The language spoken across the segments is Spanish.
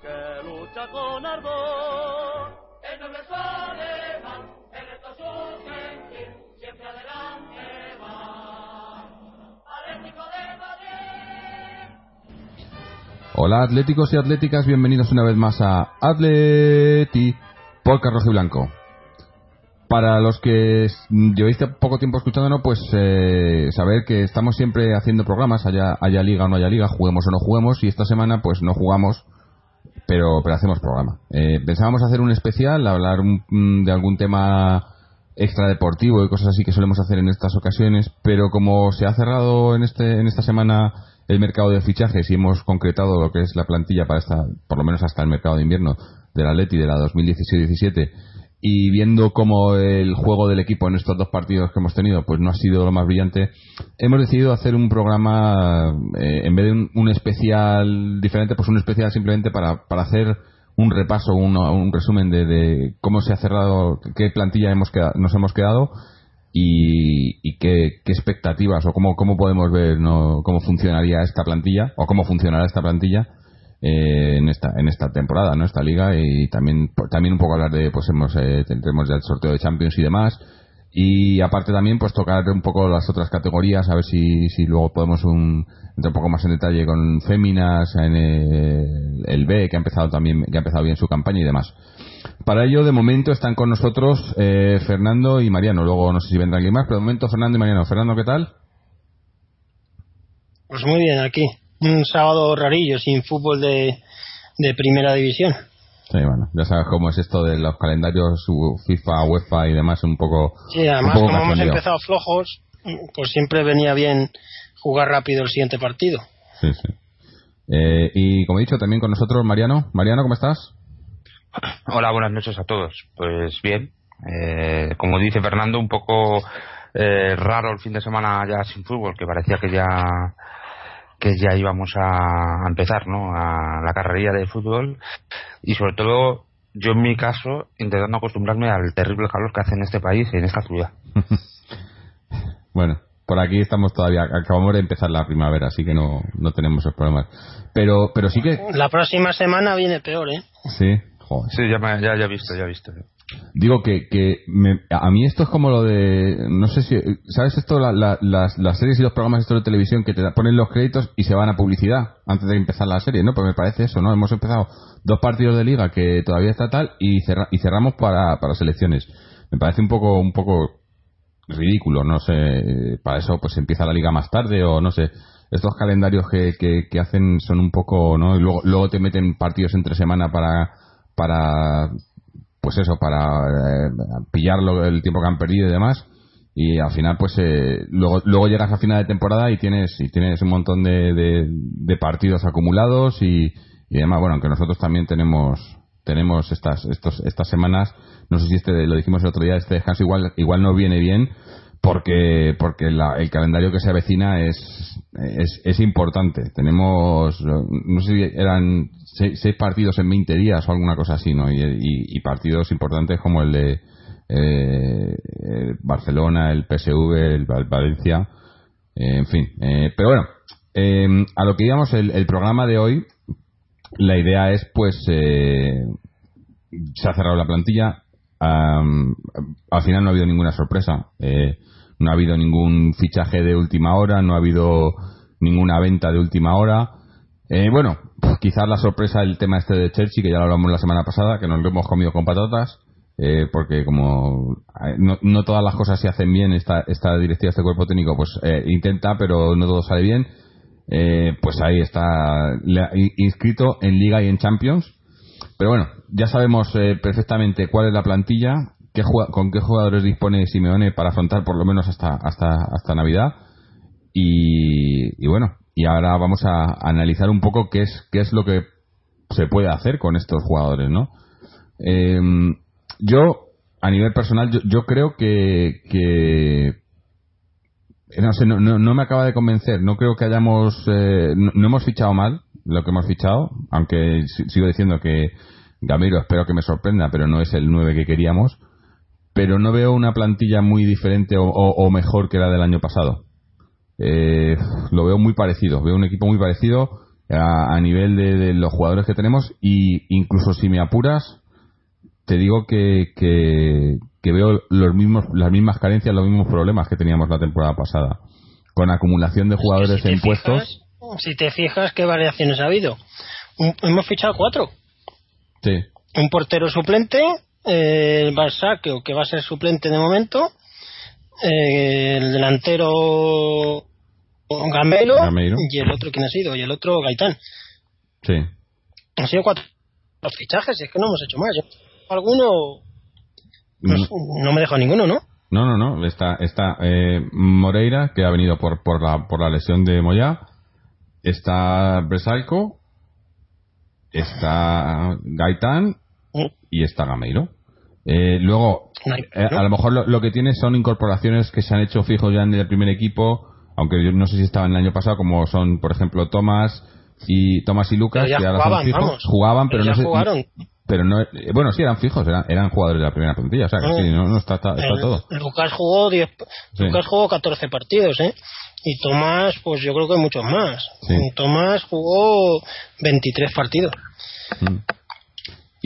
Que lucha con ardor. El noble alemán, el resto su sentir, siempre adelante va. Atlético de Madrid. Hola atléticos y atléticas, bienvenidos una vez más a Atleti por Carlos y Blanco. Para los que llevéis poco tiempo escuchándonos, pues eh, saber que estamos siempre haciendo programas, haya, haya liga o no haya liga, juguemos o no juguemos, y esta semana pues no jugamos, pero, pero hacemos programa. Eh, pensábamos hacer un especial, hablar de algún tema extradeportivo y cosas así que solemos hacer en estas ocasiones, pero como se ha cerrado en, este, en esta semana el mercado de fichajes y hemos concretado lo que es la plantilla para esta, por lo menos hasta el mercado de invierno de la Leti de la 2016-17, y viendo cómo el juego del equipo en estos dos partidos que hemos tenido pues no ha sido lo más brillante, hemos decidido hacer un programa, eh, en vez de un, especial diferente, pues un especial simplemente para, para hacer un repaso, un, un resumen de, cómo se ha cerrado, qué plantilla hemos nos hemos quedado y, qué, qué, expectativas o cómo, cómo podemos ver ¿no? cómo funcionaría esta plantilla o cómo funcionará esta plantilla eh, en esta en esta temporada, ¿no? Esta liga y también también un poco hablar de pues hemos eh, tendremos ya el sorteo de Champions y demás. Y aparte también pues tocar un poco las otras categorías a ver si, si luego podemos un, entrar un poco más en detalle con Féminas en el, B que ha empezado también que ha empezado bien su campaña y demás. Para ello de momento están con nosotros eh, Fernando y Mariano. Luego no sé si vendrá alguien más pero de momento Fernando y Mariano. Fernando qué tal pues muy bien aquí un sábado rarillo sin fútbol de, de primera división. Sí, bueno, ya sabes cómo es esto de los calendarios FIFA, UEFA y demás, un poco. Sí, además, como hemos empezado flojos, pues siempre venía bien jugar rápido el siguiente partido. Sí, sí. Eh, y como he dicho, también con nosotros Mariano. Mariano, ¿cómo estás? Hola, buenas noches a todos. Pues bien, eh, como dice Fernando, un poco eh, raro el fin de semana ya sin fútbol, que parecía que ya que ya íbamos a empezar, ¿no? A la carrera de fútbol y sobre todo yo en mi caso intentando acostumbrarme al terrible calor que hace en este país y en esta ciudad. bueno, por aquí estamos todavía, acabamos de empezar la primavera, así que no, no tenemos esos problemas. Pero, pero sí que... La próxima semana viene peor, ¿eh? Sí, joder. Sí, ya, ya, ya he visto, ya he visto. Digo que, que a mí esto es como lo de. No sé si. ¿Sabes esto? las, las, series y los programas estos de televisión que te ponen los créditos y se van a publicidad antes de empezar la serie, ¿no? Pues me parece eso, ¿no? Hemos empezado dos partidos de liga que todavía está tal y, y cerramos para, para selecciones. Me parece un poco, un poco ridículo, no sé. Para eso, pues empieza la liga más tarde o no sé. Estos calendarios que, que, que hacen son un poco, ¿no? Y luego, luego te meten partidos entre semana para para pues eso, para eh, pillar el tiempo que han perdido y demás. Y al final, pues eh, luego, luego llegas a final de temporada y tienes, y tienes un montón de, de, partidos acumulados y, y demás. Bueno, aunque nosotros también tenemos tenemos estas estos, estas semanas, no sé si este lo dijimos el otro día, este descanso igual igual no viene bien porque porque el calendario que se avecina es, es, es importante. Tenemos, no sé si eran seis, partidos en 20 días o alguna cosa así, ¿no? Y, partidos importantes como el de eh, Barcelona, el PSV, el, Valencia, eh, en fin. Eh, pero bueno, eh, a lo que íbamos, el, el, programa de hoy, la idea es, pues, se ha cerrado la plantilla. Um, al final no ha habido ninguna sorpresa. No ha habido ningún fichaje de última hora, no ha habido ninguna venta de última hora. Bueno, quizás la sorpresa el tema este de Chelsea, que ya lo hablamos la semana pasada, que nos lo hemos comido con patatas, eh, porque como eh, no, no, todas las cosas se hacen bien, esta, esta directiva, este cuerpo técnico, pues eh, intenta, pero no todo sale bien. Eh, pues ahí está inscrito en Liga y en Champions. Pero bueno, ya sabemos perfectamente cuál es la plantilla, qué, con qué jugadores dispone Simeone para afrontar por lo menos hasta, hasta, hasta Navidad. Y, y bueno, y ahora vamos a, analizar un poco qué es, qué es lo que se puede hacer con estos jugadores, ¿no? Eh, yo, a nivel personal, yo, yo creo que, no sé, no, no, me acaba de convencer. No creo que hayamos, eh, no, hemos fichado mal lo que hemos fichado, aunque sigo diciendo que Gamiro espero que me sorprenda, pero no es el 9 que queríamos. Pero no veo una plantilla muy diferente o, o mejor que la del año pasado eh, lo veo muy parecido. Veo un equipo muy parecido a, a nivel de, de, los jugadores que tenemos y incluso si me apuras, te digo que, que, que, veo los mismos, las mismas carencias, los mismos problemas que teníamos la temporada pasada. Con acumulación de jugadores si en fijas, puestos. Si te fijas, ¿qué variaciones ha habido? Un, hemos fichado cuatro. Sí. Un portero suplente, eh, el Barça, que va a ser suplente de momento, eh, el delantero Gamelo, y el otro, ¿quién ha sido? Y el otro Gaitán. Sí. Han sido cuatro los fichajes, es que no hemos hecho más. alguno. No, me dejo ninguno, ¿no? No, no, no. Está, está eh, Moreira, que ha venido por, por, la, por la lesión de Moya. Está Bresalco. Está Gaitán. Mm. Y está Gameiro. Eh, luego, eh, a lo mejor lo, que tiene son incorporaciones que se han hecho fijos ya en el primer equipo, aunque yo no sé si estaban el año pasado, como son, por ejemplo, Tomás y Tomás y Lucas, que ahora jugaban, son fijos, jugaban, pero, no sé, pero no, eh, bueno, sí eran fijos, eran, eran jugadores de la primera plantilla, o sea, que sí, no, no está, está, está todo. Lucas jugó 10, sí. Lucas jugó 14 partidos, ¿eh? Y Tomás, pues yo creo que muchos más. Sí. Tomás jugó 23 partidos. Mm.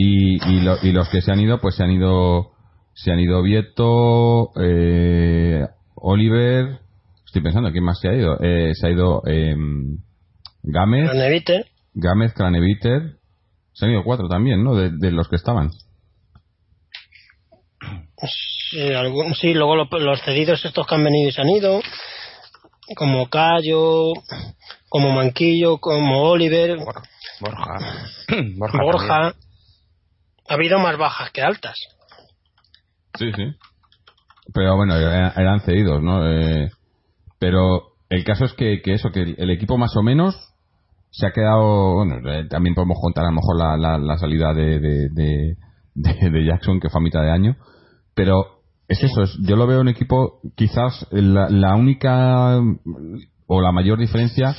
Y, y, lo, y, los que se han ido, pues se han ido, se han ido Vieto, eh, Oliver, estoy pensando quién más se ha ido, eh, se ha ido eh, Gámez, Craneviter. Gámez, Craneviter, se han ido cuatro también, ¿no? De, de los que estaban. Sí, algún, sí luego los, los, cedidos estos que han venido y se han ido, como Cayo, como Manquillo, como Oliver, Borja, Borja. Borja ha habido más bajas que altas. Sí, sí. Pero bueno, eran cedidos, ¿no? Eh, pero el caso es que, que, eso, que el equipo más o menos se ha quedado. Bueno, eh, también podemos contar a lo mejor la, la, la salida de, de, Jackson, que fue a mitad de año. Pero es eso, es, yo lo veo un equipo, quizás la, la única o la mayor diferencia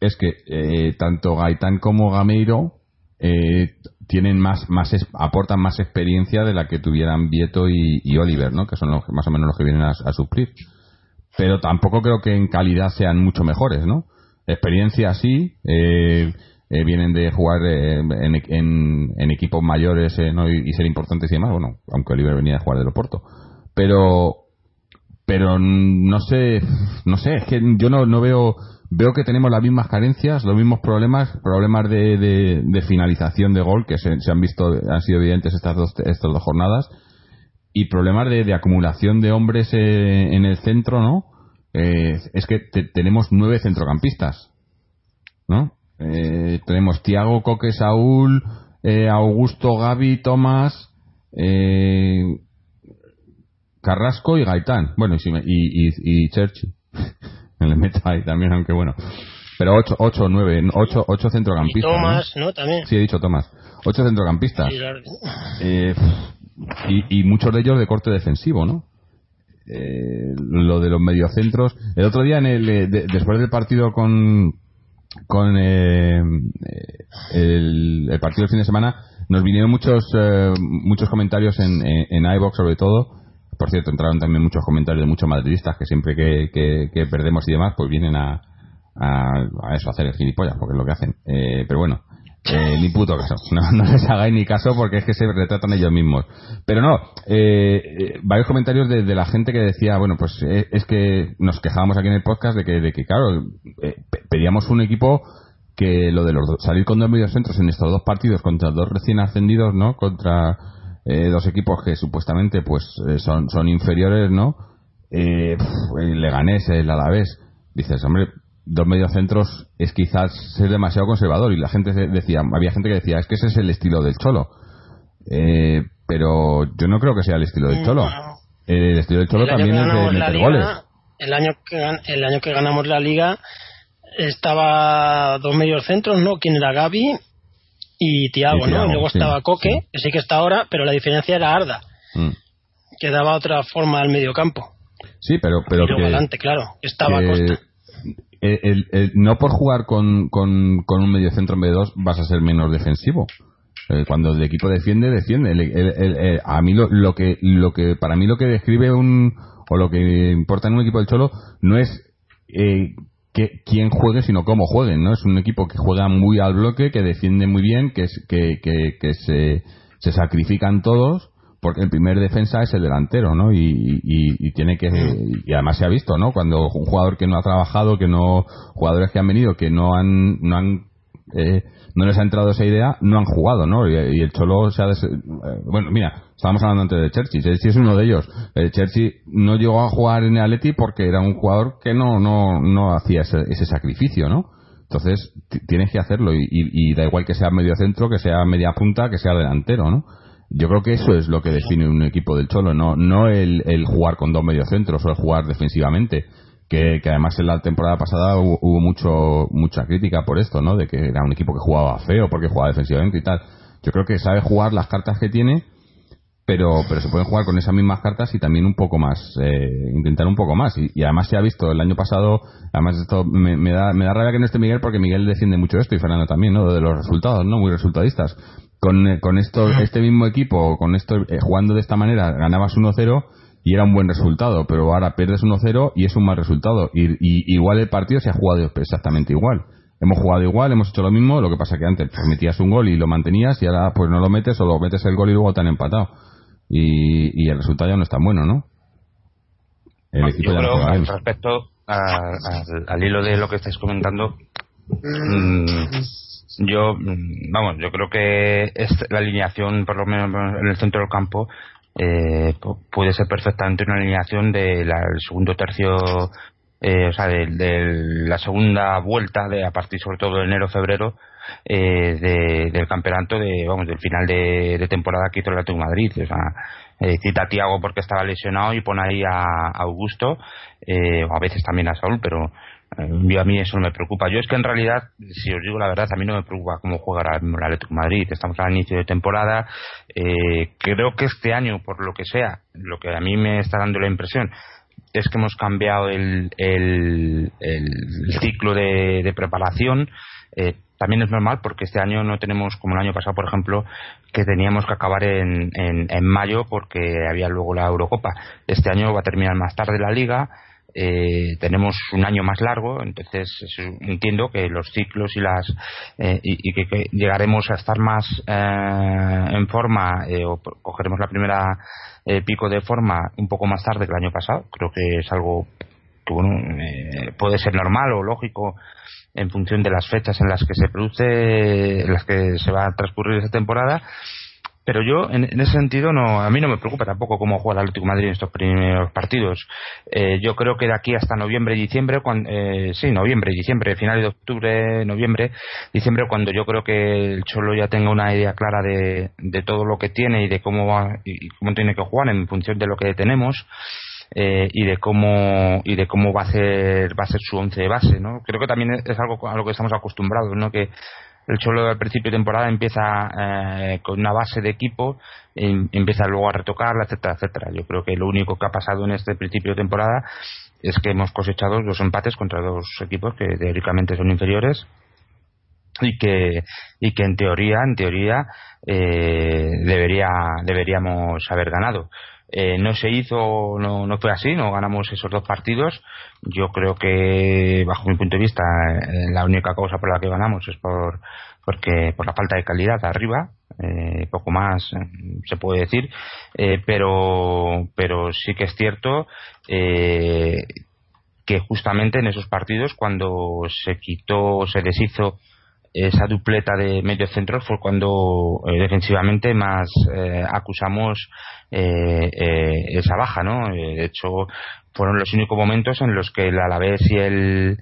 es que eh, tanto Gaitán como Gameiro eh, tienen más, más aportan más experiencia de la que tuvieran Vieto y, Oliver, ¿no? Que son los, más o menos los que vienen a, a, suplir. Pero tampoco creo que en calidad sean mucho mejores, ¿no? Experiencia sí, eh, eh, vienen de jugar eh, en, en, en, equipos mayores eh, ¿no? y, ser importantes y demás. Bueno, aunque Oliver venía de jugar del Oporto. Pero, pero no sé, no sé, es que yo no, no veo veo que tenemos las mismas carencias, los mismos problemas, problemas de, de, finalización de gol que se, se, han visto, han sido evidentes estas dos, estas dos jornadas, y problemas de, de acumulación de hombres eh, en el centro, ¿no? Eh, es que te, tenemos nueve centrocampistas, ¿no? Eh, tenemos Tiago, Coque, Saúl, eh, Augusto, Gaby, Tomás, eh, Carrasco y Gaitán. Bueno, y, y, y, y Churchill. le meto ahí también, aunque bueno. Pero 8, 8 9, 8, 8 centrocampistas. Y Tomás, ¿no? ¿no? También. Sí, he dicho Tomás. 8 centrocampistas. Sí, claro. eh, y, y, muchos de ellos de corte defensivo, ¿no? Eh, lo de los mediocentros. El otro día, en el, de, después del partido con, con eh, el, el, partido del fin de semana, nos vinieron muchos, eh, muchos comentarios en, en, en iVox sobre todo por cierto, entraron también muchos comentarios de muchos madridistas que siempre que, que, perdemos y demás, pues vienen a, a, eso, a hacer el gilipollas, porque es lo que hacen. Eh, pero bueno, eh, ni puto caso. No, les hagáis ni caso porque es que se retratan ellos mismos. Pero no, eh, varios comentarios de, la gente que decía, bueno, pues es que nos quejábamos aquí en el podcast de que, de que claro, pedíamos un equipo que lo de los salir con dos mediocentros en estos dos partidos contra dos recién ascendidos, ¿no? Contra dos equipos que supuestamente pues son, son inferiores, ¿no? Eh, el Leganés, el Alavés. Dices, hombre, dos mediocentros es quizás ser demasiado conservador. Y la gente decía había gente que decía es que ese es el estilo del cholo eh, pero yo no creo que sea el estilo del cholo. el estilo del cholo también es de meter goles. el año que el año que ganamos la liga estaba dos mediocentros no quién era Gaby y Tiago no luego estaba Coque que sí que está ahora pero la diferencia era Arda mm. que daba otra forma al mediocampo sí pero pero que, claro estaba Costa el, no por jugar con, con, con un mediocentro en B2 vas a ser menos defensivo. Eh, cuando el equipo defiende, defiende. a mí lo, lo, que, lo que, para mí lo que describe un, o lo que importa en un equipo del Cholo no es eh, que, quién juegue, sino cómo jueguen, ¿no? Es un equipo que juega muy al bloque, que defiende muy bien, que, que, que, que se, se sacrifican todos porque el primer defensa es el delantero, ¿no? Y, y, tiene que y además se ha visto, ¿no? Cuando un jugador que no ha trabajado, que no jugadores que han venido que no han no han eh, no les ha entrado esa idea, no han jugado, ¿no? Y, el Cholo se ha des... Eh, bueno, mira, estábamos hablando antes de Chelsea, Chelsea es uno de ellos. El Chelsea no llegó a jugar en el Atleti porque era un jugador que no no no hacía ese, ese sacrificio, ¿no? Entonces tienes que hacerlo y, y, da igual que sea medio centro, que sea media punta, que sea delantero, ¿no? Yo creo que eso es lo que define un equipo del Cholo, no, no el, el jugar con dos mediocentros o el jugar defensivamente. Que, que, además en la temporada pasada hubo, mucho mucha crítica por esto, ¿no? De que era un equipo que jugaba feo porque jugaba defensivamente y tal. Yo creo que sabe jugar las cartas que tiene, pero pero se pueden jugar con esas mismas cartas y también un poco más, eh, intentar un poco más. Y, además se ha visto el año pasado, además esto me, me, da me da rabia que no esté Miguel porque Miguel defiende mucho esto y Fernando también, ¿no? De los resultados, ¿no? Muy resultadistas con, eh, con esto, este mismo equipo, con esto, eh, jugando de esta manera, ganabas 1-0 y era un buen resultado, pero ahora pierdes 1-0 y es un mal resultado. Y, igual el partido se ha jugado exactamente igual. Hemos jugado igual, hemos hecho lo mismo, lo que pasa que antes pues, metías un gol y lo mantenías y ahora pues no lo metes o lo metes el gol y luego te han empatado. Y, y el resultado ya no es tan bueno, ¿no? El equipo ya no respecto al hilo de lo que estáis comentando, mmm, yo, mm, vamos, yo creo que la alineación, por lo menos en el centro del campo, eh, puede ser perfectamente una alineación del segundo tercio, eh, o sea, de, la segunda vuelta, de a partir sobre todo de enero-febrero, eh, del campeonato, de, vamos, del final de, temporada que hizo el Atlético Madrid. O sea, eh, cita a Tiago porque estaba lesionado y pone ahí a, Augusto, o a veces también a Saúl, pero a mí eso no me preocupa. Yo es que en realidad, si os digo la verdad, a mí no me preocupa cómo juega el Atlético Madrid. Estamos al inicio de temporada. Eh, creo que este año, por lo que sea, lo que a mí me está dando la impresión es que hemos cambiado el, el, ciclo de, preparación. Eh, también es normal porque este año no tenemos como el año pasado, por ejemplo, que teníamos que acabar en, en, en mayo porque había luego la Eurocopa. Este año va a terminar más tarde la liga eh, tenemos un año más largo, entonces entiendo que los ciclos y las eh, y, que, llegaremos a estar más eh, en forma eh, o cogeremos la primera pico de forma un poco más tarde que el año pasado. Creo que es algo que bueno puede ser normal o lógico en función de las fechas en las que se produce, en las que se va a transcurrir esa temporada. Pero yo en, ese sentido no a mí no me preocupa tampoco cómo juega el Atlético Madrid en estos primeros partidos. Eh, yo creo que de aquí hasta noviembre y diciembre cuando, eh, sí noviembre y diciembre finales de octubre noviembre diciembre cuando yo creo que el Cholo ya tenga una idea clara de, de todo lo que tiene y de cómo va y cómo tiene que jugar en función de lo que tenemos eh, y de cómo y de cómo va a ser va a ser su once de base no creo que también es algo a lo que estamos acostumbrados no que el Cholo al principio de temporada empieza eh, con una base de equipo, empieza luego a retocarla, etcétera, etcétera. Yo creo que lo único que ha pasado en este principio de temporada es que hemos cosechado dos empates contra dos equipos que teóricamente son inferiores y que y que en teoría en teoría eh, debería deberíamos haber ganado Eh, no se hizo, no, no fue así, no ganamos esos dos partidos. Yo creo que, bajo mi punto de vista, eh, la única causa por la que ganamos es por, porque, por la falta de calidad arriba, eh, poco más se puede decir, pero, pero sí que es cierto que justamente en esos partidos, cuando se quitó, se deshizo esa dupleta de medio centro fue cuando eh, defensivamente más eh, acusamos eh, esa baja, ¿no? de hecho, fueron los únicos momentos en los que el Alavés y el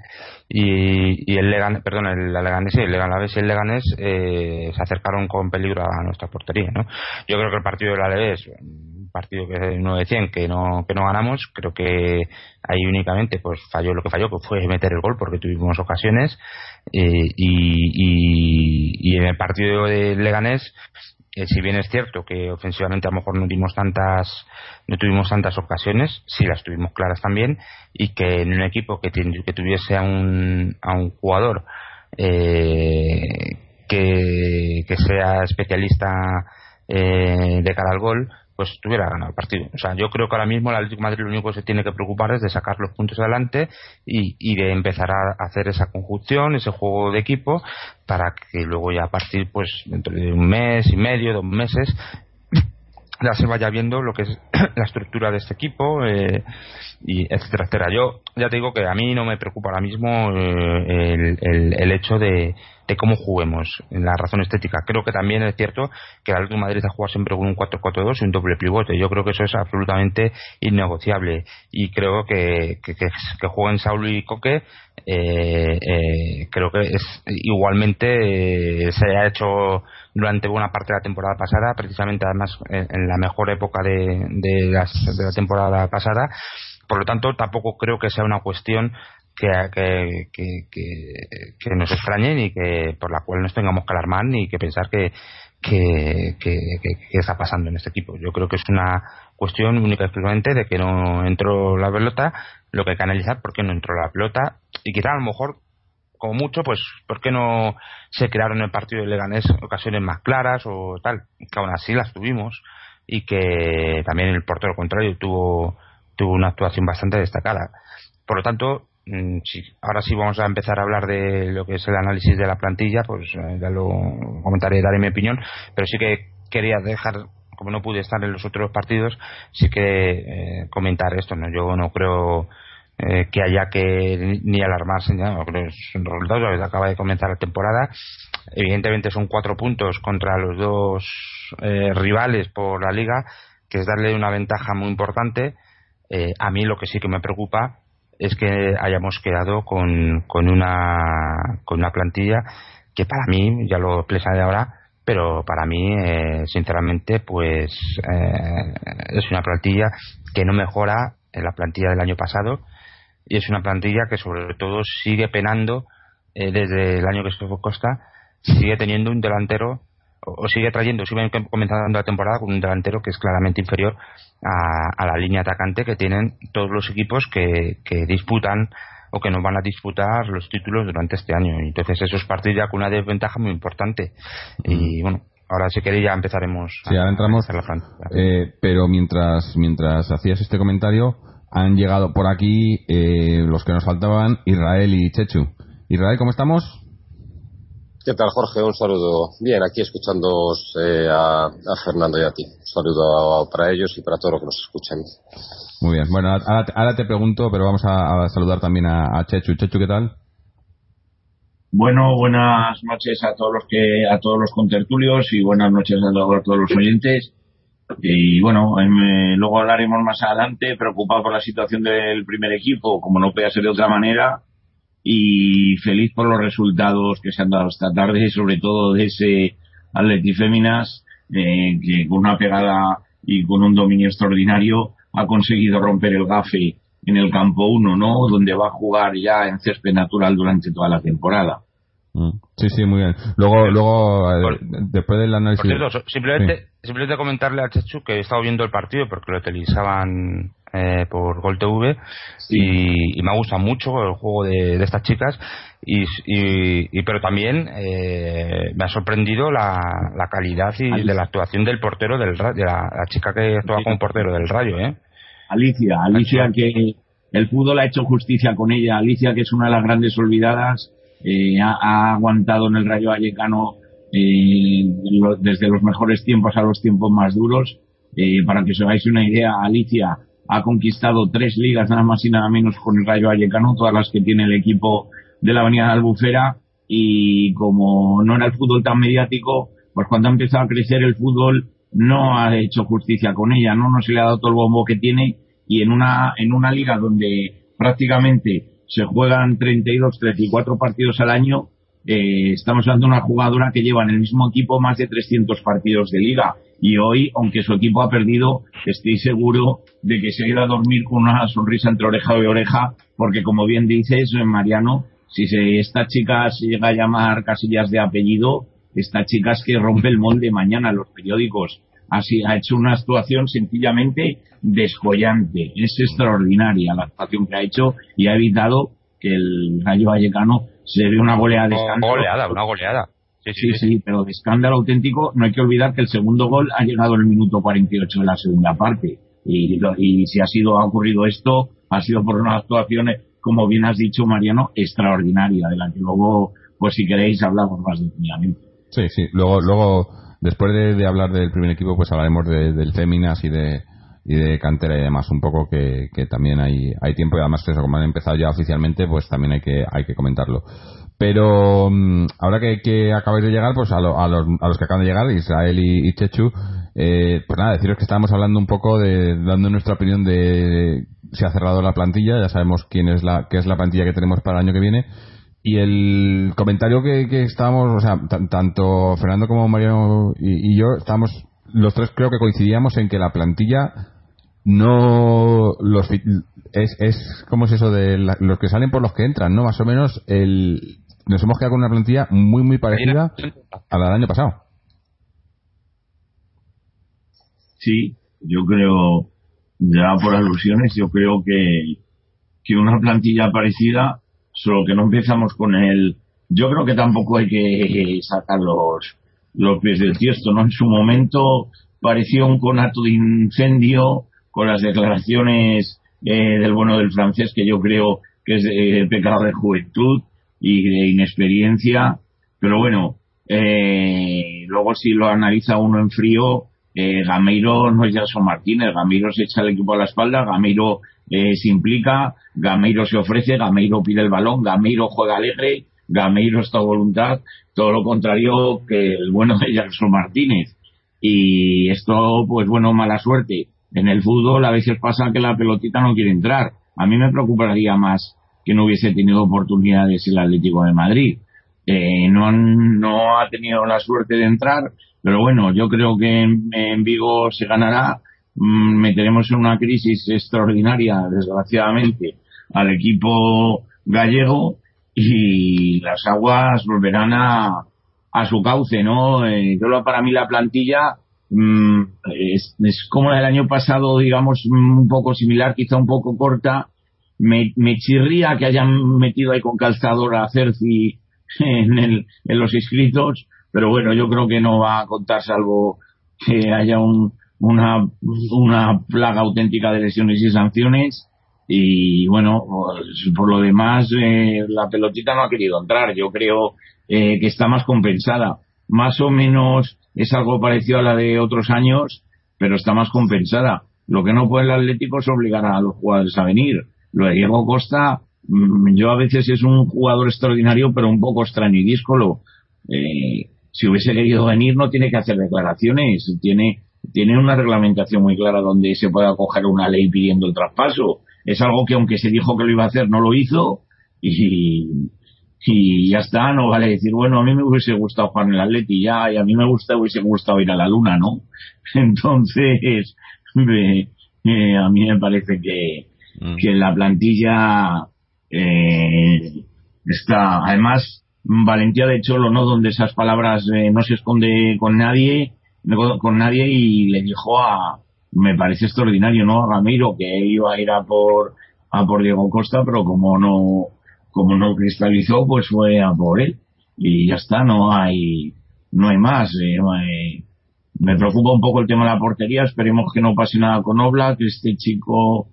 y, el Leganés, perdón, el, Leganés y el Alavés y el Leganés se acercaron con peligro a nuestra portería, ¿no? Yo creo que el partido del Alavés partido que no decían que no que no ganamos creo que ahí únicamente pues falló lo que falló que fue meter el gol porque tuvimos ocasiones eh, y, y, en el partido de Leganés eh, si bien es cierto que ofensivamente a lo mejor no dimos tantas no tuvimos tantas ocasiones sí las tuvimos claras también y que en un equipo que, que tuviese a un, a un jugador eh, que, que sea especialista de cara al gol pues tuviera ganado el partido. O sea, yo creo que ahora mismo el Atlético Madrid lo único que se tiene que preocupar es de sacar los puntos adelante y, y de empezar a hacer esa conjunción, ese juego de equipo, para que luego ya a partir, pues dentro de un mes y medio, dos meses, ya se vaya viendo lo que es la estructura de este equipo eh, y etcétera etcétera yo ya te digo que a mí no me preocupa ahora mismo eh, el, el, el, hecho de, de cómo juguemos, la razón estética. Creo que también es cierto que el Atlético Madrid ha jugado siempre con un 4-4-2 y un doble pivote. Yo creo que eso es absolutamente innegociable. Y creo que, que, que, jueguen Saúl y Coque, eh, eh, creo que es igualmente eh, se ha hecho durante buena parte de la temporada pasada, precisamente además en, la mejor época de, de, de la temporada pasada. Por lo tanto, tampoco creo que sea una cuestión que, que, que, nos extrañen y que por la cual nos tengamos que alarmar ni que pensar que, que, está pasando en este equipo. Yo creo que es una cuestión única y exclusivamente de que no entró la pelota, lo que hay que analizar por qué no entró la pelota y quizá a lo mejor como mucho, pues, ¿por qué no se crearon en el partido de Leganés ocasiones más claras o tal? Que aún así las tuvimos y que también el portero contrario tuvo, tuvo una actuación bastante destacada. Por lo tanto, Mm, sí, ahora sí vamos a empezar a hablar de lo que es el análisis de la plantilla, pues eh, ya lo comentaré, daré mi opinión, pero sí que quería dejar, como no pude estar en los otros partidos, sí que eh, comentar esto, ¿no? Yo no creo eh, que haya que ni alarmarse, ¿no? creo que es un resultado, acaba de comenzar la temporada, evidentemente son cuatro puntos contra los dos rivales por la liga, que es darle una ventaja muy importante, a mí lo que sí que me preocupa es que hayamos quedado con, con, una, con una plantilla que para mí, ya lo expresaré ahora, pero para mí, eh, sinceramente, pues eh, es una plantilla que no mejora en la plantilla del año pasado y es una plantilla que sobre todo sigue penando eh, desde el año que estuvo Costa, sigue teniendo un delantero o sigue trayendo, sigue comenzando la temporada con un delantero que es claramente inferior a, la línea atacante que tienen todos los equipos que, que disputan o que nos van a disputar los títulos durante este año. Entonces eso es partir ya con una desventaja muy importante. Y bueno, ahora si queréis ya empezaremos sí, ahora entramos, a la eh, pero mientras, mientras hacías este comentario, han llegado por aquí eh, los que nos faltaban, Israel y Chechu. Israel, ¿cómo estamos? ¿Qué tal, Jorge? Un saludo. Bien, aquí escuchando eh, a, Fernando y a ti. Un saludo para ellos y para todos los que nos escuchan. Muy bien. Bueno, ahora, te pregunto, pero vamos a, saludar también a, Chechu. Chechu, ¿qué tal? Bueno, buenas noches a todos los que a todos los contertulios y buenas noches a todos los oyentes. Y bueno, luego hablaremos más adelante, preocupado por la situación del primer equipo, como no puede ser de otra manera, y feliz por los resultados que se han dado esta tarde, sobre todo de ese Atleti Féminas, eh, que con una pegada y con un dominio extraordinario ha conseguido romper el gafe en el campo 1, ¿no? Donde va a jugar ya en césped natural durante toda la temporada. Mm. Sí, sí, muy bien. Luego, luego eh, después del análisis. simplemente, simplemente comentarle a Chechu que he estado viendo el partido porque lo televisaban eh, por Gol TV y, me ha gustado mucho el juego de, estas chicas y, y, pero también eh, me ha sorprendido la, la calidad y de la actuación del portero del de la, chica que actúa como portero del Rayo ¿eh? Alicia Alicia que el fútbol ha hecho justicia con ella Alicia que es una de las grandes olvidadas eh, ha, aguantado en el Rayo Vallecano eh, desde los mejores tiempos a los tiempos más duros. Eh, para que os hagáis una idea Alicia ha conquistado tres ligas nada más y nada menos con el Rayo Vallecano, todas las que tiene el equipo de la Avenida de Albufera. Y como no era el fútbol tan mediático, pues cuando ha empezado a crecer el fútbol no ha hecho justicia con ella, no, no se le ha dado todo el bombo que tiene. Y en una, en una liga donde prácticamente se juegan 32, 34 partidos al año, eh, estamos hablando de una jugadora que lleva en el mismo equipo más de 300 partidos de liga y hoy, aunque su equipo ha perdido, estoy seguro de que se ha ido a dormir con una sonrisa entre oreja y oreja, porque como bien dices, Mariano, si se, esta chica se llega a llamar Casillas de apellido, esta chica es que rompe el molde mañana en los periódicos. Así ha hecho una actuación sencillamente descollante. Es extraordinaria la actuación que ha hecho y ha evitado que el Rayo Vallecano se dé una goleada de Una goleada, una goleada. Sí sí, pero de escándalo auténtico, no hay que olvidar que el segundo gol ha llegado en el minuto 48 de la segunda parte. Y, y si ha sido, ha ocurrido esto, ha sido por unas actuaciones, como bien has dicho, Mariano, extraordinaria, de la que luego, pues si queréis, hablamos más detenidamente. Sí, sí, luego, luego después de, hablar del primer equipo, pues hablaremos del Féminas y de, y de cantera y demás un poco que, que también hay, hay tiempo y además eso como han empezado ya oficialmente pues también hay que hay que comentarlo pero mm, ahora que, acabáis de llegar, pues a, los, a, los, que acaban de llegar, Israel y, Chechu, eh, pues nada, deciros que estábamos hablando un poco de, dando nuestra opinión de si ha cerrado la plantilla, ya sabemos quién es la, qué es la plantilla que tenemos para el año que viene. Y el comentario que, que estábamos, o sea, tanto Fernando como Mariano y, yo, estábamos, los tres creo que coincidíamos en que la plantilla no los es, es como es eso de los que salen por los que entran, ¿no? Más o menos el nos hemos quedado con una plantilla muy, muy parecida a la del año pasado. Sí, yo creo, ya por alusiones, yo creo que, que una plantilla parecida, solo que no empezamos con el. Yo creo que tampoco hay que sacar los, los pies del tiesto, ¿no? En su momento pareció un conato de incendio con las declaraciones eh, del bueno del francés, que yo creo que es eh, pecado de juventud, y de inexperiencia, pero bueno, eh, luego si lo analiza uno en frío, eh, Gameiro no es Jason Martínez, Gameiro se echa el equipo a la espalda, Gameiro eh, se implica, Gameiro se ofrece, Gameiro pide el balón, Gameiro juega alegre, Gameiro está a voluntad, todo lo contrario que el bueno de Jackson Martínez. Y esto, pues bueno, mala suerte. En el fútbol a veces pasa que la pelotita no quiere entrar. A mí me preocuparía más que no hubiese tenido oportunidades el Atlético de Madrid. Eh, no, no ha tenido la suerte de entrar, pero bueno, yo creo que en, Vigo se ganará. Mm, meteremos en una crisis extraordinaria, desgraciadamente, al equipo gallego y las aguas volverán a, a su cauce, ¿no? Eh, yo para mí la plantilla mm, es, como la del año pasado, digamos, un poco similar, quizá un poco corta, me, me chirría que hayan metido ahí con calzador a Cerci en, el, en los inscritos, pero bueno, yo creo que no va a contar salvo que haya un, una, una plaga auténtica de lesiones y sanciones. Y bueno, pues, por lo demás, eh, la pelotita no ha querido entrar. Yo creo eh, que está más compensada. Más o menos es algo parecido a la de otros años, pero está más compensada. Lo que no puede el Atlético es obligar a los jugadores a venir. Lo de Diego Costa, mm, yo a veces es un jugador extraordinario, pero un poco extraño y díscolo. Eh, si hubiese querido venir, no tiene que hacer declaraciones, tiene, tiene una reglamentación muy clara donde se puede acoger una ley pidiendo el traspaso. Es algo que aunque se dijo que lo iba a hacer, no lo hizo y, y ya está, no vale decir, bueno, a mí me hubiese gustado jugar en el Atleti ya, y a mí me gusta, hubiese gustado ir a la Luna, ¿no? Entonces, eh, a mí me parece que, Mm. que la plantilla eh, está, además, valentía de Cholo, ¿no? Donde esas palabras no se esconde con nadie, con nadie y le dijo a, me parece extraordinario, ¿no? A Ramiro que iba a ir a por, a por Diego Costa, pero como no, como no cristalizó, pues fue a por. Y ya está, no hay, no hay más. Eh, me preocupa un poco el tema de la portería, esperemos que no pase nada con Obla, que este chico,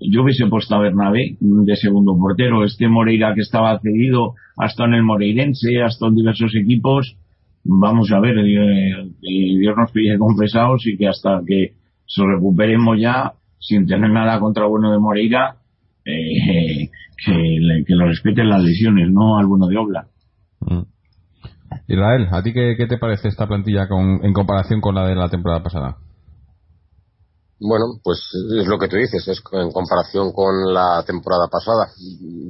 yo hubiese puesto a Bernabé de segundo portero, este Moreira que estaba cedido, hasta en el Moreirense, hasta en diversos equipos, vamos a ver, eh, Dios nos pide confesados y que hasta que se recuperemos ya, sin tener nada contra bueno de Moreira, eh, que, que lo respeten las lesiones, no al bueno de Obla. Mm. Israel, ¿a ti qué, te parece esta plantilla con, en comparación con la de la temporada pasada? Bueno, pues es lo que tú dices, es en comparación con la temporada pasada.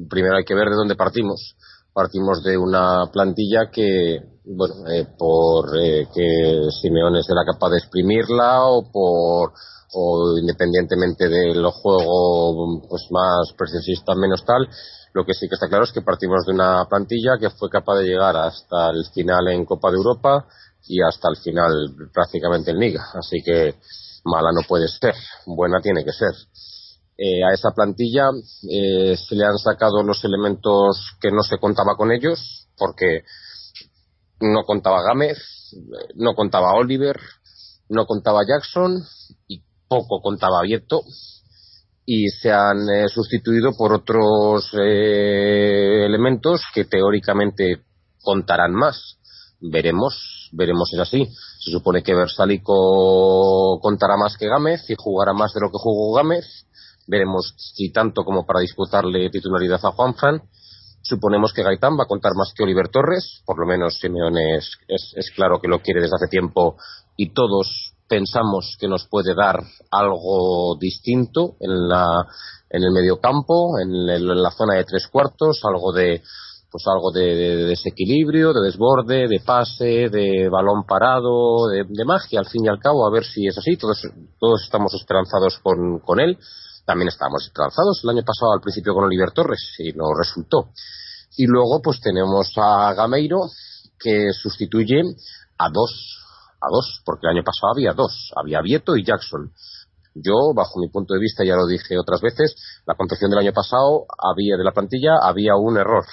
Primero hay que ver de dónde partimos. Partimos de una plantilla que, bueno, eh, por eh, que Simeone será capaz de exprimirla o por o independientemente del juego pues más precisista menos tal lo que sí que está claro es que partimos de una plantilla que fue capaz de llegar hasta el final en Copa de Europa y hasta el final prácticamente en Liga. Así que mala no puede ser, buena tiene que ser. Eh, a esa plantilla eh, se le han sacado los elementos que no se contaba con ellos, porque no contaba Gámez, no contaba Oliver, no contaba Jackson poco contaba Vieto y se han eh, sustituido por otros eh, elementos que teóricamente contarán más. Veremos, veremos si es así. Se supone que Versalico contará más que Gámez y jugará más de lo que jugó Gámez. Veremos si tanto como para disputarle titularidad a Juanfran. Suponemos que Gaitán va a contar más que Oliver Torres, por lo menos Simeone es, es claro que lo quiere desde hace tiempo y todos pensamos que nos puede dar algo distinto en la en el mediocampo, en, en la zona de tres cuartos, algo de pues algo de, desequilibrio, de desborde, de pase, de balón parado, de, magia, al fin y al cabo, a ver si es así. Todos, todos estamos esperanzados con, con él. También estábamos esperanzados el año pasado al principio con Oliver Torres y no resultó. Y luego pues tenemos a Gameiro que sustituye a dos a dos, porque el año pasado había dos, había Vieto y Jackson. Yo, bajo mi punto de vista, ya lo dije otras veces, la confección del año pasado había de la plantilla había un error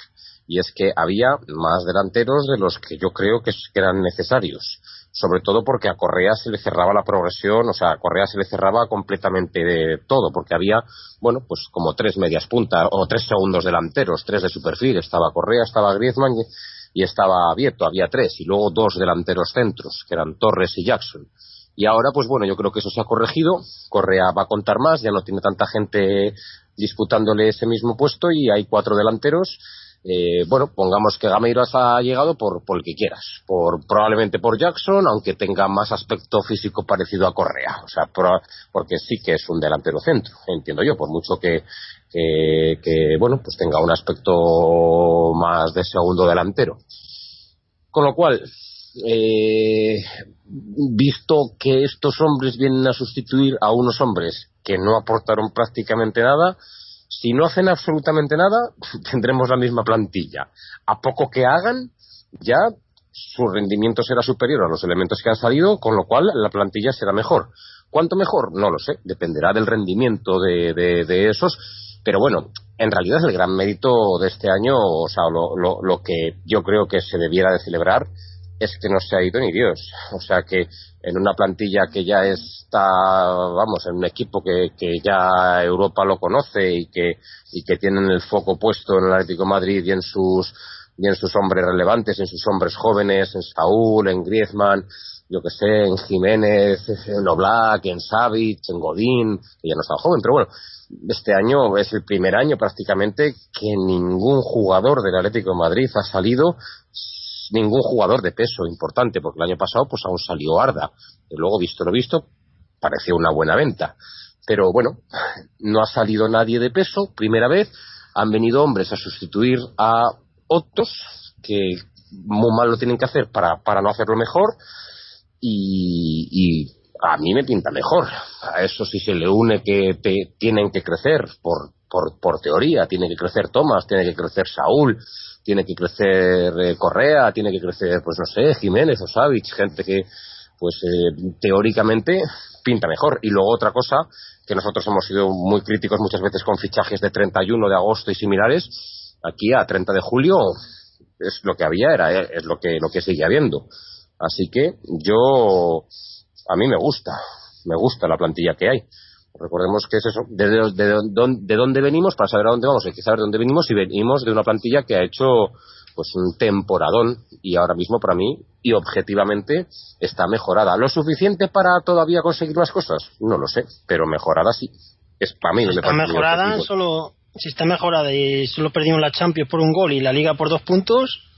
y es que había más delanteros de los que yo creo que, eran necesarios, sobre todo porque a Correa se le cerraba la progresión, o sea, a Correa se le cerraba completamente de todo, porque había, bueno, pues como tres medias puntas o tres segundos delanteros, tres de su perfil, estaba Correa, estaba Griezmann y estaba abierto, había tres, y luego dos delanteros centros, que eran Torres y Jackson. Y ahora, pues bueno, yo creo que eso se ha corregido. Correa va a contar más, ya no tiene tanta gente disputándole ese mismo puesto y hay cuatro delanteros eh, bueno, pongamos que Gameiras ha llegado por, por el que quieras, por probablemente por Jackson, aunque tenga más aspecto físico parecido a Correa, o sea, porque sí que es un delantero centro, entiendo yo, por mucho que, que, bueno, pues tenga un aspecto más de segundo delantero. Con lo cual, eh, visto que estos hombres vienen a sustituir a unos hombres que no aportaron prácticamente nada, si no hacen absolutamente nada, tendremos la misma plantilla. A poco que hagan, ya su rendimiento será superior a los elementos que han salido, con lo cual la plantilla será mejor. ¿Cuánto mejor? No lo sé, dependerá del rendimiento de, de, esos. Pero bueno, en realidad el gran mérito de este año, o sea, lo, lo, lo que yo creo que se debiera de celebrar es que no se ha ido ni Dios. O sea que en una plantilla que ya está, vamos, en un equipo que, que ya Europa lo conoce y que, y que tienen el foco puesto en el Atlético Madrid y en sus, y en sus hombres relevantes, en sus hombres jóvenes, en Saúl, en Griezmann, yo que sé, en Jiménez, en Oblak, en Savic, en Godín, que ya no está joven, pero bueno, este año es el primer año prácticamente que ningún jugador del Atlético de Madrid ha salido ningún jugador de peso importante, porque el año pasado pues aún salió Arda. Y luego, visto lo visto, pareció una buena venta. Pero bueno, no ha salido nadie de peso, primera vez. Han venido hombres a sustituir a otros que muy mal lo tienen que hacer para, para no hacerlo mejor. Y, y a mí me pinta mejor. A eso sí se le une que te, tienen que crecer por por, por teoría, tiene que crecer Tomás, tiene que crecer Saúl, tiene que crecer eh, Correa, tiene que crecer, pues no sé, Jiménez o gente que, pues eh, teóricamente pinta mejor. Y luego otra cosa, que nosotros hemos sido muy críticos muchas veces con fichajes de 31 de agosto y similares, aquí a 30 de julio es lo que había, era, es lo que, lo que sigue habiendo. Así que yo, a mí me gusta, me gusta la plantilla que hay. Recordemos que es eso, de, de, dónde venimos, para saber a dónde vamos hay que saber de dónde venimos y venimos de una plantilla que ha hecho pues un temporadón y ahora mismo para mí y objetivamente está mejorada. ¿Lo suficiente para todavía conseguir más cosas? No lo sé, pero mejorada sí. Es para mí. Si está mejorada, solo si está mejorada y solo perdimos la Champions por un gol y la Liga por dos puntos.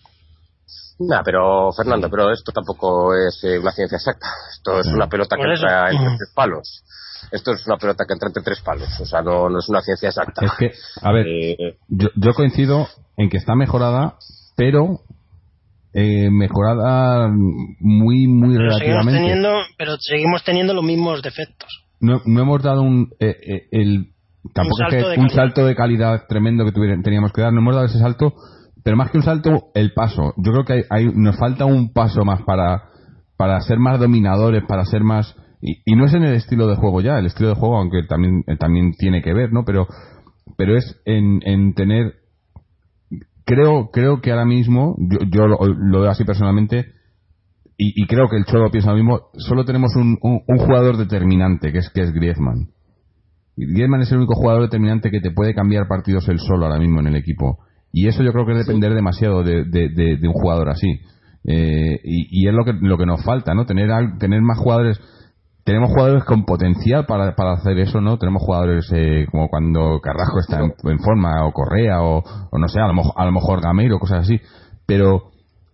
Nah, pero Fernando, pero esto tampoco es eh, una ciencia exacta. Esto es una pelota que entra entre tres palos. Esto es una pelota que entra entre tres palos. O sea, no, no es una ciencia exacta. Es que, a ver, eh, yo, yo coincido en que está mejorada, pero eh, mejorada muy, muy relativamente. Seguimos teniendo, pero seguimos teniendo los mismos defectos. No, no hemos dado un, eh, eh, el, tampoco un salto, es que un salto de calidad tremendo que teníamos que dar, no hemos dado ese salto, pero más que un salto, el paso. Yo creo que hay, nos falta un paso más para, para ser más dominadores, para ser más. Y, no es en el estilo de juego ya, el estilo de juego, aunque también, también tiene que ver, ¿no? Pero, pero es en, en tener creo, creo que ahora mismo, yo, lo, veo así personalmente, y, creo que el Cholo piensa lo mismo, solo tenemos un, un, jugador determinante, que es, que es Griezmann. Griezmann es el único jugador determinante que te puede cambiar partidos él solo ahora mismo en el equipo. Y eso yo creo que es depender demasiado de, de, un jugador así. Eh, y, y, es lo que, lo que nos falta, ¿no? Tener, tener más jugadores tenemos jugadores con potencial para, para hacer eso, ¿no? Tenemos jugadores eh, como cuando Carrasco está en, forma, o Correa, o, no sé, a lo, mejor, a lo mejor Gameiro, cosas así. Pero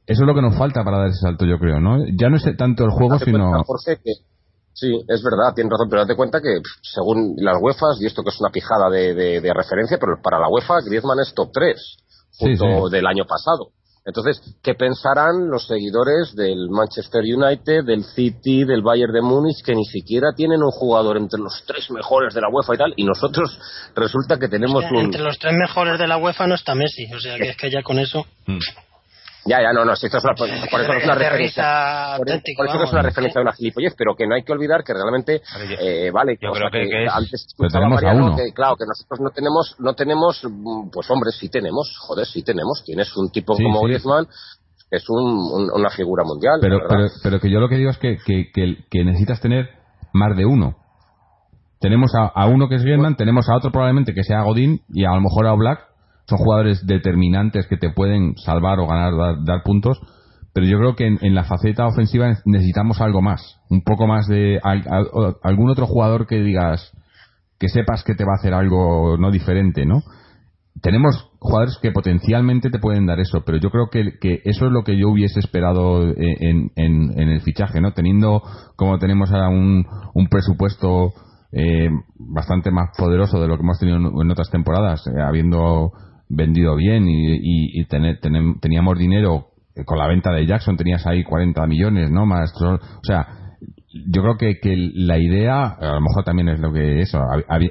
eso es lo que nos falta para dar ese salto, yo creo, ¿no? Ya no es tanto el juego, sino. sí, es verdad, tienes razón, pero date cuenta que según las UEFAs, y esto que es una pijada de, de, referencia, pero para la UEFA, Griezmann es top 3, junto del año pasado. Entonces, ¿qué pensarán los seguidores del Manchester United, del City, del Bayern de Múnich, que ni siquiera tienen un jugador entre los tres mejores de la UEFA y tal? Y nosotros resulta que tenemos un... Entre los tres mejores de la UEFA no está Messi, o sea que es que ya con eso... Mm. Ya, ya, no, no, esto es una, por, eso es una referencia. Por, eso es una referencia de una gilipollez, pero que no hay que olvidar que realmente, eh, vale, yo creo que, que, antes Mariano, que, claro, que nosotros no tenemos, no tenemos, pues hombre, sí tenemos, joder, sí tenemos. Tienes un tipo como Griezmann, es un, una figura mundial. Pero, pero, pero, que yo lo que digo es que, que, que, necesitas tener más de uno. Tenemos a, a uno que es Griezmann, tenemos a otro probablemente que sea Godín y a lo mejor a Black son jugadores determinantes que te pueden salvar o ganar, dar, puntos, pero yo creo que en, la faceta ofensiva necesitamos algo más, un poco más de algún otro jugador que digas, que sepas que te va a hacer algo no diferente, ¿no? Tenemos jugadores que potencialmente te pueden dar eso, pero yo creo que, que eso es lo que yo hubiese esperado en, en, el fichaje, ¿no? Teniendo como tenemos ahora un, un presupuesto eh, bastante más poderoso de lo que hemos tenido en, otras temporadas, eh, habiendo vendido bien y, teníamos dinero con la venta de Jackson, tenías ahí 40 millones, ¿no? Más, o sea, yo creo que, que la idea, a lo mejor también es lo que eso,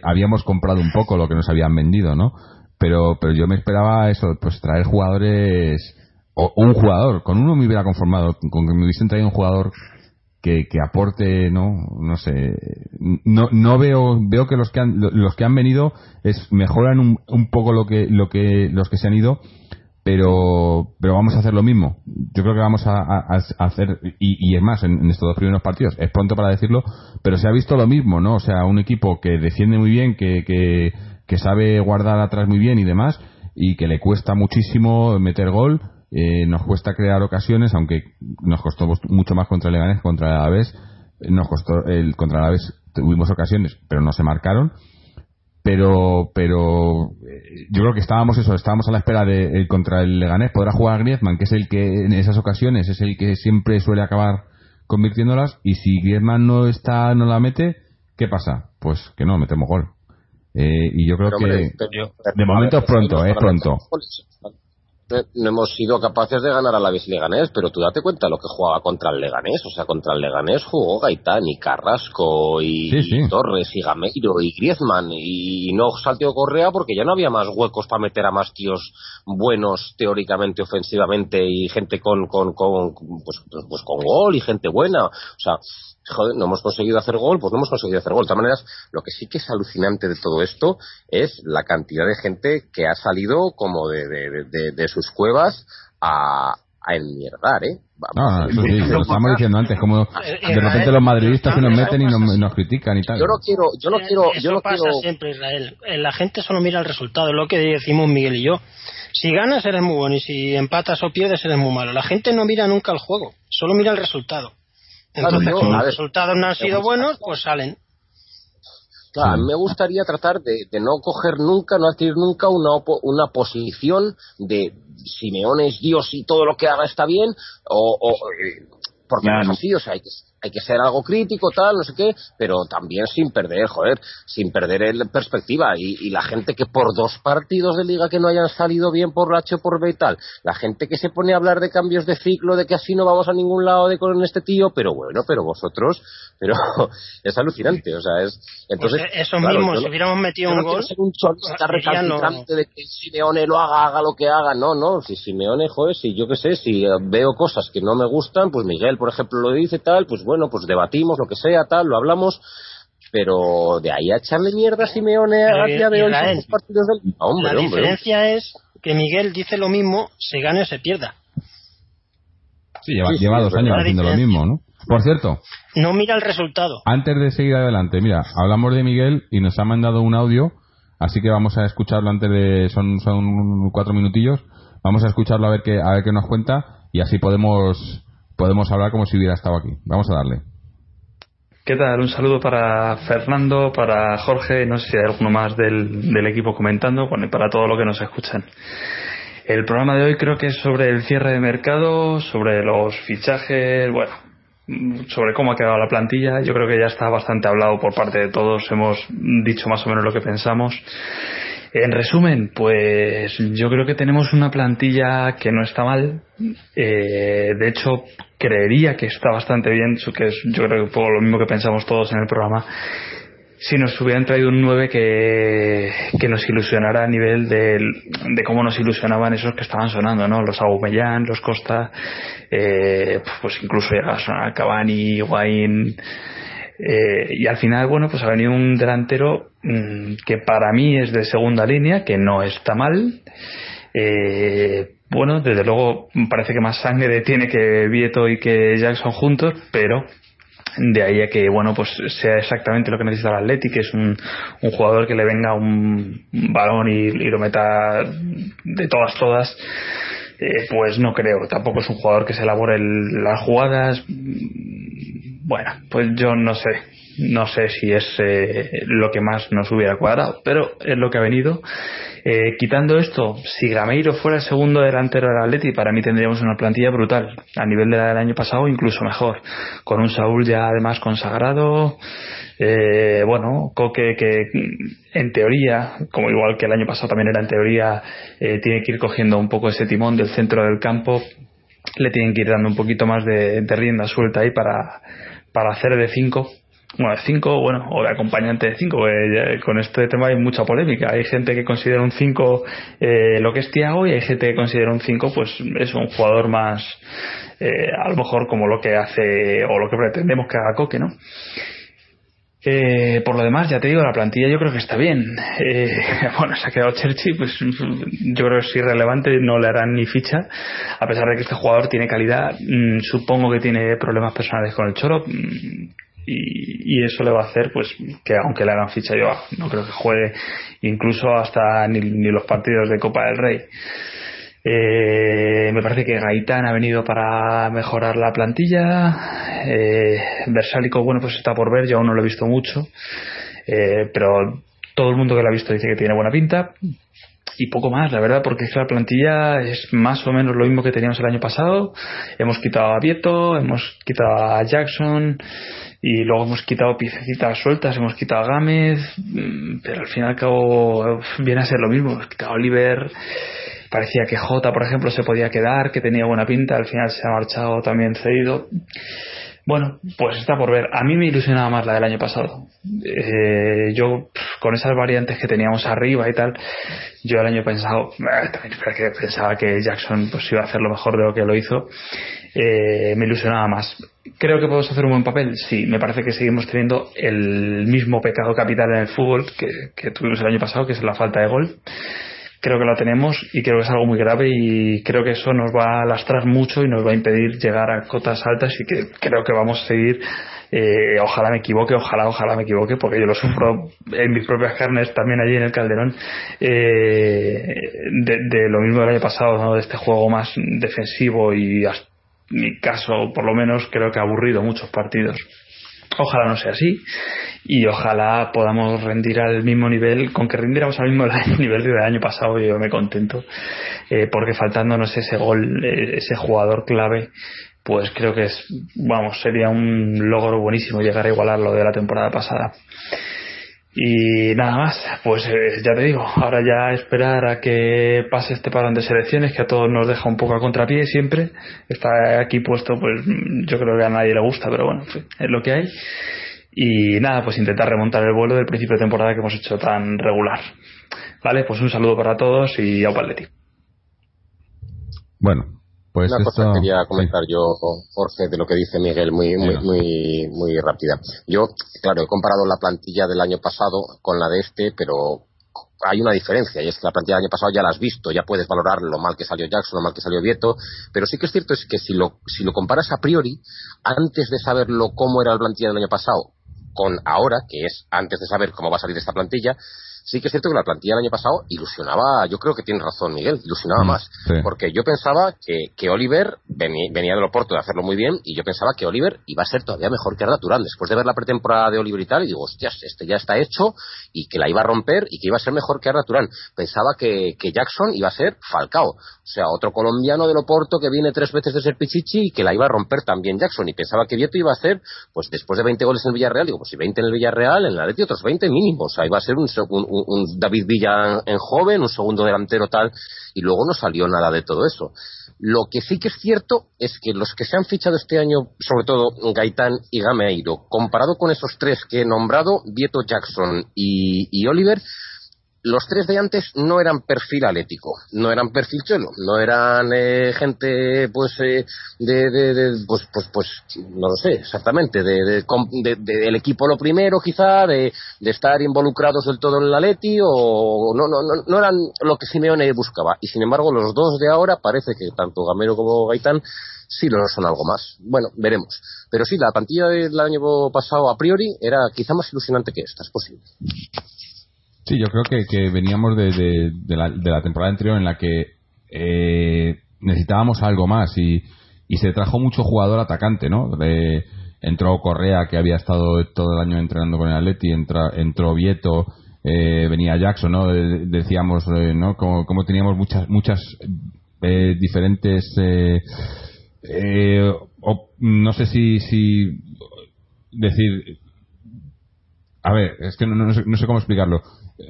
habíamos comprado un poco lo que nos habían vendido, ¿no? Pero, pero yo me esperaba eso, pues traer jugadores, o un jugador, con uno me hubiera conformado, con que me hubiesen traído un jugador que, que, aporte no no sé no no veo veo que los que han los que han venido es mejoran un, un poco lo que lo que los que se han ido pero pero vamos a hacer lo mismo. Yo creo que vamos a, hacer y, y, es más en, estos dos primeros partidos es pronto para decirlo pero se ha visto lo mismo no o sea un equipo que defiende muy bien que, que, que sabe guardar atrás muy bien y demás y que le cuesta muchísimo meter gol eh, nos cuesta crear ocasiones, aunque nos costó mucho más contra el Leganés, contra el Alavés. Nos costó el contra el Alavés tuvimos ocasiones, pero no se marcaron. Pero, pero eh, yo creo que estábamos eso, estábamos a la espera de eh, contra el Leganés podrá jugar Griezmann, que es el que en esas ocasiones es el que siempre suele acabar convirtiéndolas. Y si Griezmann no está, no la mete, ¿qué pasa? Pues que no metemos gol. y yo creo que de momento es pronto, es pronto. No hemos sido capaces de ganar a la vez Leganés, pero tú date cuenta lo que jugaba contra el Leganés. O sea, contra el Leganés jugó Gaitán y Carrasco y, Torres y Gameiro y Griezmann y, no salteó Correa porque ya no había más huecos para meter a más tíos buenos teóricamente, ofensivamente y gente con, con, con pues, pues con gol y gente buena. O sea, joder, no hemos conseguido hacer gol, pues no hemos conseguido hacer gol. De todas maneras, lo que sí que es alucinante de todo esto es la cantidad de gente que ha salido como de, de, de, sus cuevas a, a enmierdar, ¿eh? no, no, eso sí, lo estamos diciendo antes, como de repente los madridistas se nos meten y nos, critican y tal. Yo no quiero, yo no quiero, yo no pasa siempre, Israel. La gente solo mira el resultado, es lo que decimos Miguel y yo. Si ganas eres muy bueno y si empatas o pierdes eres muy malo. La gente no mira nunca el juego, solo mira el resultado. Entonces, si los resultados no han sido buenos, pues salen. Claro, a mí me gustaría tratar de, no coger nunca, no adquirir nunca una, una posición de Simeone es Dios y todo lo que haga está bien, o, o eh, porque no es así, o sea, hay que, hay que ser algo crítico, tal, no sé qué, pero también sin perder, joder, sin perder el perspectiva. Y, la gente que por dos partidos de liga que no hayan salido bien por H o por B y tal, la gente que se pone a hablar de cambios de ciclo, de que así no vamos a ningún lado de con este tío, pero bueno, pero vosotros, pero es alucinante, o sea, es. Entonces, pues eso mismo, si hubiéramos metido un gol. Ser un recalcitrante de que Simeone lo haga, haga lo que haga, no, no, si Simeone, joder, si yo qué sé, si veo cosas que no me gustan, pues Miguel, por ejemplo, lo dice tal, pues bueno, pues debatimos, lo que sea, tal, lo hablamos, pero de ahí a echarle mierda a Simeone a día de hoy los partidos del... Hombre, la diferencia es que Miguel dice lo mismo, se gane o se pierda. Sí, lleva, dos años haciendo lo mismo, ¿no? Por cierto. No mira el resultado. Antes de seguir adelante, mira, hablamos de Miguel y nos ha mandado un audio, así que vamos a escucharlo antes de. Son, son cuatro minutillos. Vamos a escucharlo a ver qué, a ver qué nos cuenta y así podemos podemos hablar como si hubiera estado aquí. Vamos a darle. ¿Qué tal? Un saludo para Fernando, para Jorge, no sé si hay alguno más del, equipo comentando, bueno, y para todo lo que nos escuchan. El programa de hoy creo que es sobre el cierre de mercado, sobre los fichajes, bueno, sobre cómo ha quedado la plantilla. Yo creo que ya está bastante hablado por parte de todos, hemos dicho más o menos lo que pensamos. En resumen, pues yo creo que tenemos una plantilla que no está mal. Eh, de hecho, creería que está bastante bien, que es yo creo que fue lo mismo que pensamos todos en el programa. Si nos hubieran traído un 9 que, que nos ilusionara a nivel de, de cómo nos ilusionaban esos que estaban sonando, ¿no? Los Aubameyang, los Costa, eh, pues incluso llega a sonar Cavani, Higuaín, eh, y al final, bueno, pues ha venido un delantero que para mí es de segunda línea, que no está mal. Eh, bueno, desde luego parece que más sangre tiene que Vieto y que Jackson juntos, pero de ahí a que bueno pues sea exactamente lo que necesita el Atleti que es un, un jugador que le venga un balón y, lo meta de todas todas eh, pues no creo tampoco es un jugador que se elabore las jugadas bueno, pues yo no sé, no sé si es eh, lo que más nos hubiera cuadrado, pero es lo que ha venido. Eh, quitando esto, si Gameiro fuera el segundo delantero del Atleti, para mí tendríamos una plantilla brutal, a nivel de la del año pasado, incluso mejor, con un Saúl ya además consagrado, eh, bueno, Coque que en teoría, como igual que el año pasado también era en teoría, tiene que ir cogiendo un poco ese timón del centro del campo, le tienen que ir dando un poquito más de rienda suelta ahí para para hacer de 5 bueno, de 5, bueno, o de acompañante de 5, con este tema hay mucha polémica. Hay gente que considera un 5 eh, lo que es Tiago y hay gente que considera un 5 pues es un jugador más, eh, a lo mejor como lo que hace o lo que pretendemos que haga Coque, ¿no? Eh, por lo demás, ya te digo, la plantilla yo creo que está bien. Eh, bueno, se ha quedado Cherchi, pues yo creo que es irrelevante, no le harán ni ficha, a pesar de que este jugador tiene calidad. Mm, supongo que tiene problemas personales con el Choro mm, y, eso le va a hacer, pues, que aunque le hagan ficha, yo no creo que juegue incluso hasta ni los partidos de Copa del Rey. Eh, me parece que Gaitán ha venido para mejorar la plantilla. Eh, Versálico, bueno, pues está por ver, yo aún no lo he visto mucho. Eh, pero todo el mundo que lo ha visto dice que tiene buena pinta. Y poco más, la verdad, porque es que la plantilla es más o menos lo mismo que teníamos el año pasado. Hemos quitado a Vieto, hemos quitado a Jackson y luego hemos quitado piececitas sueltas, hemos quitado a Gámez, mm, pero al fin y al cabo viene a ser lo mismo. Hemos quitado a Oliver parecía que Jota, por ejemplo, se podía quedar, que tenía buena pinta, al final se ha marchado también cedido. Bueno, pues está por ver. A mí me ilusionaba más la del año pasado. Eh, yo, con esas variantes que teníamos arriba y tal, yo el año pasado eh, pensaba que Jackson pues iba a hacer lo mejor de lo que lo hizo. Eh, me ilusionaba más. ¿Creo que podemos hacer un buen papel? Sí, me parece que seguimos teniendo el mismo pecado capital en el fútbol que, que tuvimos el año pasado, que es la falta de gol creo que la tenemos y creo que es algo muy grave y creo que eso nos va a lastrar mucho y nos va a impedir llegar a cotas altas y que creo que vamos a seguir eh, ojalá me equivoque, ojalá, ojalá me equivoque, porque yo lo sufro en mis propias carnes también allí en el Calderón, eh, de, lo mismo del año pasado, ¿no? de este juego más defensivo y, en mi caso, por lo menos, creo que ha aburrido muchos partidos. Ojalá no sea así y ojalá podamos rendir al mismo nivel, con que rindiéramos al mismo nivel del año pasado, yo me contento, eh, porque faltándonos ese gol, eh, ese jugador clave, pues creo que es, vamos, sería un logro buenísimo llegar a igualar lo de la temporada pasada. Y nada más, pues eh, ya te digo, ahora ya esperar a que pase este parón de selecciones que a todos nos deja un poco a contrapié siempre. Está aquí puesto, pues yo creo que a nadie le gusta, pero bueno, es lo que hay. Y nada, pues intentar remontar el vuelo del principio de temporada que hemos hecho tan regular. Vale, pues un saludo para todos y a Paletti. Bueno, pues una cosa quería comentar yo, Jorge, de lo que dice Miguel, muy, muy, muy, muy rápida. Yo, claro, he comparado la plantilla del año pasado con la de este, pero hay una diferencia y es que la plantilla del año pasado ya la has visto, ya puedes valorar lo mal que salió Jackson, lo mal que salió Vieto, pero sí que es cierto es que si lo, si lo comparas a priori, antes de saberlo cómo era la plantilla del año pasado con ahora, que es antes de saber cómo va a salir esta plantilla, sí que es cierto que la plantilla del año pasado ilusionaba, yo creo que tiene razón Miguel, ilusionaba mm, más. Porque yo pensaba que, que Oliver venía, venía del Oporto de hacerlo muy bien y yo pensaba que Oliver iba a ser todavía mejor que Arda Turán. Después de ver la pretemporada de Oliver y tal, y digo, hostias, este ya está hecho y que la iba a romper y que iba a ser mejor que Arda Turán. Pensaba que, que Jackson iba a ser Falcao. O sea, otro colombiano del Oporto que viene tres veces de ser Pichichi y que la iba a romper también Jackson. Y pensaba que Vieto iba a hacer, pues después de 20 goles en el Villarreal, digo, pues si 20 en el Villarreal, en la Leti otros 20 mínimos. O sea, iba a ser un, un, un David Villa en joven, un segundo delantero tal, y luego no salió nada de todo eso. Lo que sí que es cierto es que los que se han fichado este año, sobre todo Gaitán y Gameiro, comparado con esos tres que he nombrado, Vieto Jackson y Oliver, los tres de antes no eran perfil atlético, no eran perfil chelo, no eran eh, gente pues, eh, de, pues, pues, pues, no lo sé exactamente, de, del equipo lo primero quizá, de, estar involucrados del todo en el Atleti o no, no, no eran lo que Simeone buscaba. Y sin embargo los dos de ahora parece que tanto Gamero como Gaitán sí lo son algo más. Bueno, veremos. Pero sí, la plantilla del año pasado a priori era quizá más ilusionante que esta, es posible. Sí, yo creo que, que veníamos de, de, la, de, la, temporada anterior en la que eh, necesitábamos algo más y, se trajo mucho jugador atacante, ¿no? entró Correa, que había estado todo el año entrenando con el Atleti, entra, entró Vieto, eh, venía Jackson, ¿no? decíamos, eh, ¿no? Como, como, teníamos muchas, muchas eh, diferentes. no sé si, si decir. A ver, es que no, no sé cómo explicarlo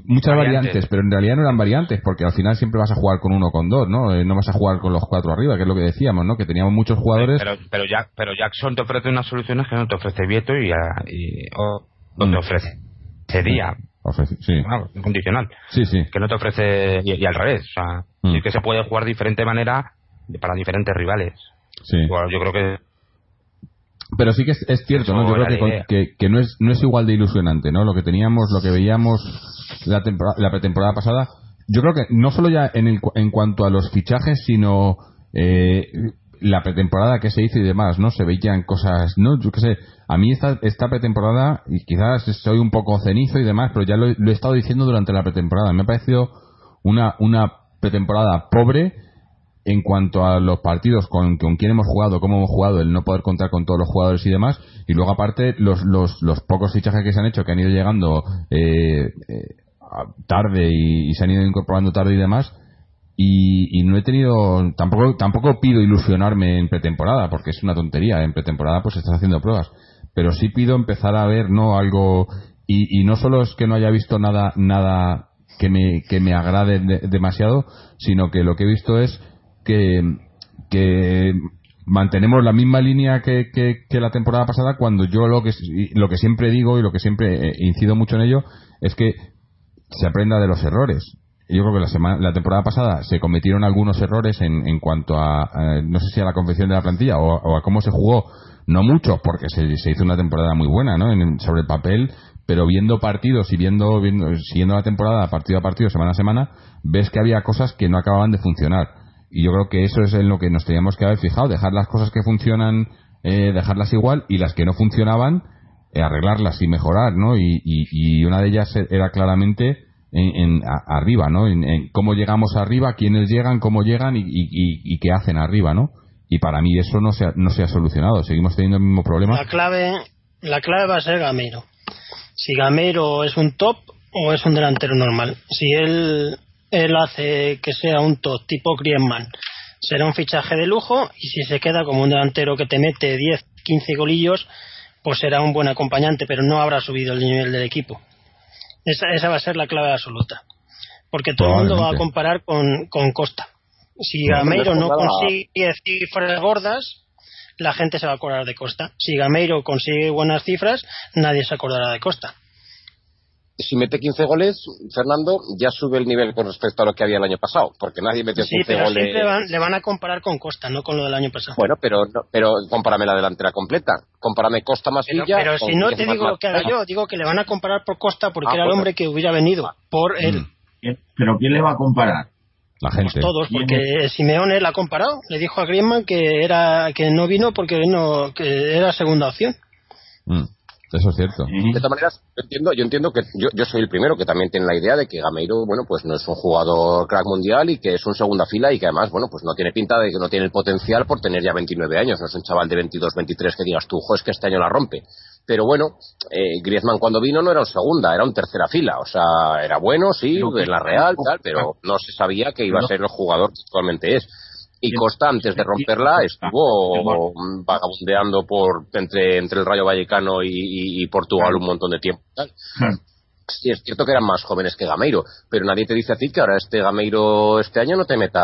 muchas variantes. pero en realidad no eran variantes, porque al final siempre vas a jugar con uno con dos, ¿no? Eh, no vas a jugar con los cuatro arriba, que es lo que decíamos, ¿no? Que teníamos muchos jugadores. Pero, pero, pero Jackson te ofrece unas soluciones que no te ofrece Vieto y, o, no te mm. ofrece sería sí. condicional. Sí, sí. Que no te ofrece, y, al revés, o sea, mm. que se puede jugar de diferente manera para diferentes rivales. Sí. yo creo que pero sí que es, cierto, ¿no? Yo creo que, que, no, es, no es igual de ilusionante, ¿no? Lo que teníamos, lo que veíamos la, la pretemporada pasada, yo creo que no solo ya en, el, en cuanto a los fichajes, sino eh, la pretemporada que se hizo y demás, ¿no? Se veían cosas, ¿no? Yo qué sé, a mí esta, esta pretemporada, y quizás soy un poco cenizo y demás, pero ya lo, lo he estado diciendo durante la pretemporada, me ha parecido una, una pretemporada pobre, en cuanto a los partidos con, con quién hemos jugado, cómo hemos jugado, el no poder contar con todos los jugadores y demás, y luego aparte los, los, los pocos fichajes que se han hecho, que han ido llegando eh, eh, tarde y, se han ido incorporando tarde y demás, y, no he tenido, tampoco, tampoco pido ilusionarme en pretemporada, porque es una tontería, en pretemporada pues estás haciendo pruebas, pero sí pido empezar a ver, ¿no? Algo, y, y no solo es que no haya visto nada, nada que me, que me agrade demasiado, sino que lo que he visto es que, mantenemos la misma línea que, que, la temporada pasada cuando yo lo que, lo que siempre digo y lo que siempre eh, incido mucho en ello es que se aprenda de los errores. Yo creo que la, semana, la temporada pasada se cometieron algunos errores en, en cuanto a, no sé si a la confección de la plantilla o, a cómo se jugó, no muchos, porque se, hizo una temporada muy buena, ¿no? sobre el papel, pero viendo partidos y viendo, viendo, siguiendo la temporada partido a partido, semana a semana, ves que había cosas que no acababan de funcionar y yo creo que eso es en lo que nos teníamos que haber fijado, dejar las cosas que funcionan, eh, dejarlas igual y las que no funcionaban, eh, arreglarlas y mejorar, ¿no? Y, y, una de ellas era claramente en, arriba, ¿no? En, cómo llegamos arriba, quiénes llegan, cómo llegan y, y, qué hacen arriba, ¿no? Y para mí eso no se ha, no se ha solucionado, seguimos teniendo el mismo problema. La clave, la clave va a ser Gamero. Si Gamero es un top o es un delantero normal. Si él él hace que sea un top tipo Griezmann. Será un fichaje de lujo y si se queda como un delantero que te mete 10, 15 golillos, pues será un buen acompañante, pero no habrá subido el nivel del equipo. Esa, esa va a ser la clave absoluta. Porque todo el mundo va a comparar con, con Costa. Si Gameiro no consigue cifras gordas, la gente se va a acordar de Costa. Si Gameiro consigue buenas cifras, nadie se acordará de Costa si mete 15 goles, Fernando, ya sube el nivel con respecto a lo que había el año pasado, porque nadie metió 15 pero goles. le van a comparar con Costa, no con lo del año pasado. Bueno, pero pero compárame la delantera completa. Compárame Costa más Pero, pero si no te digo lo que haga yo, digo que le van a comparar por Costa porque ah, era el hombre que hubiera venido por mm. él. ¿Pero quién le va a comparar? La gente. Pues todos, porque Simeone la ha comparado. Le dijo a Griezmann que era que no vino porque no que era segunda opción. Mm. Eso es cierto. De todas maneras, yo entiendo, yo entiendo que yo, yo soy el primero que también tiene la idea de que Gameiro, bueno, pues no es un jugador crack mundial y que es un segunda fila y que además, bueno, pues no tiene pinta de que no tiene el potencial por tener ya 29 años. No es un chaval de 22, 23 que digas tú, es que este año la rompe. Pero bueno, eh, Griezmann cuando vino no era un segunda, era un tercera fila. O sea, era bueno, sí, en la Real, tal, pero no se sabía que iba a ser el jugador que actualmente es y Costa antes de romperla estuvo vagabundeando por entre entre el Rayo Vallecano y, Portugal un montón de tiempo sí es cierto que eran más jóvenes que Gameiro pero nadie te dice a ti que ahora este Gameiro este año no te meta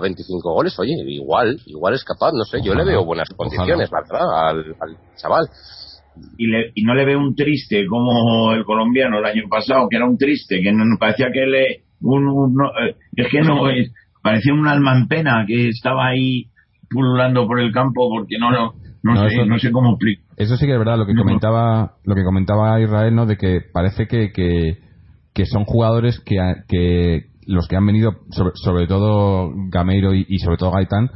25 goles. Oye igual igual es capaz no sé yo le veo buenas condiciones verdad al, chaval. Y, y no le veo un triste como el colombiano el año pasado que era un triste que no parecía que le un, eh, es que no es parecía un alma en pena que estaba ahí pululando por el campo porque no no, no, sé, no sé cómo explicar. Eso sí que es verdad, lo que comentaba lo que comentaba Israel, ¿no? De que parece que, que, son jugadores que, que los que han venido, sobre, todo Gameiro y, sobre todo Gaitán,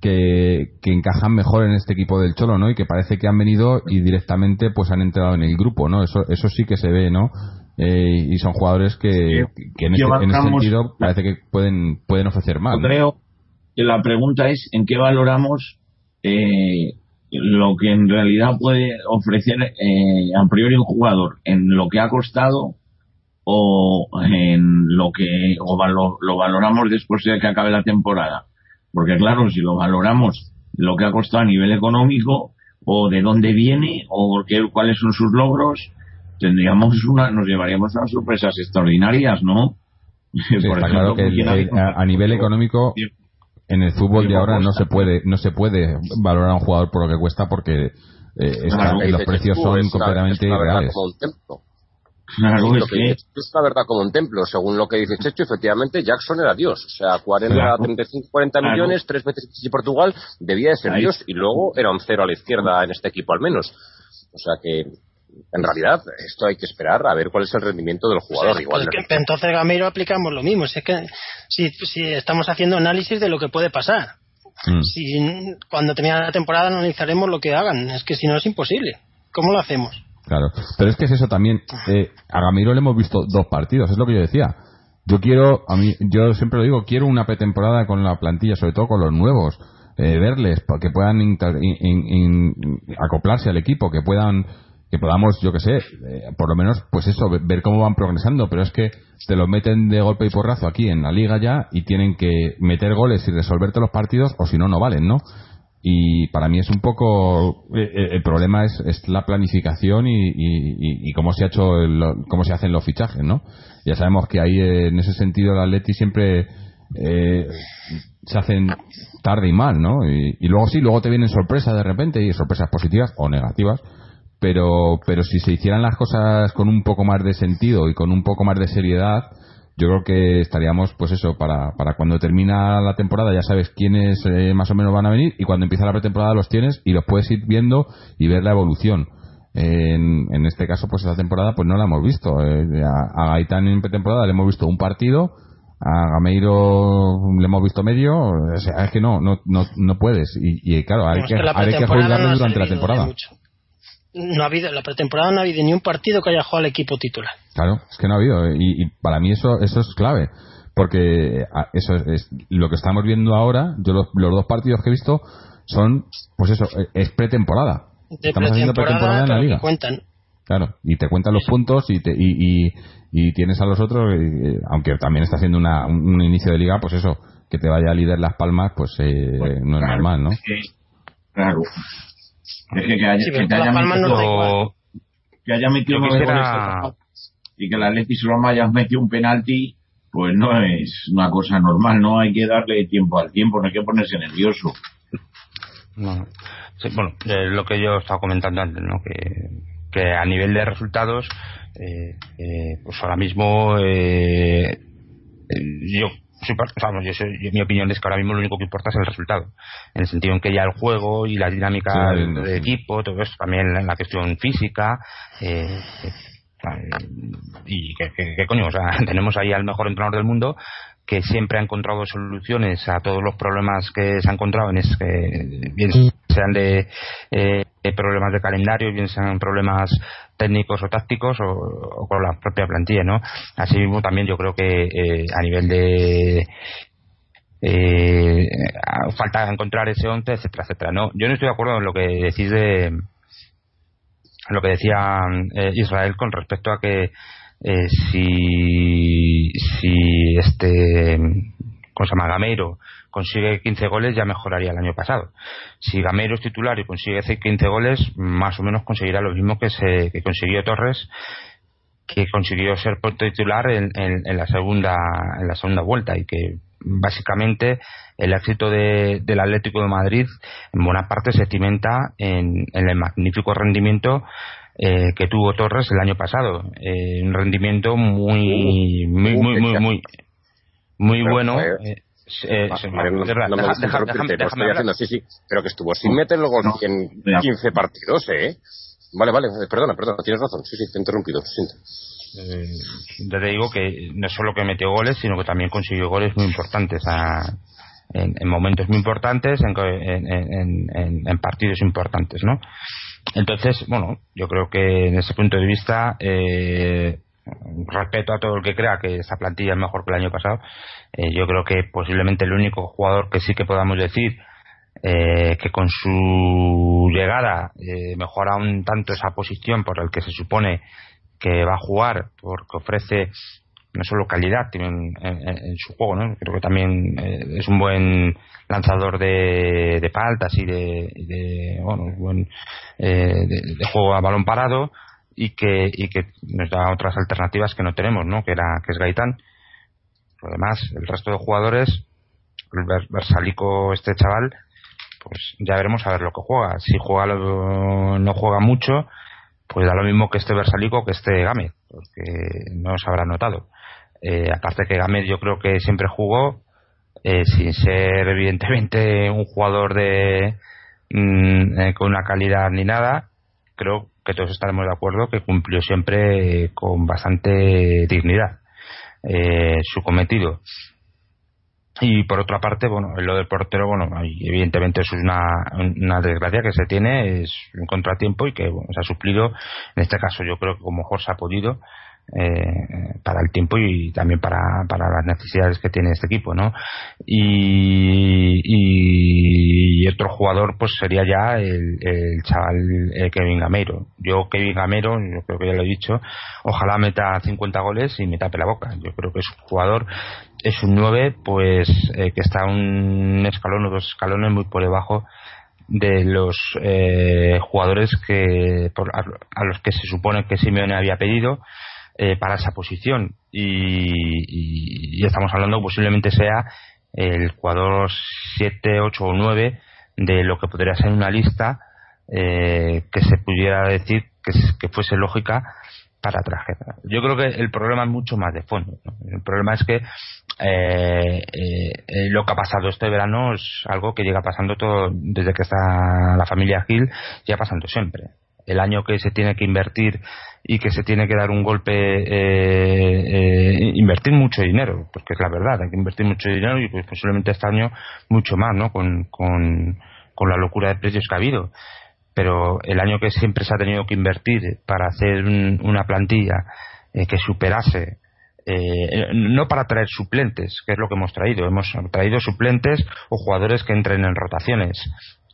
que, que, encajan mejor en este equipo del Cholo, ¿no? Y que parece que han venido y directamente pues han entrado en el grupo, ¿no? Eso, eso sí que se ve, ¿no? Eh, y son jugadores que, que en, ese, sentido parece que pueden, pueden ofrecer más. creo que la pregunta es en qué valoramos eh, lo que en realidad puede ofrecer eh, a priori un jugador, en lo que ha costado o en lo que o lo, valoramos después de que acabe la temporada. Porque claro, si lo valoramos lo que ha costado a nivel económico o de dónde viene o qué, cuáles son sus logros, tendríamos una, nos llevaríamos a sorpresas extraordinarias, ¿no? Por claro que a, nivel económico en el fútbol de ahora no se puede no se puede valorar a un jugador por lo que cuesta porque eh, los precios son completamente irreales. Claro, es, que... es la verdad como un templo. Según lo que dice Checho, efectivamente Jackson era Dios. O sea, 40, 35, 40 millones, tres veces y Portugal, debía de ser Dios y luego era un cero a la izquierda en este equipo al menos. O sea que en realidad esto hay que esperar a ver cuál es el rendimiento del jugador. igual pues entonces Gamero aplicamos lo mismo. Si es que si, si estamos haciendo análisis de lo que puede pasar. Mm. Si cuando termine la temporada analizaremos lo que hagan. Es que si no es imposible. ¿Cómo lo hacemos? Claro, pero es que es eso también. Eh, a Gamiro le hemos visto dos partidos, es lo que yo decía. Yo quiero, a mí, yo siempre lo digo, quiero una pretemporada con la plantilla, sobre todo con los nuevos, eh, verles, que puedan acoplarse al equipo, que puedan que podamos, yo que sé, eh, por lo menos, pues eso, ver cómo van progresando, pero es que te lo meten de golpe y porrazo aquí en la liga ya y tienen que meter goles y resolverte los partidos o si no, no valen, ¿no? y para mí es un poco eh, eh, el problema es, es la planificación y, y, cómo se ha hecho cómo se hacen los fichajes no ya sabemos que ahí en ese sentido el Atleti siempre eh, se hacen tarde y mal no y, luego sí luego te vienen sorpresas de repente y sorpresas positivas o negativas pero pero si se hicieran las cosas con un poco más de sentido y con un poco más de seriedad yo creo que estaríamos, pues eso, para, para cuando termina la temporada ya sabes quiénes eh, más o menos van a venir y cuando empieza la pretemporada los tienes y los puedes ir viendo y ver la evolución. En, en este caso, pues esta temporada pues no la hemos visto. Eh, a, Gaitán en pretemporada le hemos visto un partido, a Gameiro le hemos visto medio, o sea, es que no, no, no, no puedes. Y, y claro, hay que, hay que durante la temporada no ha habido, la pretemporada no ha habido ni un partido que haya jugado al equipo titular. Claro, es que no ha habido. Y, para mí eso, eso es clave. Porque eso es, lo que estamos viendo ahora. Yo los, dos partidos que he visto son, pues eso, es pretemporada. estamos haciendo pretemporada en la liga. Cuentan. Claro, y te cuentan los puntos y, te, y, y, tienes a los otros, eh, aunque también está haciendo una, un, inicio de liga, pues eso, que te vaya a líder Las Palmas, pues, eh, pues no es normal, ¿no? claro, es que, que, haya, que te haya metido, que haya metido quisiera... y que el Atleti Roma haya metido un penalti, pues no es una cosa normal, no hay que darle tiempo al tiempo, no hay que ponerse nervioso. bueno, eh, lo que yo estaba comentando antes, ¿no? Que, que a nivel de resultados, eh, eh, pues ahora mismo eh, yo mi opinión es que ahora mismo lo único que importa es el resultado, en el sentido en que ya el juego y la dinámica del equipo, todo eso, también la, la cuestión física, eh, eh, y que, coño, o sea, tenemos ahí al mejor entrenador del mundo que siempre ha encontrado soluciones a todos los problemas que se ha encontrado, en que bien sean de eh, problemas de calendario, bien sean problemas técnicos o tácticos o, con la propia plantilla, ¿no? Asimismo también yo creo que eh, a nivel de eh, falta encontrar ese once, etcétera, etcétera. No, yo no estoy de acuerdo en lo que decís de lo que decía eh, Israel con respecto a que eh, si, si este cosa Gameiro consigue 15 goles ya mejoraría el año pasado. Si Gameiro es titular y consigue 15 goles, más o menos conseguirá lo mismo que, se, que consiguió Torres, que consiguió ser titular en, en, la segunda en la segunda vuelta y que básicamente el éxito de, del Atlético de Madrid en buena parte se cimenta en, en el magnífico rendimiento eh, que tuvo Torres el año pasado. Eh, un rendimiento muy, muy, muy, muy, muy, muy bueno. Eh, eh, no, me estoy haciendo, sí, sí, pero que estuvo sin meter luego en 15 partidos, ¿eh? Vale, vale, perdona, perdona, tienes razón, sí, sí, te he interrumpido, eh, te digo que no solo que metió goles, sino que también consiguió goles muy importantes a, en, en, momentos muy importantes, en, en, en, partidos importantes, ¿no? Entonces, bueno, yo creo que en ese punto de vista, eh, respeto a todo el que crea que esa plantilla es mejor que el año pasado. Eh, yo creo que posiblemente el único jugador que sí que podamos decir eh, que con su llegada eh, mejora un tanto esa posición por el que se supone que va a jugar, porque ofrece no solo calidad en, en, su juego, ¿no? creo que también es un buen lanzador de, de paltas y de, de bueno, buen, de juego a balón parado y que, y que nos da otras alternativas que no tenemos, ¿no? Que, era, que es Gaitán. Además, el resto de jugadores, el Versalico, este chaval, pues ya veremos a ver lo que juega. Si juega no juega mucho, pues da lo mismo que este Versalico que este Gámez, porque no se habrá notado. Eh, aparte que Gámez yo creo que siempre jugó, eh, sin ser evidentemente un jugador de mm, eh, con una calidad ni nada, creo que todos estaremos de acuerdo que cumplió siempre con bastante dignidad eh, su cometido. Y por otra parte, bueno, lo del portero, bueno, evidentemente eso es una, una desgracia que se tiene, es un contratiempo y que se ha suplido, en este caso yo creo que como mejor se ha podido, eh, para el tiempo y también para, para las necesidades que tiene este equipo, ¿no? Y, y, otro jugador pues sería ya el, el chaval eh, Kevin Gamero. Yo Kevin Gamero, yo creo que ya lo he dicho, ojalá meta 50 goles y me tape la boca. Yo creo que es un jugador, es un 9 pues eh, que está un escalón o dos escalones muy por debajo de los eh, jugadores que a, los que se supone que Simeone había pedido eh, para esa posición y, estamos hablando posiblemente sea el jugador 7, 8 o 9 de lo que podría ser una lista eh, que se pudiera decir que, que fuese lógica para traje. Yo creo que el problema es mucho más de fondo. El problema es que eh, eh, lo que ha pasado este verano es algo que llega pasando todo desde que está la familia Gil, ya pasando siempre. El año que se tiene que invertir y que se tiene que dar un golpe, eh, invertir mucho dinero, porque es la verdad, hay que invertir mucho dinero y pues posiblemente este año mucho más, ¿no? Con, con, con la locura de precios que ha habido. Pero el año que siempre se ha tenido que invertir para hacer una plantilla eh, que superase eh, no para traer suplentes, que es lo que hemos traído, hemos traído suplentes o jugadores que entren en rotaciones,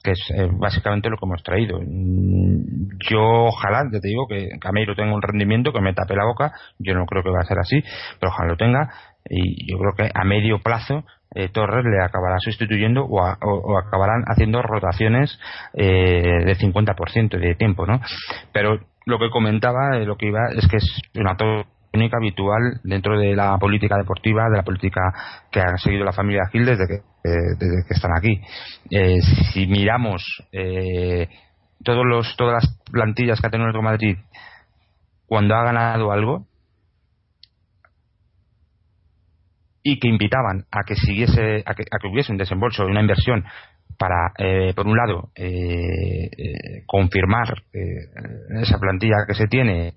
que es eh, básicamente lo que hemos traído. Mm, yo ojalá, te digo, que Cameiro tenga un rendimiento que me tape la boca, yo no creo que va a ser así, pero ojalá lo tenga y yo creo que a medio plazo eh, Torres le acabará sustituyendo o, acabarán haciendo rotaciones eh, de 50% de tiempo, ¿no? Pero lo que comentaba, eh, lo que iba, es que es una tónica habitual dentro de la política deportiva, de la política que ha seguido la familia Gil desde que, eh, desde que están aquí. si miramos todos los, todas las plantillas que ha tenido el Madrid cuando ha ganado algo, y que invitaban a que siguiese a que, hubiese un desembolso, una inversión para, eh, por un lado, eh, eh, confirmar esa plantilla que se tiene,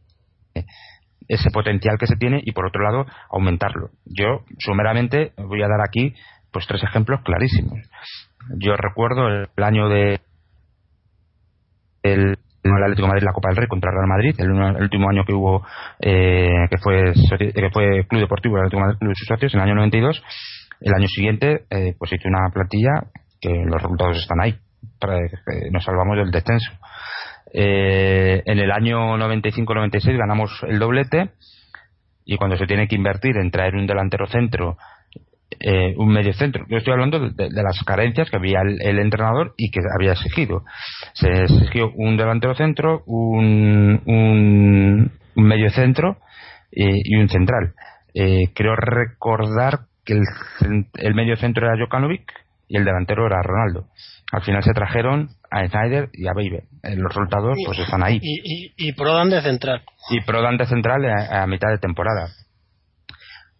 ese potencial que se tiene, y por otro lado, aumentarlo. Yo, sumeramente, voy a dar aquí pues tres ejemplos clarísimos. Yo recuerdo el año de el el Atlético Madrid la Copa del Rey contra Real Madrid, el, último año que hubo, eh, que, fue, que fue Club Deportivo el Atlético de Club de sus socios, en el año 92. El año siguiente, eh, pues hizo una plantilla que los resultados están ahí, para que nos salvamos del descenso. Eh, en el año 95-96 ganamos el doblete y cuando se tiene que invertir en traer un delantero centro eh, un medio centro. Yo estoy hablando de, las carencias que había el, entrenador y que había exigido. Se exigió un delantero centro, un, un, medio centro eh, y un central. Eh, creo recordar que el, el medio centro era Jokanovic y el delantero era Ronaldo. Al final se trajeron a Snyder y a Baby. Los resultados pues están ahí. Y, y, Prodan de central. Y Prodan de central a mitad de temporada.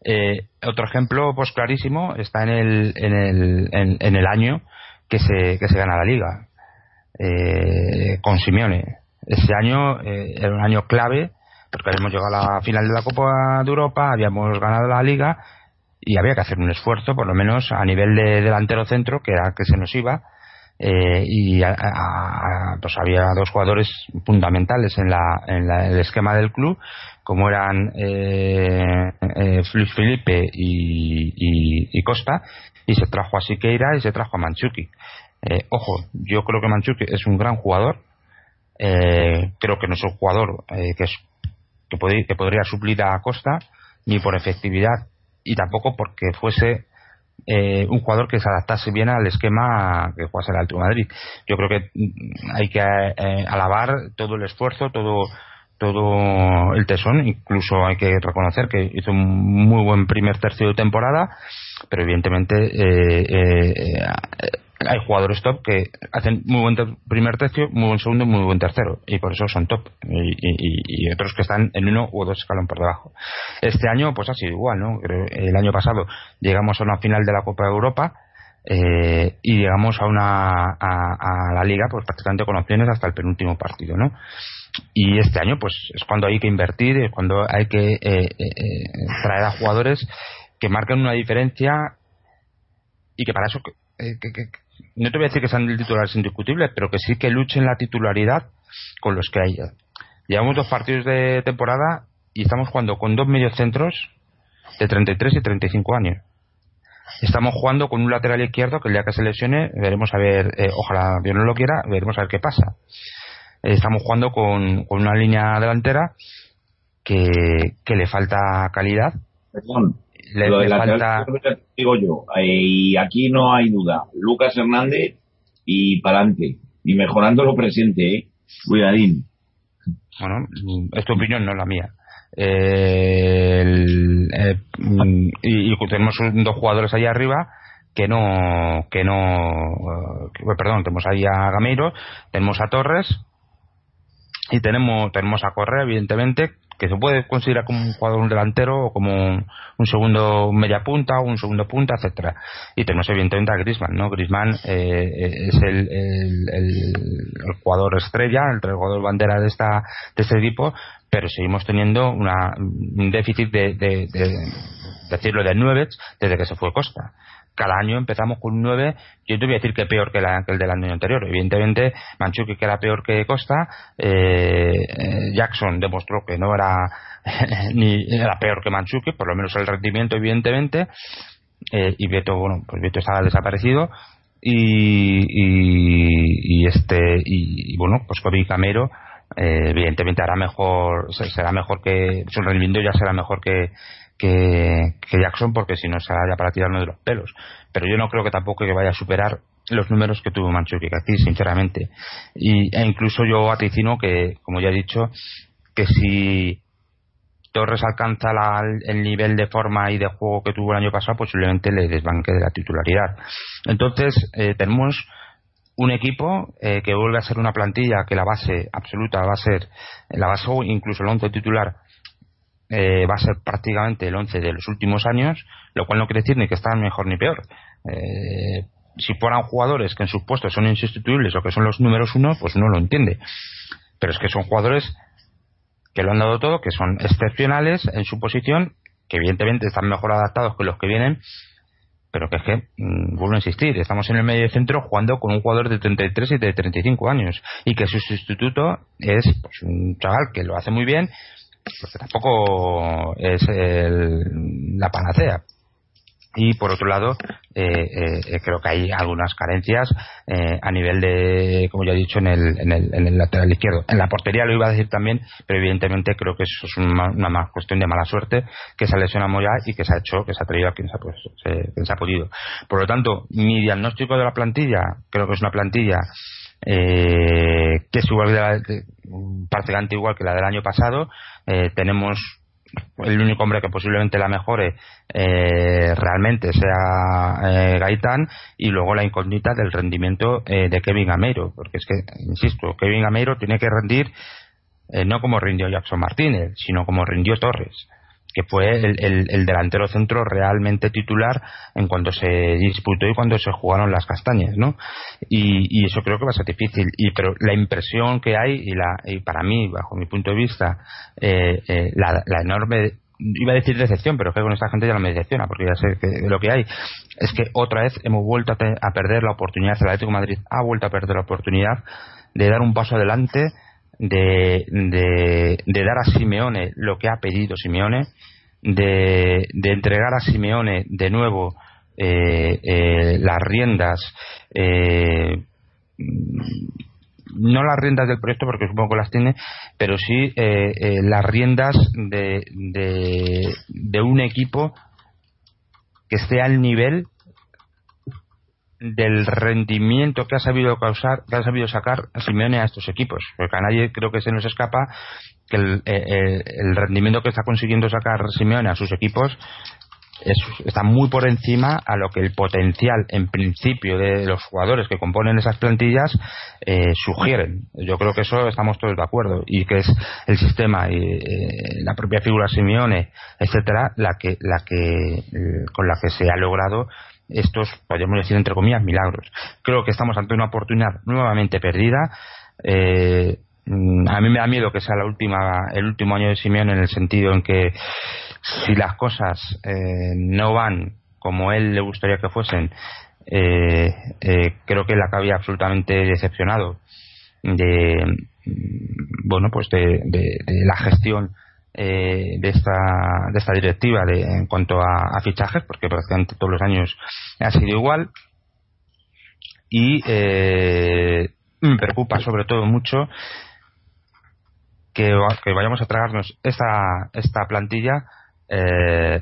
Eh, otro ejemplo pues clarísimo está en el, en el, en, el año que se, que se gana la liga eh, con Simeone. Ese año eh, era un año clave porque habíamos llegado a la final de la Copa de Europa, habíamos ganado la liga y había que hacer un esfuerzo, por lo menos a nivel de delantero centro, que era que se nos iba, eh, y pues había dos jugadores fundamentales en, la, en el esquema del club como eran eh, eh Felipe y, Costa y se trajo a Siqueira y se trajo a Manchuki eh, ojo yo creo que Manchuki es un gran jugador creo que no es un jugador que, es, que, podría suplir a Costa ni por efectividad y tampoco porque fuese eh, un jugador que se adaptase bien al esquema que juega el Alto Madrid. Yo creo que mm, hay que eh, alabar todo el esfuerzo, todo todo el tesón, incluso hay que reconocer que hizo un muy buen primer tercio de temporada, pero evidentemente eh, eh hay jugadores top que hacen muy buen primer tercio, muy buen segundo y muy buen tercero, y por eso son top, y, otros que están en uno u dos escalón por debajo. Este año, pues ha sido igual, ¿no? El año pasado llegamos a una final de la Copa de Europa, eh, y llegamos a una a, la liga pues prácticamente con opciones hasta el penúltimo partido no y este año pues es cuando hay que invertir es cuando hay que eh, eh, traer a jugadores que marquen una diferencia y que para eso que, no te voy a decir que sean titulares indiscutibles, pero que sí que luchen la titularidad con los que hay. Llevamos dos partidos de temporada y estamos jugando con dos mediocentros de 33 y 35 años. Estamos jugando con un lateral izquierdo que el día que se lesione, veremos a ver, eh, ojalá Dios no lo quiera, veremos a ver qué pasa. Estamos jugando con, una línea delantera que, que le falta calidad. Perdón, lo de la digo yo, y aquí no hay duda. Lucas Hernández y Palante. y mejorando lo presente, ¿eh? Cuidadín. Bueno, es tu opinión, no la mía. Eh, eh, y, tenemos dos jugadores ahí arriba que no que no perdón tenemos ahí a Gameiro tenemos a Torres y tenemos tenemos a Correa evidentemente que se puede considerar como un jugador un delantero o como un, segundo media punta o un segundo punta, etcétera. Y tenemos evidentemente a Griezmann, ¿no? Griezmann eh, es el, el, jugador estrella, el jugador bandera de esta de este equipo, pero seguimos teniendo una, un déficit de, de, de decirlo de nueve desde que se fue Costa cada año empezamos con un 9, yo te voy a decir que peor que, el del año anterior. Evidentemente, Manchuki que era peor que Costa, eh, eh, Jackson demostró que no era ni era peor que Manchuki, por lo menos el rendimiento, evidentemente, eh, y Beto, bueno, pues Beto estaba desaparecido. Y, y, este y, bueno pues Kobe Camero evidentemente hará mejor será mejor que su rendimiento ya será mejor que, que, Jackson porque si no será ya para tirarnos de los pelos. Pero yo no creo que tampoco que vaya a superar los números que tuvo Manchuki aquí, sinceramente. Y, e incluso yo aticino que, como ya he dicho, que si Torres alcanza el nivel de forma y de juego que tuvo el año pasado, posiblemente le desbanque de la titularidad. Entonces, eh, tenemos un equipo eh, que vuelve a ser una plantilla que la base absoluta va a ser, la base o incluso el once titular eh, va a ser prácticamente el 11 de los últimos años, lo cual no quiere decir ni que están mejor ni peor. Eh, si fueran jugadores que en sus puestos son insustituibles o que son los números uno, pues uno lo entiende. Pero es que son jugadores que lo han dado todo, que son excepcionales en su posición, que evidentemente están mejor adaptados que los que vienen, pero que es que, mm, vuelvo a insistir, estamos en el medio centro jugando con un jugador de 33 y de 35 años, y que su sustituto es pues, un chaval que lo hace muy bien porque tampoco es la panacea. Y por otro lado, eh, eh, creo que hay algunas carencias eh, a nivel de, como ya he dicho, en el, en, el, en el lateral izquierdo. En la portería lo iba a decir también, pero evidentemente creo que eso es una, más cuestión de mala suerte que se ha lesionado Moya y que se ha hecho, que se ha traído a quien se ha, pues, se ha podido. Por lo tanto, mi diagnóstico de la plantilla, creo que es una plantilla eh, que es igual de la, prácticamente igual que la del año pasado. Eh, tenemos el único hombre que posiblemente la mejore eh, realmente sea eh, Gaitán y luego la incógnita del rendimiento eh, de Kevin Gameiro porque es que insisto Kevin Gameiro tiene que rendir no como rindió Jackson Martínez sino como rindió Torres que fue el, delantero centro realmente titular en cuanto se disputó y cuando se jugaron las castañas, ¿no? Y, eso creo que va a ser difícil. Y pero la impresión que hay y la y para mí, bajo mi punto de vista, eh, eh, la, enorme iba a decir decepción, pero que con esta gente ya no me decepciona, porque ya sé que lo que hay es que otra vez hemos vuelto a, perder la oportunidad, el Atlético Madrid ha vuelto a perder la oportunidad de dar un paso adelante de, de, dar a Simeone lo que ha pedido Simeone, de, de entregar a Simeone de nuevo eh, eh, las riendas, eh, no las riendas del proyecto porque supongo que las tiene, pero sí las riendas de, de un equipo que esté al nivel del rendimiento que ha sabido causar, que ha sabido sacar Simeone a estos equipos, porque a nadie creo que se nos escapa que el, eh, eh, el rendimiento que está consiguiendo sacar Simeone a sus equipos está muy por encima a lo que el potencial en principio de los jugadores que componen esas plantillas eh, sugieren. Yo creo que eso estamos todos de acuerdo y que es el sistema y la propia figura Simeone, etcétera, la que la que con la que se ha logrado estos, podríamos decir entre comillas, milagros. Creo que estamos ante una oportunidad nuevamente perdida. Eh, mm, a mí me da miedo que sea la última, el último año de Simeón en el sentido en que si las cosas eh, no van como él le gustaría que fuesen, eh, creo que él acabaría absolutamente decepcionado de, mm, bueno, pues de la gestión eh, de, esta, de esta directiva de, en cuanto a, fichajes, porque prácticamente todos los años ha sido igual. Y eh, me preocupa sobre todo mucho que, que vayamos a tragarnos esta, esta plantilla eh,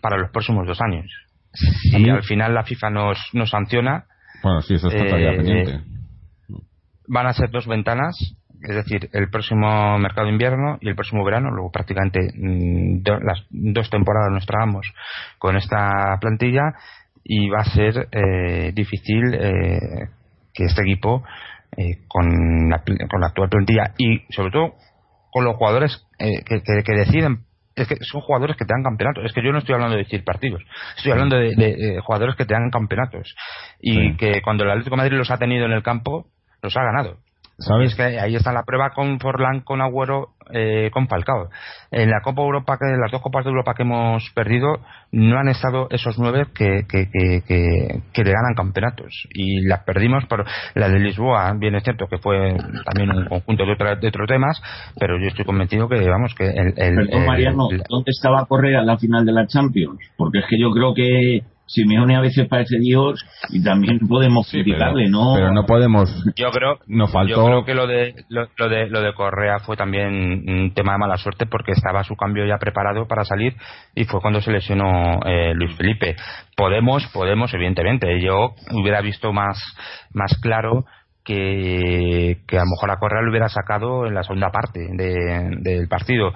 para los próximos dos años. Si al final la FIFA nos, nos sanciona. Bueno, sí, eso está todavía pendiente van a ser dos ventanas, es decir, el próximo mercado de invierno y el próximo verano, luego prácticamente mm, las dos temporadas nos tragamos con esta plantilla y va a ser eh, difícil eh, que este equipo eh, con, la, con la actual plantilla y sobre todo con los jugadores que, que, deciden es que son jugadores que te dan campeonatos. Es que yo no estoy hablando de decir partidos, estoy hablando de, jugadores que te dan campeonatos y que cuando el Atlético de Madrid los ha tenido en el campo, los ha ganado. ¿Sabes? que ahí está la prueba con Forlán, con Agüero, eh, con Falcao. En la Copa Europa, que las dos Copas de Europa que hemos perdido, no han estado esos nueve que, que, que, que, le ganan campeonatos. Y las perdimos por la de Lisboa, bien es cierto que fue también un conjunto de, otros temas, pero yo estoy convencido que, vamos, que el. el, Mariano, ¿dónde estaba Correa en la final de la Champions? Porque es que yo creo que Simeone a veces parece Dios y también podemos criticarle, ¿no? Pero no podemos. Yo creo, no faltó... yo creo que lo de, lo, de lo de Correa fue también un tema de mala suerte porque estaba su cambio ya preparado para salir y fue cuando se lesionó eh, Luis Felipe. Podemos, podemos, evidentemente. Yo hubiera visto más, más claro que, que, a lo mejor a Correa lo hubiera sacado en la segunda parte del partido.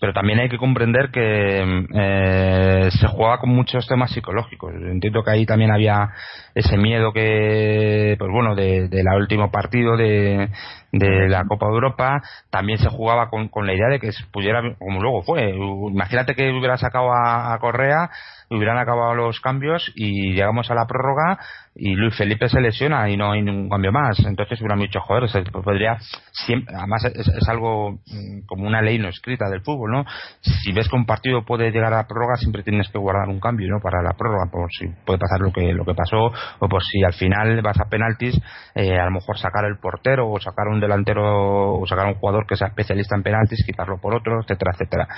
Pero también hay que comprender que eh, se jugaba con muchos temas psicológicos. Entiendo que ahí también había ese miedo que, pues bueno, de, de último partido de, de la Copa de Europa, también se jugaba con, con la idea de que pudiera, como luego fue, imagínate que hubiera sacado a, a Correa, hubieran acabado los cambios y llegamos a la prórroga y Luis Felipe se lesiona y no hay ningún cambio más. Entonces hubieran dicho, joder, se podría, siempre, además es, algo mm, como una ley no escrita del fútbol, ¿no? Si ves que un partido puede llegar a la prórroga, siempre tienes que guardar un cambio, ¿no? Para la prórroga, por si puede pasar lo que, lo que pasó, o por si al final vas a penaltis, eh, a lo mejor sacar el portero o sacar un delantero o sacar un jugador que sea especialista en penaltis, quitarlo por otro, etcétera, etcétera.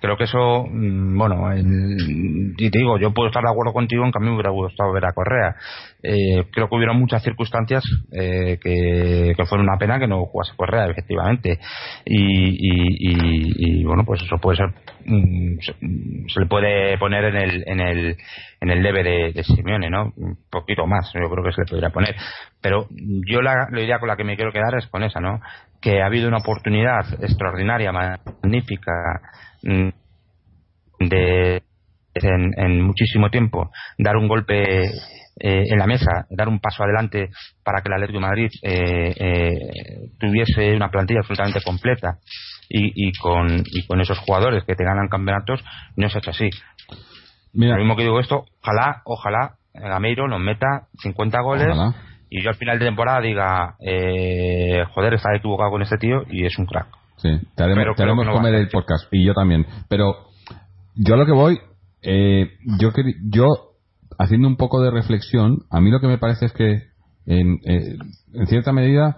Creo que eso, mm, bueno, y te digo, yo puedo estar de acuerdo contigo, en cambio me hubiera gustado ver a Correa. Eh, creo que hubieron muchas circunstancias eh, que, que fueron una pena que no jugase Correa, efectivamente. Y, bueno, pues eso puede ser, mm, se, le puede poner en el, en el, en el debe de, Simeone, ¿no? Un poquito más, yo creo que se le podría poner. Pero yo la, la idea con la que me quiero quedar es con esa, ¿no? Que ha habido una oportunidad extraordinaria, magnífica, mm, de en muchísimo tiempo dar un golpe eh, en la mesa, dar un paso adelante para que el Atlético de Madrid eh, eh, tuviese una plantilla absolutamente completa y, y, con, y con esos jugadores que te ganan campeonatos, no se ha hecho así. Lo mismo que digo esto, ojalá, ojalá Gameiro nos meta 50 goles y yo al final de temporada diga, eh, joder, está equivocado con este tío y es un crack. Sí, te haremos, comer el podcast y yo también. Pero yo a lo que voy, eh, yo, yo haciendo un poco de reflexión, a mí lo que me parece es que en, eh, en cierta medida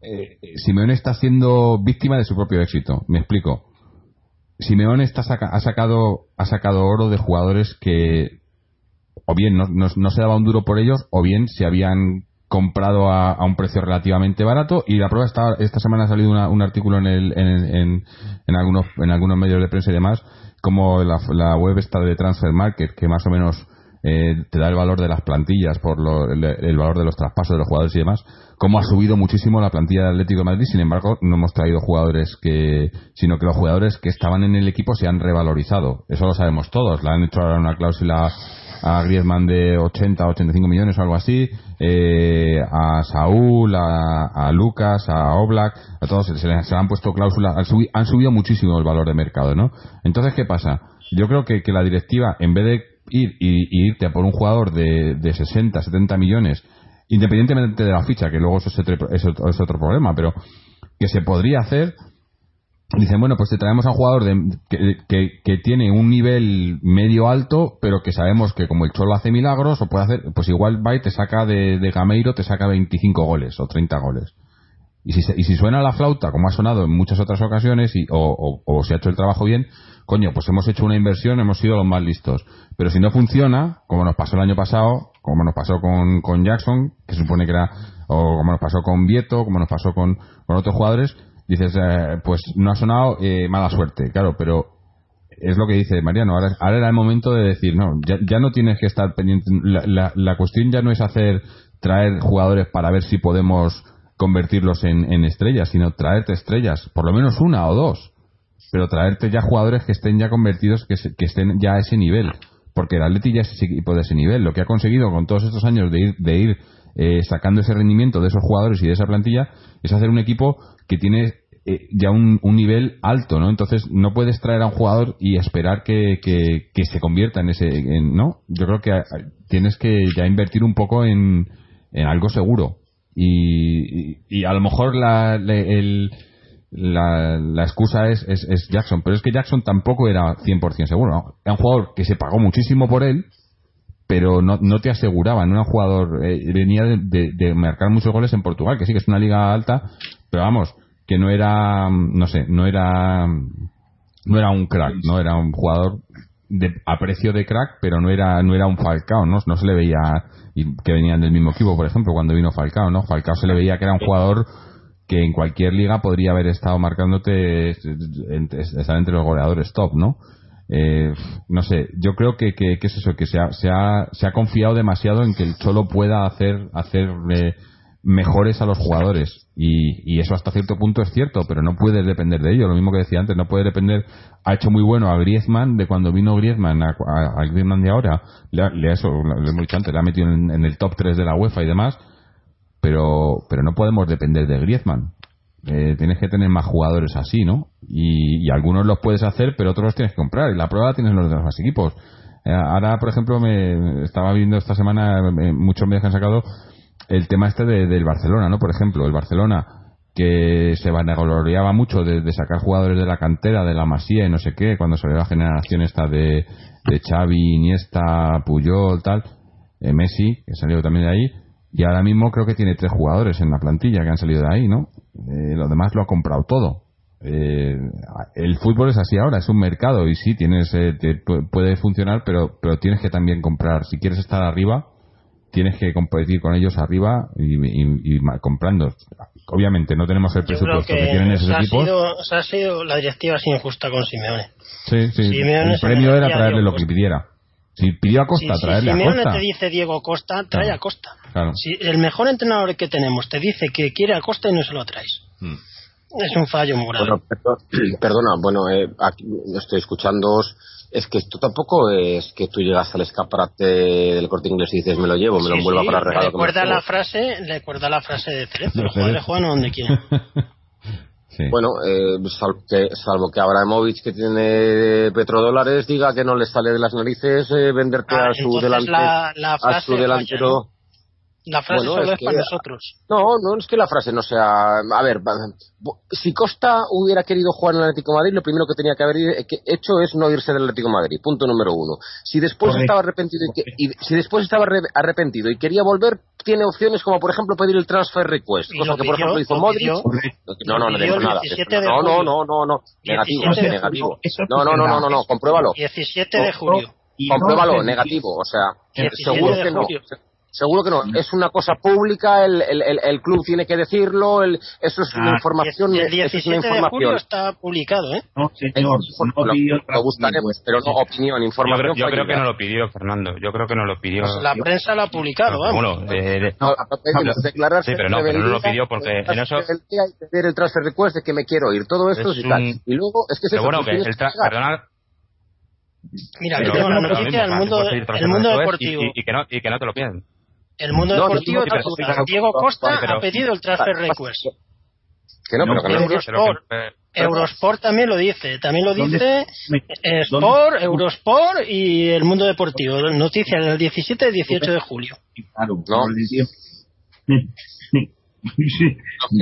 eh, Simeone está siendo víctima de su propio éxito. Me explico. Simeone está ha sacado ha sacado oro de jugadores que o bien no, se daba un duro por ellos o bien se habían comprado a, un precio relativamente barato y la prueba está esta semana ha salido un artículo en, el, en, en, en, algunos en algunos medios de prensa y demás como la, la web está de Transfer Market que más o menos eh, te da el valor de las plantillas, por el, valor de los traspasos de los jugadores y demás, cómo ha subido muchísimo la plantilla del Atlético de Madrid, sin embargo, no hemos traído jugadores que, sino que los jugadores que estaban en el equipo se han revalorizado. Eso lo sabemos todos. Le han hecho ahora una cláusula a Griezmann de 80 85 millones o algo así, eh, a Saúl, a, Lucas, a Oblak, a todos se, les, han puesto cláusulas, han, subido, muchísimo el valor de mercado, ¿no? Entonces, ¿qué pasa? Yo creo que, que la directiva, en vez de ir y, irte a por un jugador de, de 60, 70 millones, independientemente de la ficha, que luego eso es otro, es otro problema, pero que se podría hacer, dicen, bueno, pues te traemos a un jugador de, que, que, tiene un nivel medio alto, pero que sabemos que como el Cholo hace milagros, o puede hacer, pues igual va y te saca de, de Gameiro, te saca 25 goles o 30 goles. Y si, y si suena la flauta, como ha sonado en muchas otras ocasiones, y, o, o, se ha hecho el trabajo bien, coño, pues hemos hecho una inversión, hemos sido los más listos. Pero si no funciona, como nos pasó el año pasado, como nos pasó con, con Jackson, que supone que era, o como nos pasó con Vieto, como nos pasó con, con otros jugadores, dices, eh, pues no ha sonado, eh, mala suerte, claro, pero es lo que dice Mariano, ahora, ahora era el momento de decir, no, ya, ya no tienes que estar pendiente, la, la, la cuestión ya no es hacer, traer jugadores para ver si podemos convertirlos en, estrellas, sino traerte estrellas, por lo menos una o dos, pero traerte ya jugadores que estén ya convertidos, que, estén ya a ese nivel, porque el Atleti ya es ese equipo de ese nivel. Lo que ha conseguido con todos estos años de ir, eh, sacando ese rendimiento de esos jugadores y de esa plantilla es hacer un equipo que tiene eh, ya un, nivel alto, ¿no? Entonces no puedes traer a un jugador y esperar que, que, se convierta en ese, ¿no? Yo creo que ah, tienes que ya invertir un poco en, en algo seguro. Y, y, a lo mejor la, el, la, la, excusa es, es, Jackson, pero es que Jackson tampoco era 100% seguro, ¿no? Era un jugador que se pagó muchísimo por él, pero no, no te aseguraba, no era un jugador, eh, venía de, marcar muchos goles en Portugal, que sí que es una liga alta, pero vamos, que no era, no sé, no era, no era un crack, no era un jugador de, a precio de crack, pero no era, no era un Falcao, ¿no? No se le veía que venían del mismo equipo, por ejemplo, cuando vino Falcao, ¿no? Falcao se le veía que era un jugador que en cualquier liga podría haber estado marcándote estar entre los goleadores top, ¿no? Eh, no sé, yo creo que, que, es eso, que se ha, se, ha, se ha confiado demasiado en que el Cholo pueda hacer, hacer mejores a los jugadores. Y, eso hasta cierto punto es cierto pero no puedes depender de ello. Lo mismo que decía antes no puede depender. Ha hecho muy bueno a Griezmann de cuando vino Griezmann a, Griezmann de ahora. Le, le eso lo le ha metido en, el top 3 de la UEFA y demás pero pero no podemos depender de Griezmann. Eh, tienes que tener más jugadores así no y, algunos los puedes hacer pero otros los tienes que comprar. Y la prueba la tienes los demás equipos. Eh, ahora por ejemplo me estaba viendo esta semana eh, muchos me han sacado el tema este del Barcelona, ¿no? Por ejemplo, el Barcelona que se vanagloriaba mucho de, sacar jugadores de la cantera, de la Masía y no sé qué, cuando salió la generación esta de, de Xavi, Iniesta, Puyol, tal, eh, Messi, que salió también de ahí, y ahora mismo creo que tiene tres jugadores en la plantilla que han salido de ahí, ¿no? Eh, lo demás lo ha comprado todo. Eh, el fútbol es así ahora, es un mercado y sí, tienes, puede funcionar, pero, pero tienes que también comprar, si quieres estar arriba, tienes que competir con ellos arriba y, comprando. Obviamente no tenemos el presupuesto que, tienen esos equipos. Ha sido, la directiva así injusta con Simeone. Sí, sí. el premio era traerle lo que pidiera. Si pidió a Costa, traerle a Costa. Simeone te dice Diego Costa, trae a Costa. Si el mejor entrenador que tenemos te dice que quiere a Costa y no se lo traes. Hmm. Es un fallo muy grave. perdona, bueno, eh, aquí estoy escuchándoos es que esto tampoco es que tú llegas al escaparate del corte inglés y dices me lo llevo, me lo envuelva para regalo. Recuerda la frase, recuerda la frase de Cerezo, los jugadores juegan donde quieren. Bueno, eh, salvo, que, salvo que Abramovich, que tiene petrodólares, diga que no le sale de las narices eh, venderte ah, a, su delante, a su delantero. La frase solo es, para nosotros. No, no es que la frase no sea. A ver, si Costa hubiera querido jugar en el Atlético de Madrid, lo primero que tenía que haber hecho es no irse del Atlético de Madrid. Punto número uno. Si después estaba arrepentido y, si después estaba arrepentido y quería volver, tiene opciones como por ejemplo pedir el transfer request, cosa que por ejemplo hizo Modric. No, no, no digo nada. No, no, no, no, no. Negativo, negativo. No, no, no, no, no, compruébalo. 17 de julio. Compruébalo, negativo. O sea, seguro que no. Seguro que no. Es una cosa pública, el, el, el, club tiene que decirlo, el, eso es una ah, información. El 17 es una información. de julio está publicado, ¿eh? No, señor, no pidió lo, buscaremos, pero no opinión, información. Yo creo, que no lo pidió, Fernando. Yo creo que no lo pidió. Pues la prensa lo ha publicado, vamos. Bueno, eh, no, declararse sí, pero no, pero no lo pidió porque en eso... El, el transfer request de que me quiero ir, todo esto y tal. Y luego, es que se bueno, que el perdona, Mira, que tengo una noticia del mundo, el mundo deportivo. Y, que no, y que no te lo piden. El mundo deportivo, Diego Costa ha pedido el transfer request. Que no, pero que no, Eurosport, Eurosport también lo dice, también lo dice Sport, Eurosport y el mundo deportivo. Noticias del 17 y 18 de julio. Claro, no.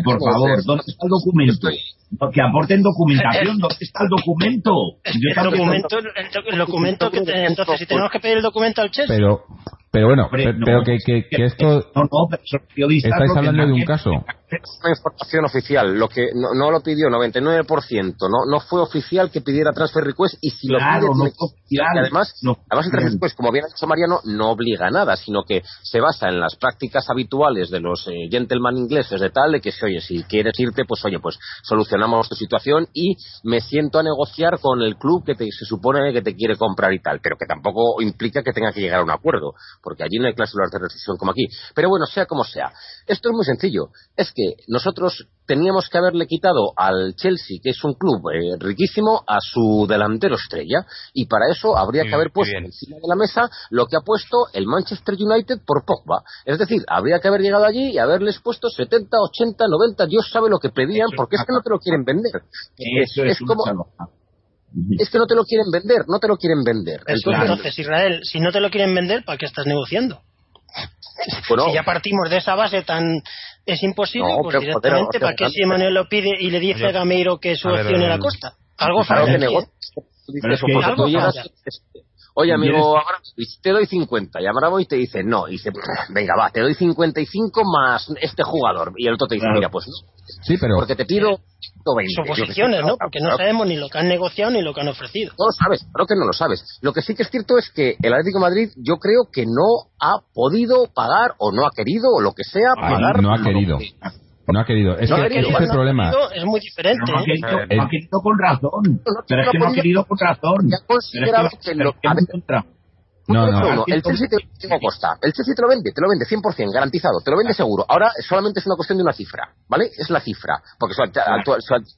Por favor, ¿dónde está el documento? Que aporten documentación. ¿Dónde está el documento? El, documento, el, documento que entonces si tenemos que pedir el documento al Chelsea. Pero pero bueno, pero que, que, que, esto... No, no, pero estáis hablando de un caso. Es una información oficial. Lo que no, no lo pidió 99%. No, no fue oficial que pidiera transfer request y si lo pide... No y además, además el transfer request, como bien ha dicho Mariano, no obliga a nada, sino que se basa en las prácticas habituales de los eh, gentleman ingleses de tal, de que, oye, si quieres irte, pues oye, pues solucionamos tu situación y me siento a negociar con el club que te, se supone que te quiere comprar y tal, pero que tampoco implica que tenga que llegar a un acuerdo porque allí no hay cláusulas de rescisión como aquí. Pero bueno, sea como sea, esto es muy sencillo. Es que que nosotros teníamos que haberle quitado al Chelsea, que es un club eh, riquísimo, a su delantero estrella. Y para eso habría que haber puesto encima de la mesa lo que ha puesto el Manchester United por Pogba. Es decir, habría que haber llegado allí y haberles puesto 70, 80, 90, Dios sabe lo que pedían, porque es que no te lo quieren vender. es, como... Es que no te lo quieren vender, no te lo quieren vender. Entonces, Israel, si no te lo quieren vender, ¿para qué estás negociando? si ya partimos de esa base tan es imposible, pues directamente, ¿para qué si Manuel lo pide y le dice a Gameiro que su opción era Costa? Algo falla. Oye, amigo, te doy 50. Y Abramo y te dice, no. Y dice, venga, va, te doy 55 más este jugador. Y el otro te dice, mira, pues no. Sí, pero... Porque te pido 20. Suposiciones, ¿no? Porque no sabemos ni lo que han negociado ni lo que han ofrecido. No lo sabes, creo que no lo sabes. Lo que sí que es cierto es que el Atlético de Madrid yo creo que no ha podido pagar o no ha querido o lo que sea pagar. No ha querido. No ha querido. Es que es el problema. Es muy diferente. No, ha, querido, ¿eh? ha querido con razón. pero es que no ha querido con razón. Ya considerado que, lo, no, no, El Chelsea te, lo costa. El Chelsea te lo vende, te lo vende 100%, garantizado, te lo vende seguro. Ahora solamente es una cuestión de una cifra, ¿vale? Es la cifra. Porque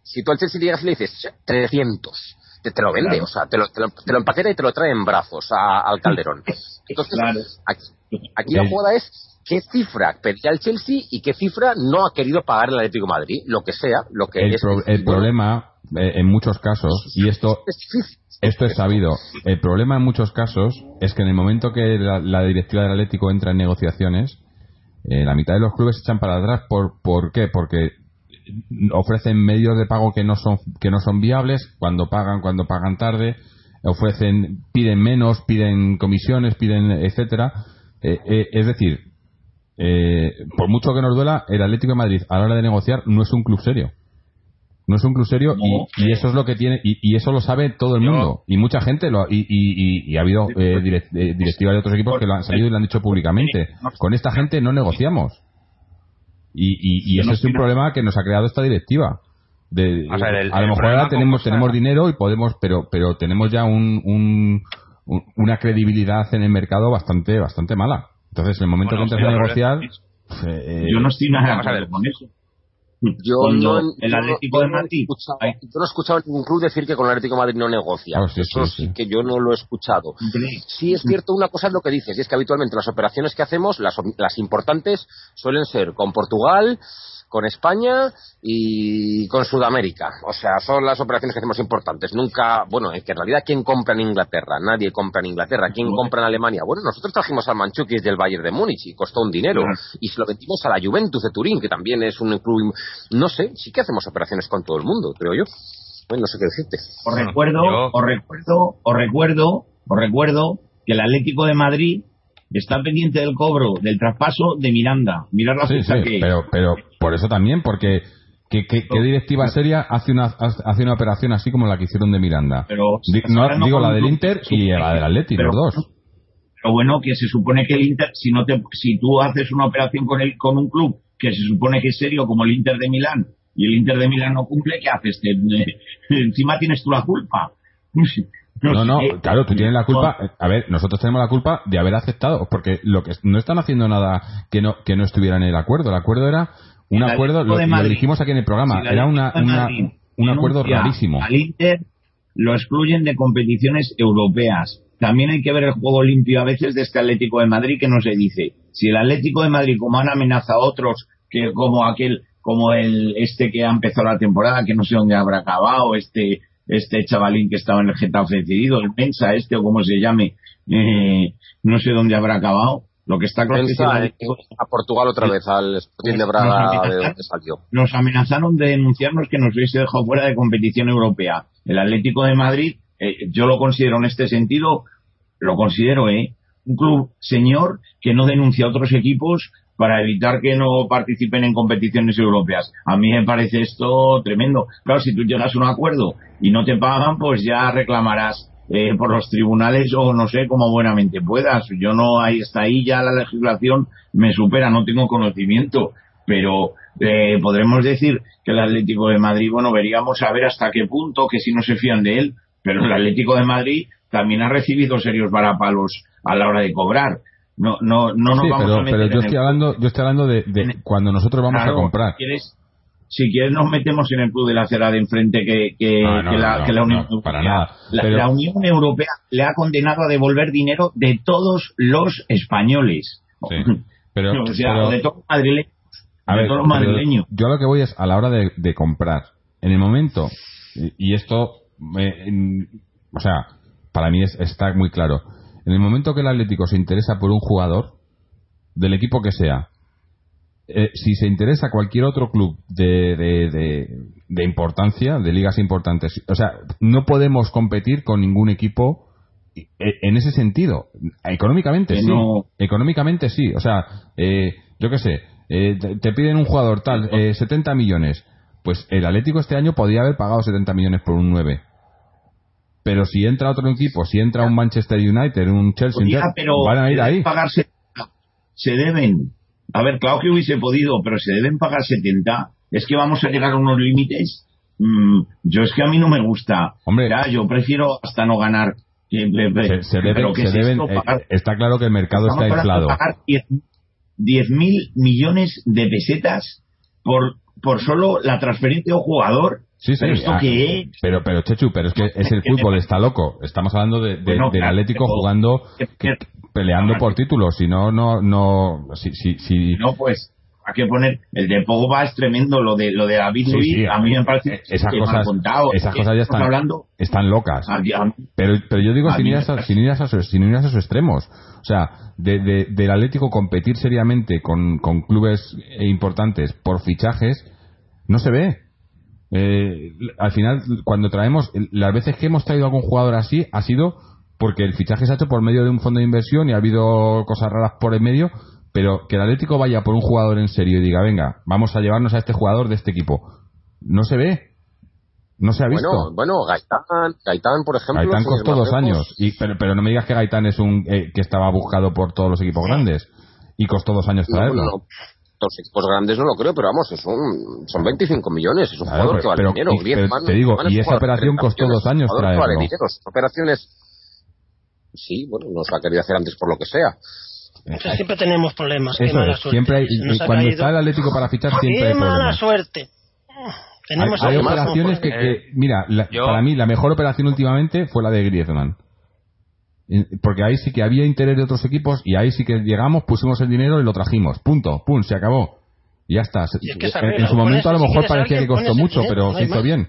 si tú al Chelsea llegas y le dices 300, te, te lo vende, o sea, te lo, te, lo, empaqueta y te lo trae en brazos al Calderón. Entonces, aquí, la jugada es qué cifra pedía el Chelsea y qué cifra no ha querido pagar el Atlético Madrid, lo que sea, lo que el es. el problema, eh, en muchos casos, y esto. Esto es sabido. El problema en muchos casos es que en el momento que la, directiva del Atlético entra en negociaciones, eh, la mitad de los clubes se echan para atrás. ¿Por, ¿Por qué? Porque ofrecen medios de pago que no son que no son viables cuando pagan cuando pagan tarde ofrecen piden menos piden comisiones piden etcétera eh, eh, es decir por mucho que nos duela el Atlético de Madrid a la hora de negociar no es un club serio. No es un club serio y, eso es lo que tiene y, eso lo sabe todo el mundo. Y mucha gente lo y, y ha habido eh, eh, directivas de otros equipos que lo han salido y lo han dicho públicamente. con esta gente no negociamos. Y, ese es un problema que nos ha creado esta directiva. De, a lo mejor ahora tenemos tenemos dinero y podemos pero pero tenemos ya un, una credibilidad en el mercado bastante bastante mala entonces en el momento que entras a negociar eh, yo no estoy nada con eso yo no, el Atlético de Madrid. yo no he escuchado ningún club decir que con el Atlético de Madrid no negocia. Ah, Eso sí, que yo no lo he escuchado. Sí es cierto, una cosa es lo que dices, y es que habitualmente las operaciones que hacemos, las, las importantes, suelen ser con Portugal, con España y con Sudamérica. O sea, son las operaciones que hacemos importantes. Nunca, bueno, es que en realidad, ¿quién compra en Inglaterra? Nadie compra en Inglaterra. ¿Quién compra en Alemania? Bueno, nosotros trajimos al Manchukis del Bayern de Múnich y costó un dinero. Y se lo vendimos a la Juventus de Turín, que también es un club. No sé, sí que hacemos operaciones con todo el mundo, creo yo. Bueno, no sé qué decirte. Os recuerdo, os recuerdo, os recuerdo, os recuerdo que el Atlético de Madrid está pendiente del cobro del traspaso de Miranda. Mirar la fecha que. Pero, pero por eso también, porque ¿Qué, directiva seria hace una, hace una operación así como la que hicieron de Miranda? Pero, no, digo la del Inter y la del Atleti, los dos. Pero bueno, que se supone que el Inter, si no te, si tú haces una operación con el, con un club que se supone que es serio como el Inter de Milán y el Inter de Milán no cumple, ¿qué haces? encima tienes tú la culpa. No, no, claro, tú tienes la culpa. A ver, nosotros tenemos la culpa de haber aceptado, porque lo que no están haciendo nada que no que no estuviera en el acuerdo. El acuerdo era un acuerdo, lo, dijimos aquí en el programa, era una, un acuerdo rarísimo. Al Inter lo excluyen de competiciones europeas. También hay que ver el juego limpio a veces de este Atlético de Madrid que no se dice. Si el Atlético de Madrid, como han amenazado a otros, que como aquel, como el este que ha empezado la temporada, que no sé dónde habrá acabado, este este chavalín que estaba en el Getafe decidido, el Mensa este o como se llame, eh, no sé dónde habrá acabado. Lo que está claro es que a Portugal otra vez al Sporting de Braga de donde salió. Nos amenazaron de denunciarnos que nos hubiese dejado fuera de competición europea. El Atlético de Madrid, eh, yo lo considero en este sentido, lo considero, ¿eh? Un club señor que no denuncia a otros equipos para evitar que no participen en competiciones europeas. A mí me parece esto tremendo. Claro, si tú llegas a un acuerdo y no te pagan, pues ya reclamarás eh, por los tribunales o no sé cómo buenamente puedas. Yo no, ahí está ahí ya la legislación me supera, no tengo conocimiento, pero eh, podremos decir que el Atlético de Madrid, bueno, veríamos a ver hasta qué punto, que si no se fían de él, pero el Atlético de Madrid también ha recibido serios varapalos a la hora de cobrar No, no, no nos vamos pero, a meter pero yo estoy hablando, yo estoy hablando de, de cuando nosotros vamos a comprar. Si quieres, si quieres nos metemos en el club de la acera de enfrente que, que, No, no, que la, no, que la Unión no, Europea. para nada. La, Pero- la Unión Europea le ha condenado a devolver dinero de todos los españoles. Sí, pero, o sea, pero- de todos los madrileños. A de ver, todos los madrileños. yo a lo que voy es a la hora de, de comprar. En el momento, y, y esto, me- en- o sea, para mí es- está muy claro. En el momento que el Atlético se interesa por un jugador, del equipo que sea, eh, si se interesa cualquier otro club de, de, de- de importancia, de ligas importantes, o sea, no podemos competir con ningún equipo eh, en ese sentido. Económicamente sí. no- Económicamente sí. O sea, eh, yo qué sé, eh, te, te piden un jugador tal, eh, 70 millones. Pues el Atlético este año podría haber pagado 70 millones por un 9. Pero si entra otro equipo, si entra un Manchester United, un Chelsea, Oiga, entra- pero van a ir ahí. pagarse, se deben. A ver, claro que hubiese podido, pero se deben pagar 70. Es que vamos a llegar a unos límites. Mm, yo es que a mí no me gusta. Hombre. Ya, yo prefiero hasta no ganar. que- Se, se deben, pero ¿qué se deben- esto? eh, Pagar- está claro que el mercado está inflado. pagar 10 10.000 millones de pesetas por, por solo la transferencia de un jugador. Sí, sí, ¿Pero esto ah, qué? Pero, pero Chechu, pero es que es el fútbol, está loco. Estamos hablando de, de- Bueno, del Atlético jugando, que- peleando Ah, por títulos. Si no, no, no, si, si, si- No, pues, hay que poner. El de Pogba es tremendo. Lo de, lo de David Sí, a mí me parece eh, esas que cosas, contado. esas cosas ya están, hablando están locas. a- a- Pero, pero yo digo sin ir, a, sin, ir a esos, sin ir a esos extremos. O sea, de, de- del Atlético competir seriamente con, con clubes importantes por fichajes, no se ve. Eh, al final, cuando traemos, las veces que hemos traído algún jugador así, ha sido porque el fichaje se ha hecho por medio de un fondo de inversión y ha habido cosas raras por el medio, pero que el Atlético vaya por un jugador en serio y diga, venga, vamos a llevarnos a este jugador de este equipo, no se ve. No se ha visto. Bueno, bueno, Gaitán, Gaitán, por ejemplo. Gaitán costó dos años, y, pero, pero no me digas que Gaitán es un eh, que estaba buscado por todos los equipos grandes y costó dos años No, traerlo. no, los equipos grandes no lo creo, pero vamos, es un- son 25 millones, es un Claro, jugador pero- que vale pero- dinero. y- pero te digo, y esa jugador operación 30 costó dos años que vale traerlo. dinero. Esa operación es... Sí, bueno, no se ha querido hacer antes por lo que sea. Siempre tenemos problemas. Qué Eso mala es, suerte. siempre hay, nos cuando caído. está el Atlético para fichar siempre ¡Qué hay mala problemas. suerte! Tenemos hay, hay operaciones que, que- mira, la- para mí la mejor operación últimamente fue la de Griezmann. Eh, Porque ahí sí que había interés de otros equipos y ahí sí que llegamos, pusimos el dinero y lo trajimos. Punto, pum, se acabó. Y ya está. Se- Y es que en, su momento a lo mejor parecía que costó mucho, dinero, pero se hizo bien.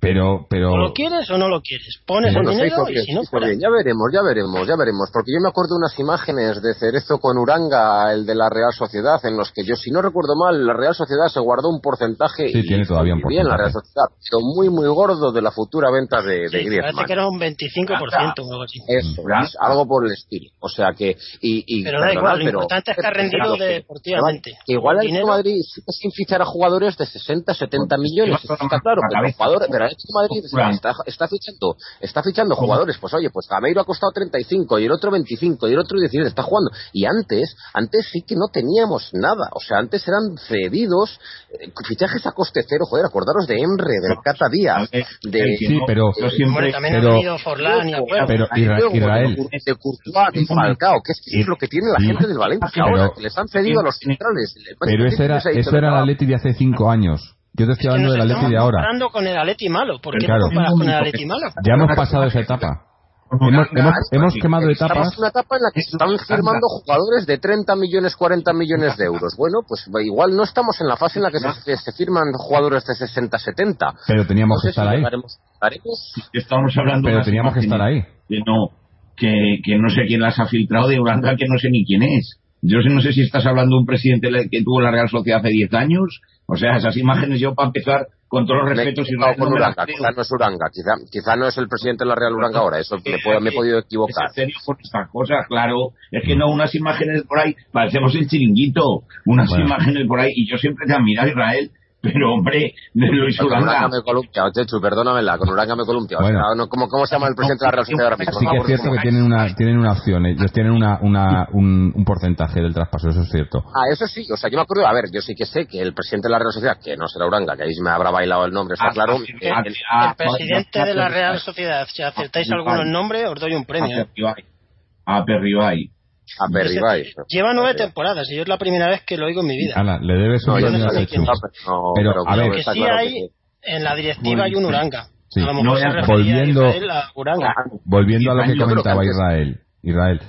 Pero, pero. ¿O lo quieres o no lo quieres? Pones el Bueno, se dinero hizo y bien, si no, fuera. bien. Ya veremos, ya veremos, ya veremos. Porque yo me acuerdo de unas imágenes de Cerezo con Uranga, el de la Real Sociedad, en los que yo, si no recuerdo mal, la Real Sociedad se guardó un porcentaje. Sí, y tiene todavía un muy bien la Real porcentaje. Sociedad, pero muy, muy gordo de la futura venta de, de Sí, parece Griezmann. que era un 25% o algo así. Eso, Uranga. es algo por el estilo. O sea que. Y, y, Pero da igual, lo pero- importante es que ha rendido deportivamente. igual el de Madrid sigue sin fichar a jugadores de 60, 70 millones. Eso está claro, pero los jugadores, el Atlético de Madrid está, está fichando, está fichando jugadores. Pues oye, pues Gameiro ha costado 35 y el otro 25 y el otro 17 está jugando. Y antes, antes sí que no teníamos nada. O sea, antes eran cedidos, eh, fichajes a coste cero. Joder, acordaros de Emre, del Cata Díaz, de, Sí, pero- Yo siempre. También pero- ha venido Forlán y Agüero. Pero Israel. de Courtois, de Falcao, que es, que es lo que tiene la gente del Valencia ahora, que les han cedido a los centrales. Pero eso era, eso el "Venga, Atleti de hace cinco años. Yo te estoy Es que hablando del Atleti estamos de ahora. comparando con el Atleti malo. ¿Por qué Claro. te comparas con el Atleti malo? Ya hemos pasado esa etapa. Hemos, hemos, hemos quemado Estamos etapas. en una etapa en la que se están firmando jugadores de 30 millones, 40 millones de euros. Bueno, pues igual no estamos en la fase en la que se, se firman jugadores de 60, 70. Pero teníamos No sé que estar si ahí. llegaremos- ¿Haremos? Estamos hablando Pero teníamos que estar ahí. Que no, que, que no sé quién las ha filtrado de Uranga, que no sé ni quién es. Yo no sé si estás hablando de un presidente que tuvo la Real Sociedad hace 10 años. O sea, esas imágenes yo, para empezar, con todos los respetos, Israel, no las Uranga, quizá no es Uranga, quizá, quizá no es el presidente de la Real Uranga ahora, eso me, puedo- me he podido equivocar. Es con estas cosas, claro. Es que no, unas imágenes por ahí, parecemos el chiringuito. Unas Bueno. imágenes por ahí, y yo siempre te admiro a Israel, pero hombre, de Luis Con Uranga Uranga. me he columpiado, Chechu, perdónamela, con Uranga me he columpiado. Bueno. O sea, no, ¿cómo, ¿Cómo se llama el presidente de la Real Sociedad ahora mismo? Sí que es cierto que tienen una, tienen una opción, ellos tienen una, una, un, un porcentaje del traspaso, eso es cierto. Ah, eso sí, o sea, yo me acuerdo, a ver, yo sí que sé que el presidente de la Real Sociedad, que no será Uranga, que ahí me habrá bailado el nombre, está Ah, claro. ah, eh, ah, el- ah, El presidente de la Real Sociedad, si acertáis alguno el nombre, os doy un a premio. ¿eh? Perribay. A. A Berry Lleva nueve temporadas y yo es la primera vez que lo oigo en mi vida. le debes un no, no pero, a ver, que sí hay, en la directiva hay un Uranga. Sí. volviendo, a, volviendo a lo que comentaba Israel. Israel,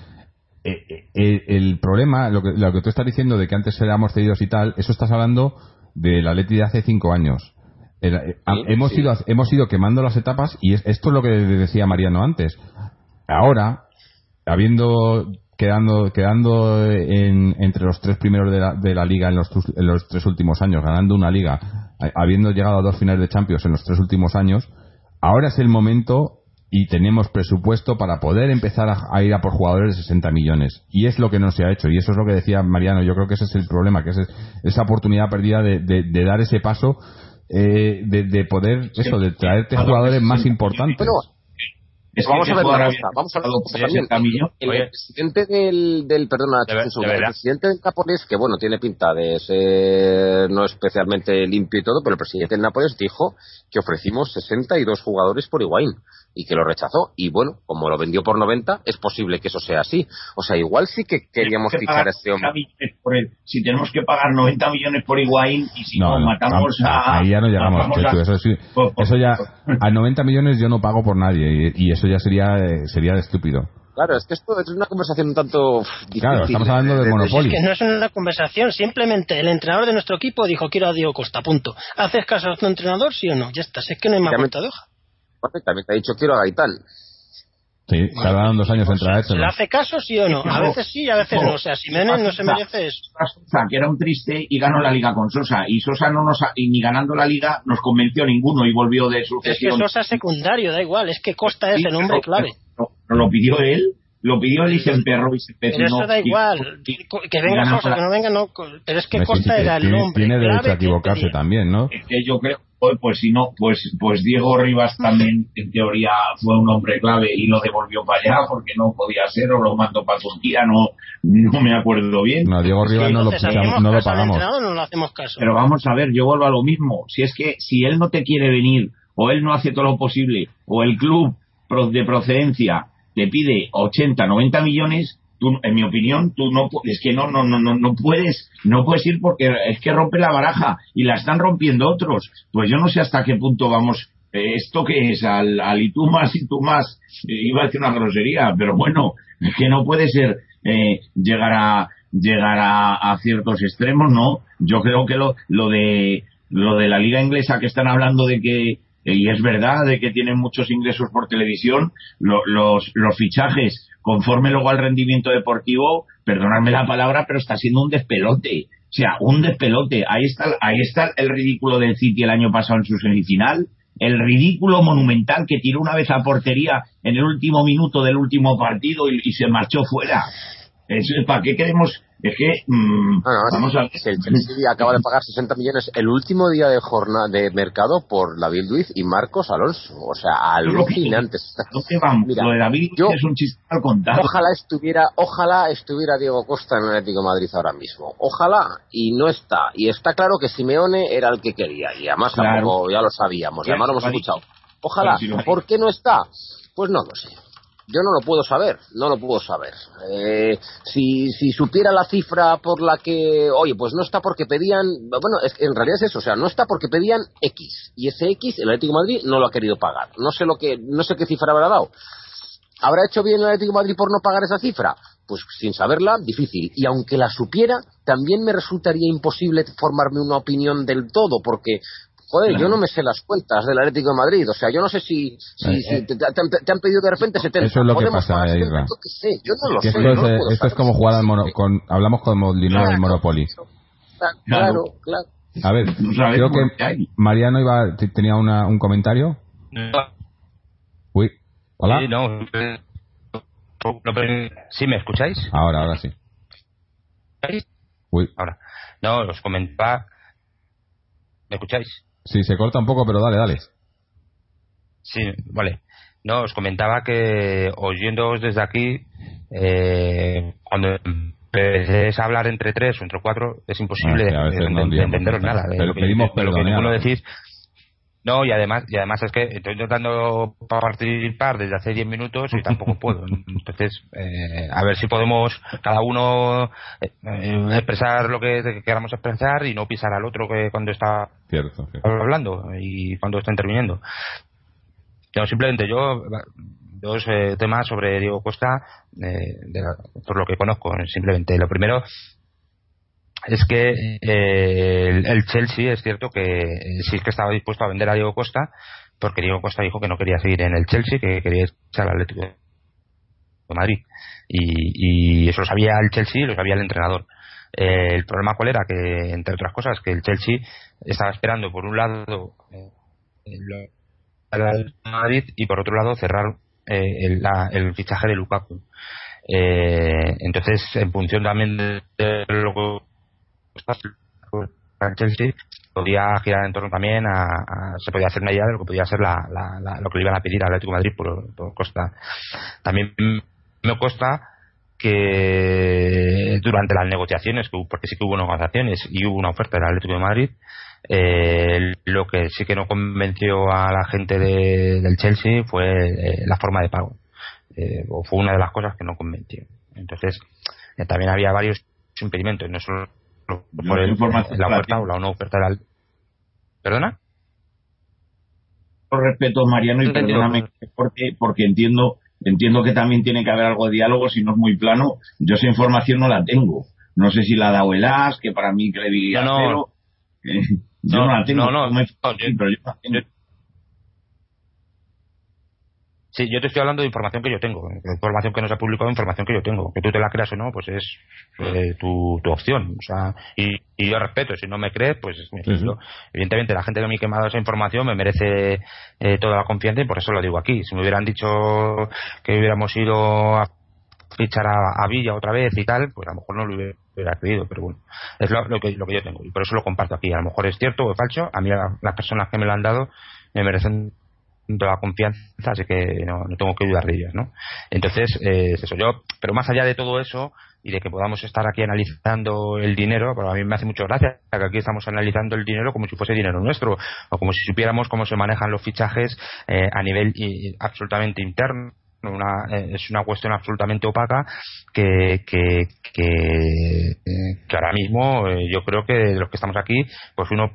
eh, eh, el problema, lo que, lo que tú estás diciendo de que antes éramos cedidos y tal, eso estás hablando de la Leti de hace cinco años. Eh, hemos, Ido, hemos ido quemando las etapas y esto es lo que decía Mariano antes. Ahora, habiendo quedando quedando entre los tres primeros de la, de la liga en los, en los, tres últimos años, ganando una liga, habiendo llegado a dos finales de Champions en los tres últimos años, ahora es el momento y tenemos presupuesto para poder empezar a, ir a por jugadores de 60 millones. Y es lo que no se ha hecho. Y eso es lo que decía Mariano. Yo creo que ese es el problema, que es esa oportunidad perdida de, de, dar ese paso, eh, de, de, poder, eso, de traerte jugadores más importantes vamos a ver cosa, vamos a ver también. El, presidente del, del perdona, el presidente del Nápoles, que bueno, tiene pinta de ser no especialmente limpio y todo, pero el presidente del Nápoles dijo que ofrecimos 62 jugadores por Higuaín y que lo rechazó. Y bueno, como lo vendió por 90, es posible que eso sea así. O sea, igual sí que queríamos fichar a este hombre. Si tenemos que pagar 90 millones por Higuaín y si no, matamos a... Ahí ya no llegamos, eso, ya, a 90 millones yo no pago por nadie y, eso ya sería, eh, sería estúpido. Claro, es que esto es una conversación un tanto difícil. Claro, estamos hablando de, monopolio. Es que no es una conversación, simplemente el entrenador de nuestro equipo dijo quiero a Diego Costa, punto. ¿Haces caso a tu entrenador, sí o no? Ya está, es que no hay más vuelta de hoja. También te ha dicho quiero a Gaitán. Sí, tardaron dos años en traerse. ¿Le hace caso, sí o no? A veces sí, y a veces no. O sea, Simeone no se merece eso. Sosa, que era un triste y ganó la liga con Sosa. Y Sosa no nos, y ni ganando la liga nos convenció ninguno y volvió de su Es que Sosa es secundario, da igual. Es que Costa es el hombre clave. No, lo pidió él lo pidió él y se emperró y se Pero eso da igual. que venga Sosa, que no venga, no. Pero es que Costa era el hombre. Tiene derecho a equivocarse también, ¿no? Es que yo creo pues si no, pues, pues Diego Rivas también en teoría fue un hombre clave y lo devolvió para allá porque no podía ser o lo mandó para Turquía, no, no me acuerdo bien. No, Diego Rivas no, lo, no lo pagamos. No hacemos caso. Pero vamos a ver, yo vuelvo a lo mismo. Si es que si él no te quiere venir o él no hace todo lo posible o el club de procedencia te pide 80, 90 millones, en mi opinión, tú no es que no no no no no puedes no puedes ir porque es que rompe la baraja y la están rompiendo otros. Pues yo no sé hasta qué punto vamos eh, esto que es al, al y tú más y tú más eh, iba a decir una grosería, pero bueno, es que no puede ser eh, llegar a llegar a, ciertos extremos, no. Yo creo que lo lo de lo de la liga inglesa que están hablando de que y es verdad de que tienen muchos ingresos por televisión, los, los fichajes conforme luego al rendimiento deportivo, perdonadme la palabra, pero está siendo un despelote. O sea, un despelote. Ahí está, ahí está el ridículo del City el año pasado en su semifinal, el ridículo monumental que tiró una vez a portería en el último minuto del último partido y, se marchó fuera. ¿Para qué queremos es que mm, vamos a el Chelsea acaba de pagar 60 millones el último día de jornada de mercado por David Luiz y Marcos Alonso. O sea alucinantes Mira, lo de David yo, es un chiste al contar ojalá estuviera ojalá estuviera Diego Costa en el Atlético Madrid ahora mismo. Ojalá y no está. Y está claro que Simeone era el que quería y además tampoco ya lo sabíamos. Ya, además lo hemos escuchado. ojalá. ¿por qué no está? pues no lo sé yo no lo puedo saber, no lo puedo saber. Eh, si, si supiera la cifra por la que, oye, pues no está porque pedían, bueno, es, en realidad es eso, o sea, no está porque pedían X y ese X el Atlético Madrid no lo ha querido pagar. No sé lo que, no sé qué cifra habrá dado. ¿Habrá hecho bien el Atlético Madrid por no pagar esa cifra? Pues sin saberla, difícil. Y aunque la supiera, también me resultaría imposible formarme una opinión del todo, porque Joder, yo no me sé las cuentas del Atlético de Madrid. O sea, yo no sé si, si, eh, eh. te, han pedido de repente 70. Eso es lo que pasa, Irra. Yo no lo sé. Esto, es, esto es como jugar al mono, con, hablamos con dinero del Monopoly. Claro, claro. A ver, creo que Mariano iba, tenía una, un comentario. Uy, hola. Sí, no, ¿Sí me escucháis? Ahora, ahora sí. Uy. Ahora. No, os comentaba. ¿Me escucháis? Sí, se corta un poco, pero dale, dale. Sí, vale. No, os comentaba que oyéndoos desde aquí, eh, cuando empecéis a hablar entre tres o entre cuatro, es imposible ah, entenderos nada. Pero pedimos perdón. Lo que decís, No, y además, y además es que estoy intentando participar desde hace 10 minutos y tampoco puedo. Entonces, eh, a ver si podemos cada uno eh, expresar lo que queramos expresar y no pisar al otro que cuando está hablando y cuando está interviniendo. No, simplemente yo dos eh, temas sobre Diego Costa por lo que conozco simplemente lo primero es que eh, el, Chelsea es cierto que eh, sí que estaba dispuesto a vender a Diego Costa porque Diego Costa dijo que no quería seguir en el Chelsea, que quería echar al Atlético de Madrid. Y, eso lo sabía el Chelsea y lo sabía el entrenador. Eh, el problema cuál era que, entre otras cosas, que el Chelsea estaba esperando por un lado el Madrid y por otro lado cerrar el, el, fichaje de Lukaku. entonces, en función también de lo Chelsea podía girar en torno también a, se podía hacer una idea de lo que podía ser la, lo que le iban a pedir al Atlético de Madrid por, Costa. También me consta que durante las negociaciones porque sí que hubo negociaciones y hubo una oferta del Atlético de Madrid eh, lo que sí que no convenció a la gente del Chelsea fue eh, la forma de pago. Eh, o fue una de las cosas que no convenció. Entonces también había varios impedimentos no solo por el, la oferta o la no oferta. ¿Perdona? Por respeto, Mariano, y perdóname porque, porque entiendo entiendo que también tiene que haber algo de diálogo, si no es muy plano. Yo esa información no la tengo. No sé si la ha dado el AS, que para mí credibilidad no, no. yo no, la tengo. No, no, pero yo, Sí, yo te estoy hablando de información que yo tengo, información que no se ha publicado, información que yo tengo. Que tú te la creas o no, pues es eh, tu, tu, opción. O sea, y, y, yo respeto, si no me crees, pues evidentemente la gente que me ha quemado esa información me merece eh, toda la confianza y por eso lo digo aquí. Si me hubieran dicho que hubiéramos ido a fichar a, Villa otra vez y tal, pues a lo mejor no lo hubiera creído, pero bueno, es lo, que, lo que yo tengo y por eso lo comparto aquí. A lo mejor es cierto o es falso, a mí las personas que me lo han dado me merecen la confianza, así que no, no, tengo que dudar de ellos, ¿no? Entonces, eh, eso yo, pero más allá de todo eso y de que podamos estar aquí analizando el dinero, a mí me hace mucho gracia que aquí estamos analizando el dinero como si fuese dinero nuestro, o como si supiéramos cómo se manejan los fichajes eh, a nivel absolutamente interno. Una, eh, es una cuestión absolutamente opaca que, que, que ahora mismo yo creo que de los que estamos aquí, pues uno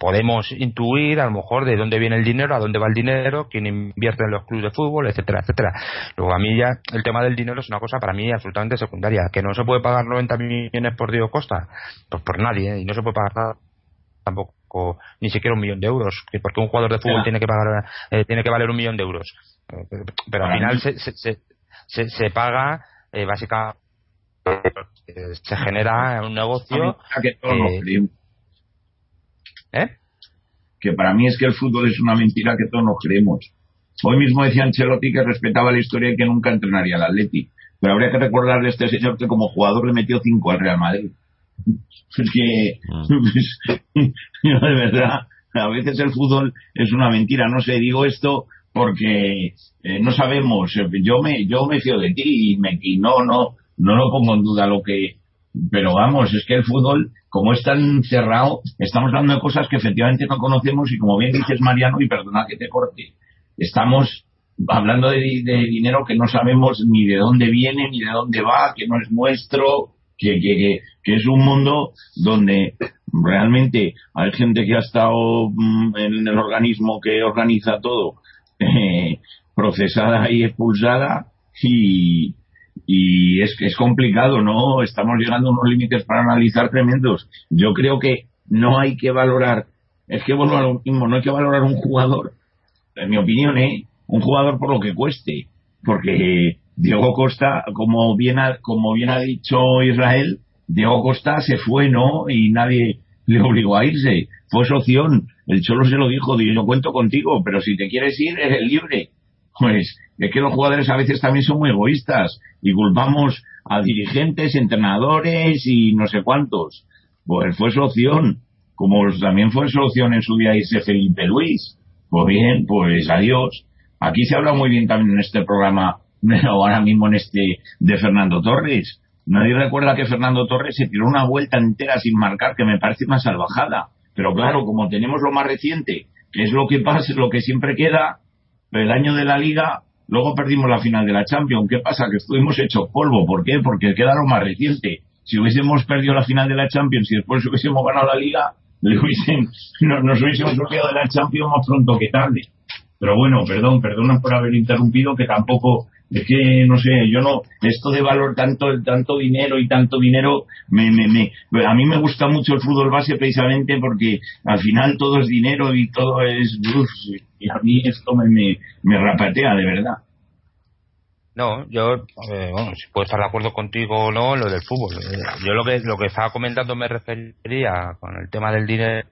podemos intuir a lo mejor de dónde viene el dinero, a dónde va el dinero, quién invierte en los clubes de fútbol, etcétera, etcétera. Luego a mí ya el tema del dinero es una cosa para mí absolutamente secundaria. Que no se puede pagar 90 millones por Diego Costa, pues por nadie, ¿eh? y no se puede pagar tampoco ni siquiera un millón de euros, porque un jugador de fútbol tiene que pagar eh, tiene que valer un millón de euros. Pero, al final se, se, se, se, paga eh, básicamente se genera un negocio ¿Eh? Que para mí es que el fútbol es una mentira que todos nos creemos. Hoy mismo decía Ancelotti que respetaba la historia y que nunca entrenaría al Atleti. Pero habría que recordarle a este señor que como jugador le metió cinco al Real Madrid. Es que, mm. de verdad, a veces el fútbol es una mentira. No sé, digo esto porque eh, no sabemos. Yo me, yo me fío de ti y, me, y no, no, no lo pongo en duda lo que, pero vamos, es que el fútbol como es tan cerrado, estamos hablando de cosas que efectivamente no conocemos y como bien dices Mariano, y perdona que te corte, estamos hablando de, dinero que no sabemos ni de dónde viene, ni de dónde va, que no es nuestro, que, que, que, es un mundo donde realmente hay gente que ha estado mm, en el organismo que organiza todo, eh, procesada y expulsada y, y es que es complicado, ¿no? Estamos llegando a unos límites para analizar tremendos. Yo creo que no hay que valorar, es que vuelvo a lo mismo, no hay que valorar un jugador, en mi opinión, ¿eh? Un jugador por lo que cueste, porque Diego Costa, como bien ha, como bien ha dicho Israel, Diego Costa se fue, ¿no? Y nadie le obligó a irse. Fue su opción. El Cholo se lo dijo, yo cuento contigo, pero si te quieres ir, eres libre. Pues es que los jugadores a veces también son muy egoístas y culpamos a dirigentes, entrenadores y no sé cuántos. Pues fue su opción, como también fue su opción en su día irse Felipe Luis. Pues bien, pues adiós. Aquí se habla muy bien también en este programa, ahora mismo en este de Fernando Torres. Nadie recuerda que Fernando Torres se tiró una vuelta entera sin marcar, que me parece una salvajada. Pero claro, como tenemos lo más reciente, es lo que pasa, lo que siempre queda. El año de la liga, luego perdimos la final de la Champions. ¿Qué pasa? Que estuvimos hechos polvo. ¿Por qué? Porque queda lo más reciente. Si hubiésemos perdido la final de la Champions y después hubiésemos ganado la liga, le hubiesen, nos hubiésemos bloqueado de la Champions más pronto que tarde. Pero bueno, perdón, perdona por haber interrumpido, que tampoco es que no sé yo no esto de valor tanto tanto dinero y tanto dinero me, me, me a mí me gusta mucho el fútbol base precisamente porque al final todo es dinero y todo es y a mí esto me, me, me rapatea de verdad no, yo, eh, bueno, si puedo estar de acuerdo contigo o no, lo del fútbol. Eh, yo lo que lo que estaba comentando me refería con el tema del dinero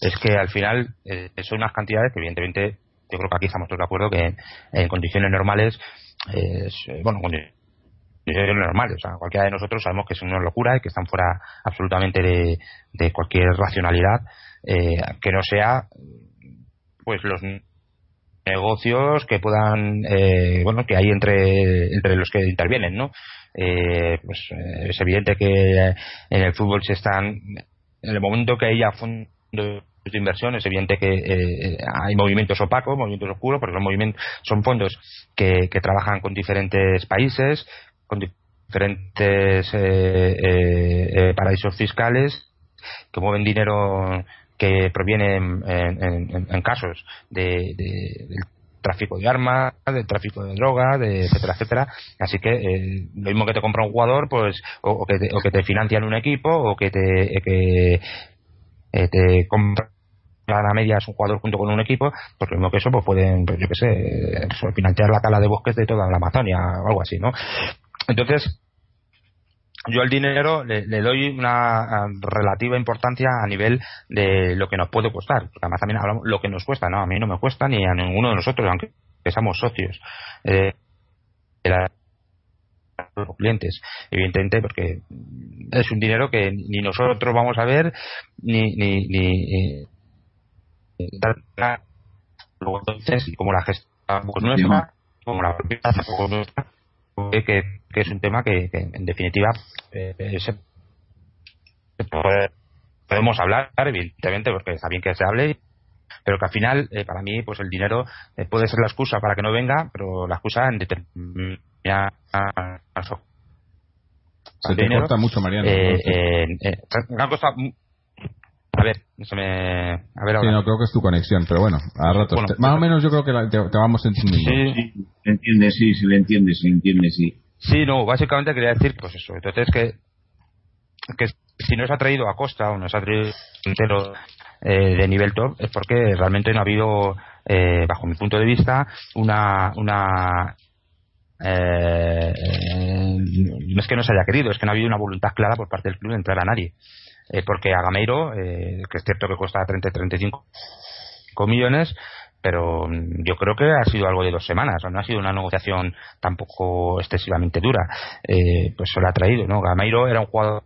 es que al final eh, son unas cantidades que evidentemente yo creo que aquí estamos todos de acuerdo que en condiciones normales, es, eh, bueno, condiciones normales, o sea, cualquiera de nosotros sabemos que es una locura y que están fuera absolutamente de, cualquier racionalidad, eh, que no sea, pues los negocios que puedan, eh, bueno, que hay entre, entre los que intervienen, ¿no? pues es evidente que en el fútbol se están, en el momento que haya fondos de inversión es evidente que eh, hay movimientos opacos, movimientos oscuros, porque son movimientos, son fondos que, que trabajan con diferentes países, con diferentes eh, eh, paraísos fiscales, que mueven dinero que proviene en, casos de, del tráfico de armas, del tráfico de drogas, de etcétera, etcétera. Así que lo mismo que te compra un jugador, pues, o, que, te, o que te financian un equipo, o que te, que, eh, te compran a medias un jugador junto con un equipo, pues lo mismo que eso, pues pueden, pues yo qué sé, pues, financiar la tala de bosques de toda la Amazonia o algo así, ¿no? Entonces, yo al dinero le, doy una relativa importancia a nivel de lo que nos puede costar. Además también hablamos lo que nos cuesta, ¿no? A mí no me cuesta ni a ninguno de nosotros, aunque seamos socios. Eh, los clientes, evidentemente, porque es un dinero que ni nosotros vamos a ver, ni, ni, ni, luego entonces, como la gestión nuestra, como la propiedad nuestra, que, que es un tema que, en definitiva eh, podemos hablar, evidentemente, porque está bien que se hable, pero que al final, eh, para mí, pues el dinero eh, puede ser la excusa para que no venga, pero la excusa en determinadas se te corta mucho, Mariano. Eh, eh, eh, a ver, se me. A ver ahora. Sí, no, creo que es tu conexión, pero bueno, a ratos. más o menos yo creo que te, vamos entendiendo. Sí, sí, se entiende, sí, se le entiende, se entiende, sí. Sí, no, básicamente quería decir, pues eso. Entonces, que, que si no se ha traído a costa o no se ha traído entero eh, de nivel top, es porque realmente no ha habido, eh, bajo mi punto de vista, una, una eh, no es que no se haya querido, es que no ha habido una voluntad clara por parte del club de entrar a nadie. Eh, porque a Gameiro, eh, que es cierto que cuesta 30-35 millones, pero yo creo que ha sido algo de dos semanas, no ha sido una negociación tampoco excesivamente dura. Eh, pues se lo ha traído, ¿no? Gameiro era un jugador,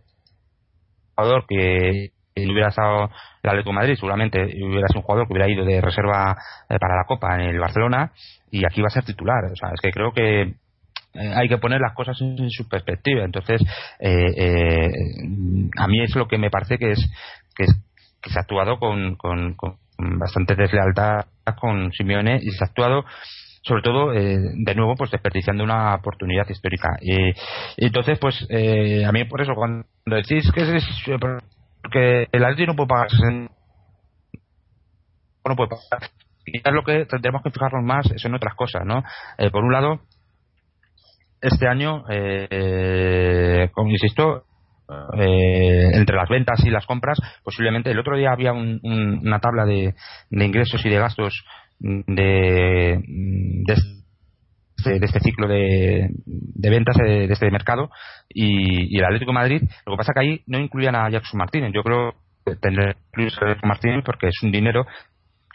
que hubiera estado el Atlético de Madrid, seguramente hubiera sido un jugador que hubiera ido de reserva para la Copa en el Barcelona y aquí va a ser titular. O sea, es que creo que eh, hay que poner las cosas en, su perspectiva. Entonces, eh, eh, a mí es lo que me parece que es que, se ha actuado con, bastante deslealtad con Simeone y se ha actuado sobre todo de nuevo pues desperdiciando una oportunidad histórica y entonces pues a mí por eso cuando decís que es porque el Atlético no puede pagar no puede pagar quizás lo que tendremos que fijarnos más son otras cosas no por un lado este año, eh, como insisto, eh, entre las ventas y las compras, posiblemente el otro día había una tabla de, ingresos y de gastos de, este, de, este, ciclo de, ventas de, este mercado y, el Atlético de Madrid, lo que pasa que ahí no incluían a Jackson Martínez. Yo creo que tendré que incluir a Jackson Martínez porque es un dinero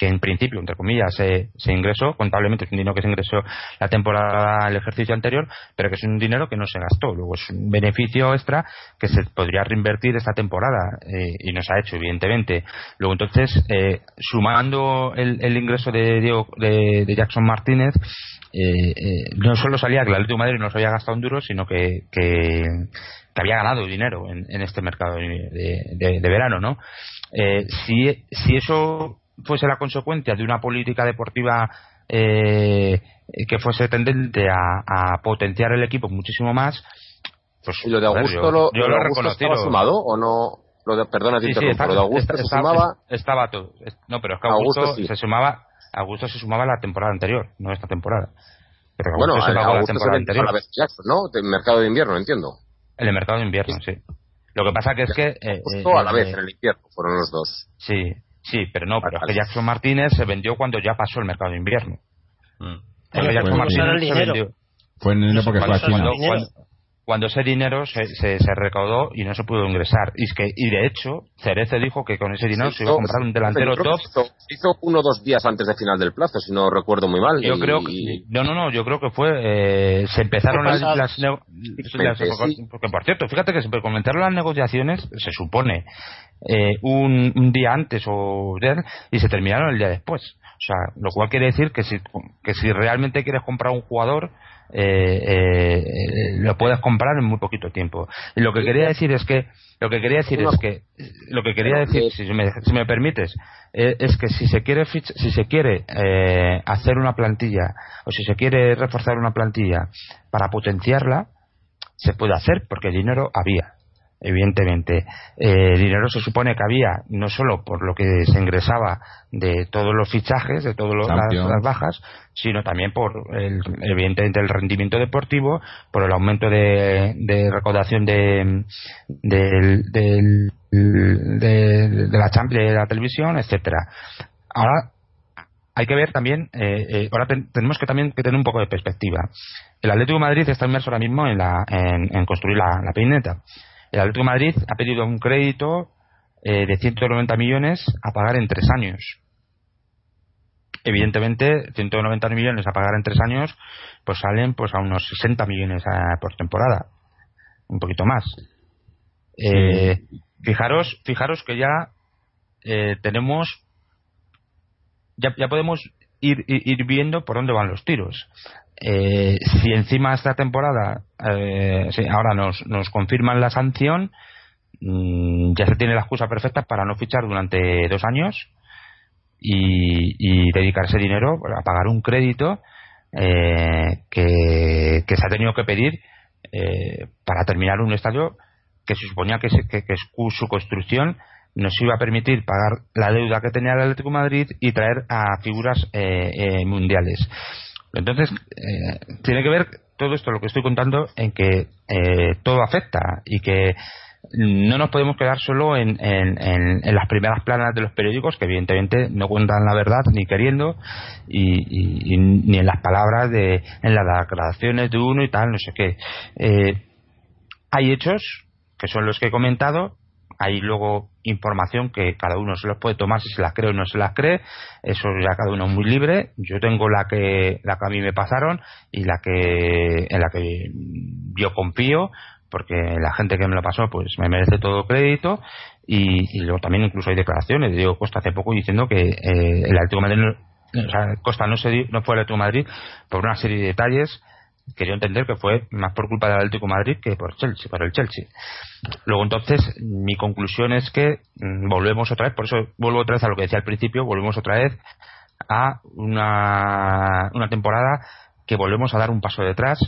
que en principio, entre comillas, se, se, ingresó, contablemente es un dinero que se ingresó la temporada, el ejercicio anterior, pero que es un dinero que no se gastó. Luego es un beneficio extra que se podría reinvertir esta temporada eh, y no se ha hecho, evidentemente. Luego entonces, eh, sumando el, el, ingreso de, de, de Jackson Martínez, eh, eh, no solo salía que el Atlético de Madrid no se había gastado un duro, sino que, que, había ganado dinero en, en este mercado de, de, verano, ¿no? Si, si eso fuese la consecuencia de una política deportiva eh, que fuese tendente a, potenciar el equipo muchísimo más, pues ¿Y lo de Augusto, lo, yo lo, he reconocido. sumado o no? Lo de, perdona, te interrumpo, lo de Augusto se sumaba... Estaba todo. No, pero es que Augusto, se sumaba Augusto se sumaba la temporada anterior, no esta temporada. Pero bueno, se Augusto la temporada anterior. A la vez Jackson, ¿no? Del mercado de invierno, entiendo. En el mercado de invierno, sí. Lo que pasa que es que... Eh, Justo a la eh, vez, en el invierno, fueron los dos. Sí, sí, pero no, pero es que Jackson Martínez se vendió cuando ya pasó el mercado de invierno. Mm. Jackson Martínez se vendió. Fue en enero porque fue a China cuando ese dinero se, se, recaudó y no se pudo ingresar. Y, es que, y de hecho, Cerece dijo que con ese dinero se iba a comprar un delantero top. Hizo, uno o dos días antes del final del plazo, si no recuerdo muy mal. Yo creo que, no, no, no, yo creo que fue, eh, se empezaron las, las, porque por cierto, fíjate que se comenzaron las negociaciones, se supone, eh, un, un, día antes o y se terminaron el día después. O sea, lo cual quiere decir que si, que si realmente quieres comprar un jugador, eh, eh, lo puedes comprar en muy poquito tiempo. Y lo que quería decir es que, lo que quería decir es que, lo que quería decir, si me, si me permites, eh, es que si se quiere, si se quiere eh, hacer una plantilla o si se quiere reforzar una plantilla para potenciarla, se puede hacer porque dinero había evidentemente. Eh, dinero se supone que había no solo por lo que se ingresaba de todos los fichajes, de todas las, bajas, sino también por, el, evidentemente, el rendimiento deportivo, por el aumento de, recaudación de, de, de, la de la televisión, etcétera. Ahora hay que ver también, eh, eh, ahora tenemos que también que tener un poco de perspectiva. El Atlético de Madrid está inmerso ahora mismo en, la, en, construir la, la peineta el Atlético de Madrid ha pedido un crédito eh, de 190 millones a pagar en tres años. Evidentemente, 190 millones a pagar en tres años, pues salen pues a unos 60 millones eh, por temporada, un poquito más. Eh, fijaros, fijaros que ya tenemos, ya, ya podemos ir, ir, viendo por dónde van los tiros. Eh, si encima esta temporada eh, ahora nos, nos confirman la sanción, mm, ya se tiene la excusa perfecta para no fichar durante dos años y, dedicarse dinero a pagar un crédito eh, que, se ha tenido que pedir para terminar un estadio que se suponía que, que, su construcción nos iba a permitir pagar la deuda que tenía el Atlético Madrid y traer a figuras mundiales. Entonces, eh, tiene que ver todo esto, lo que estoy contando, en que eh, todo afecta y que no nos podemos quedar solo en, las primeras planas de los periódicos, que evidentemente no cuentan la verdad ni queriendo, y, ni en las palabras de, en las declaraciones de uno y tal, no sé qué. Eh, hay hechos, que son los que he comentado, hay luego información que cada uno se los puede tomar si se las cree o no se las cree. Eso ya cada uno es muy libre. Yo tengo la que la que a mí me pasaron y la que en la que yo confío porque la gente que me lo pasó pues me merece todo crédito. Y, luego también incluso hay declaraciones. De Costa hace poco diciendo que eh, el Atlético Madrid o Costa no, se, no fue el Atlético Madrid por una serie de detalles quería entender que fue más por culpa del Atlético Madrid que por Chelsea, por el Chelsea. Luego entonces mi conclusión es que mm, volvemos otra vez, por eso vuelvo otra vez a lo que decía al principio, volvemos otra vez a una, una temporada que volvemos a dar un paso detrás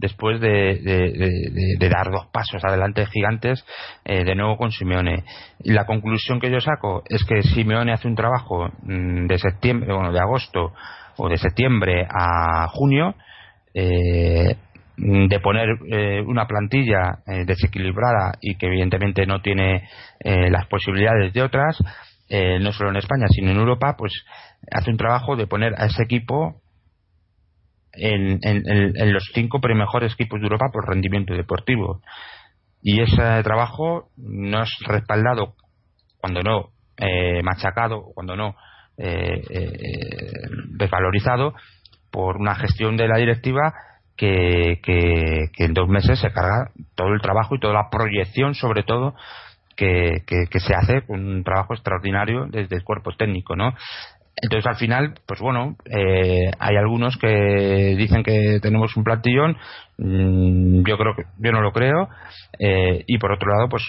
después de, dar dos pasos adelante gigantes eh, de nuevo con Simeone. La conclusión que yo saco es que Simeone hace un trabajo mm, de septiembre, bueno, de agosto o de septiembre a junio eh, de poner eh, una plantilla eh, desequilibrada y que evidentemente no tiene las posibilidades de otras, no solo en España, sino en Europa, pues hace un trabajo de poner a ese equipo en, en, los cinco mejores equipos de Europa por rendimiento deportivo. Y ese trabajo no es respaldado, cuando no machacado, cuando no desvalorizado, por una gestión de la directiva que, que, en dos meses se carga todo el trabajo y toda la proyección, sobre todo, que, que, se hace un trabajo extraordinario desde el cuerpo técnico, ¿no? Entonces, al final, pues bueno, eh, hay algunos que dicen que tenemos un plantillón, mm, yo creo que yo no lo creo, eh, y por otro lado, pues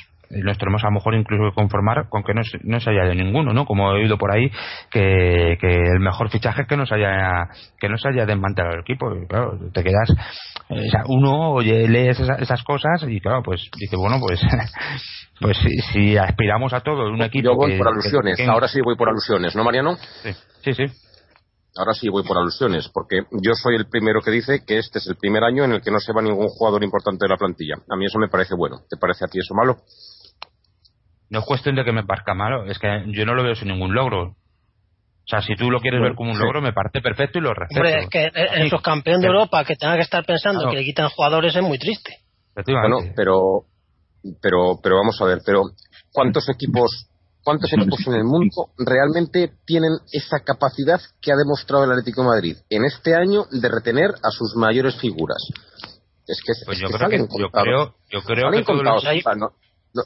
nos tenemos a lo mejor incluso que conformar con que no, no se haya de ninguno, ¿no? Como he oído por ahí que, que el mejor fichaje es que no se haya que no se haya desmantelado el equipo. Y, claro, te quedas, o sea, uno oye, lees esas, cosas y claro, pues dice, bueno, pues pues si, aspiramos a todo un equipo. Yo voy por alusiones, ahora sí voy por alusiones, ¿no, Mariano? Sí, sí. sí. Ahora sí voy por alusiones, porque yo soy el primero que dice que este es el primer año en el que no se va ningún jugador importante de la plantilla. A mí eso me parece bueno. ¿Te parece a ti eso malo? No es cuestión de que me parezca malo, es que yo no lo veo sin ningún logro. O sea, si tú lo quieres ver como un logro, me parece perfecto y lo respeto. Hombre, es que esos campeones de Europa que tengan que estar pensando que le quitan jugadores es muy triste. Bueno, pero, pero, pero vamos a ver, pero ¿cuántos equipos ¿Cuántos equipos en el mundo realmente tienen esa capacidad que ha demostrado el Atlético de Madrid en este año de retener a sus mayores figuras? Es que, pues yo, creo que, yo creo, yo creo que todos los,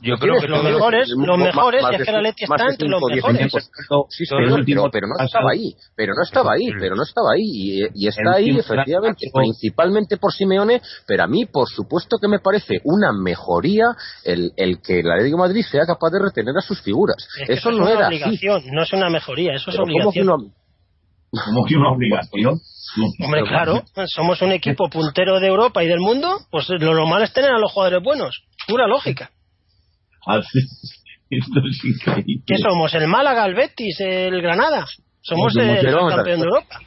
yo creo que los mejores, los mejores, es que la Leti está entre los mejores. Sí, pero, pero, no estaba ahí, pero no estaba ahí, pero no estaba ahí, y, y está ahí efectivamente, principalmente por Simeone, pero a mí, por supuesto que me parece una mejoría el, el que el Atlético de Madrid sea capaz de retener a sus figuras. eso, no era obligación, no es una mejoría, eso es obligación. ¿Cómo que una obligación? Hombre, claro, somos un equipo puntero de Europa y del mundo, pues lo normal es tener a los jugadores buenos, pura lógica. ¿Qué somos? ¿El Málaga, el Betis, el Granada? Somos el, campeón de Europa.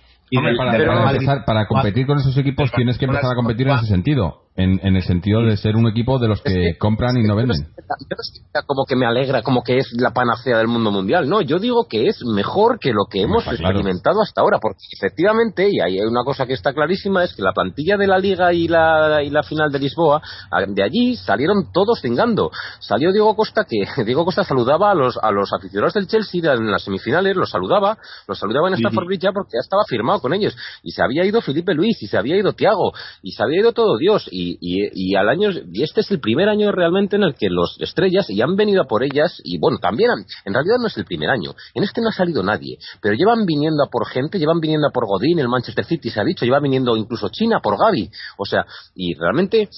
para, para, competir con esos equipos tienes que empezar a competir en ese sentido en, en, el sentido de ser un equipo de los que compran y no venden. Como que me alegra, como que es la panacea del mundo mundial. No, yo digo que es mejor que lo que hemos experimentado hasta ahora, porque efectivamente, y hay una cosa que está clarísima, es que la plantilla de la Liga y la, y la final de Lisboa, de allí salieron todos cingando. Salió Diego Costa, que Diego Costa saludaba a los, a los aficionados del Chelsea en las semifinales, los saludaba, los saludaba en Stafford Bridge ya porque ya estaba firmado con ellos. Y se había ido Felipe Luis, y se había ido Tiago, y se había ido todo Dios. Y y, al año y este es el primer año realmente en el que los estrellas y han venido a por ellas y bueno también en realidad no es el primer año. En este no ha salido nadie pero llevan viniendo a por gente llevan viniendo a por Godín el Manchester City se ha dicho lleva viniendo incluso China por Gaby o sea y realmente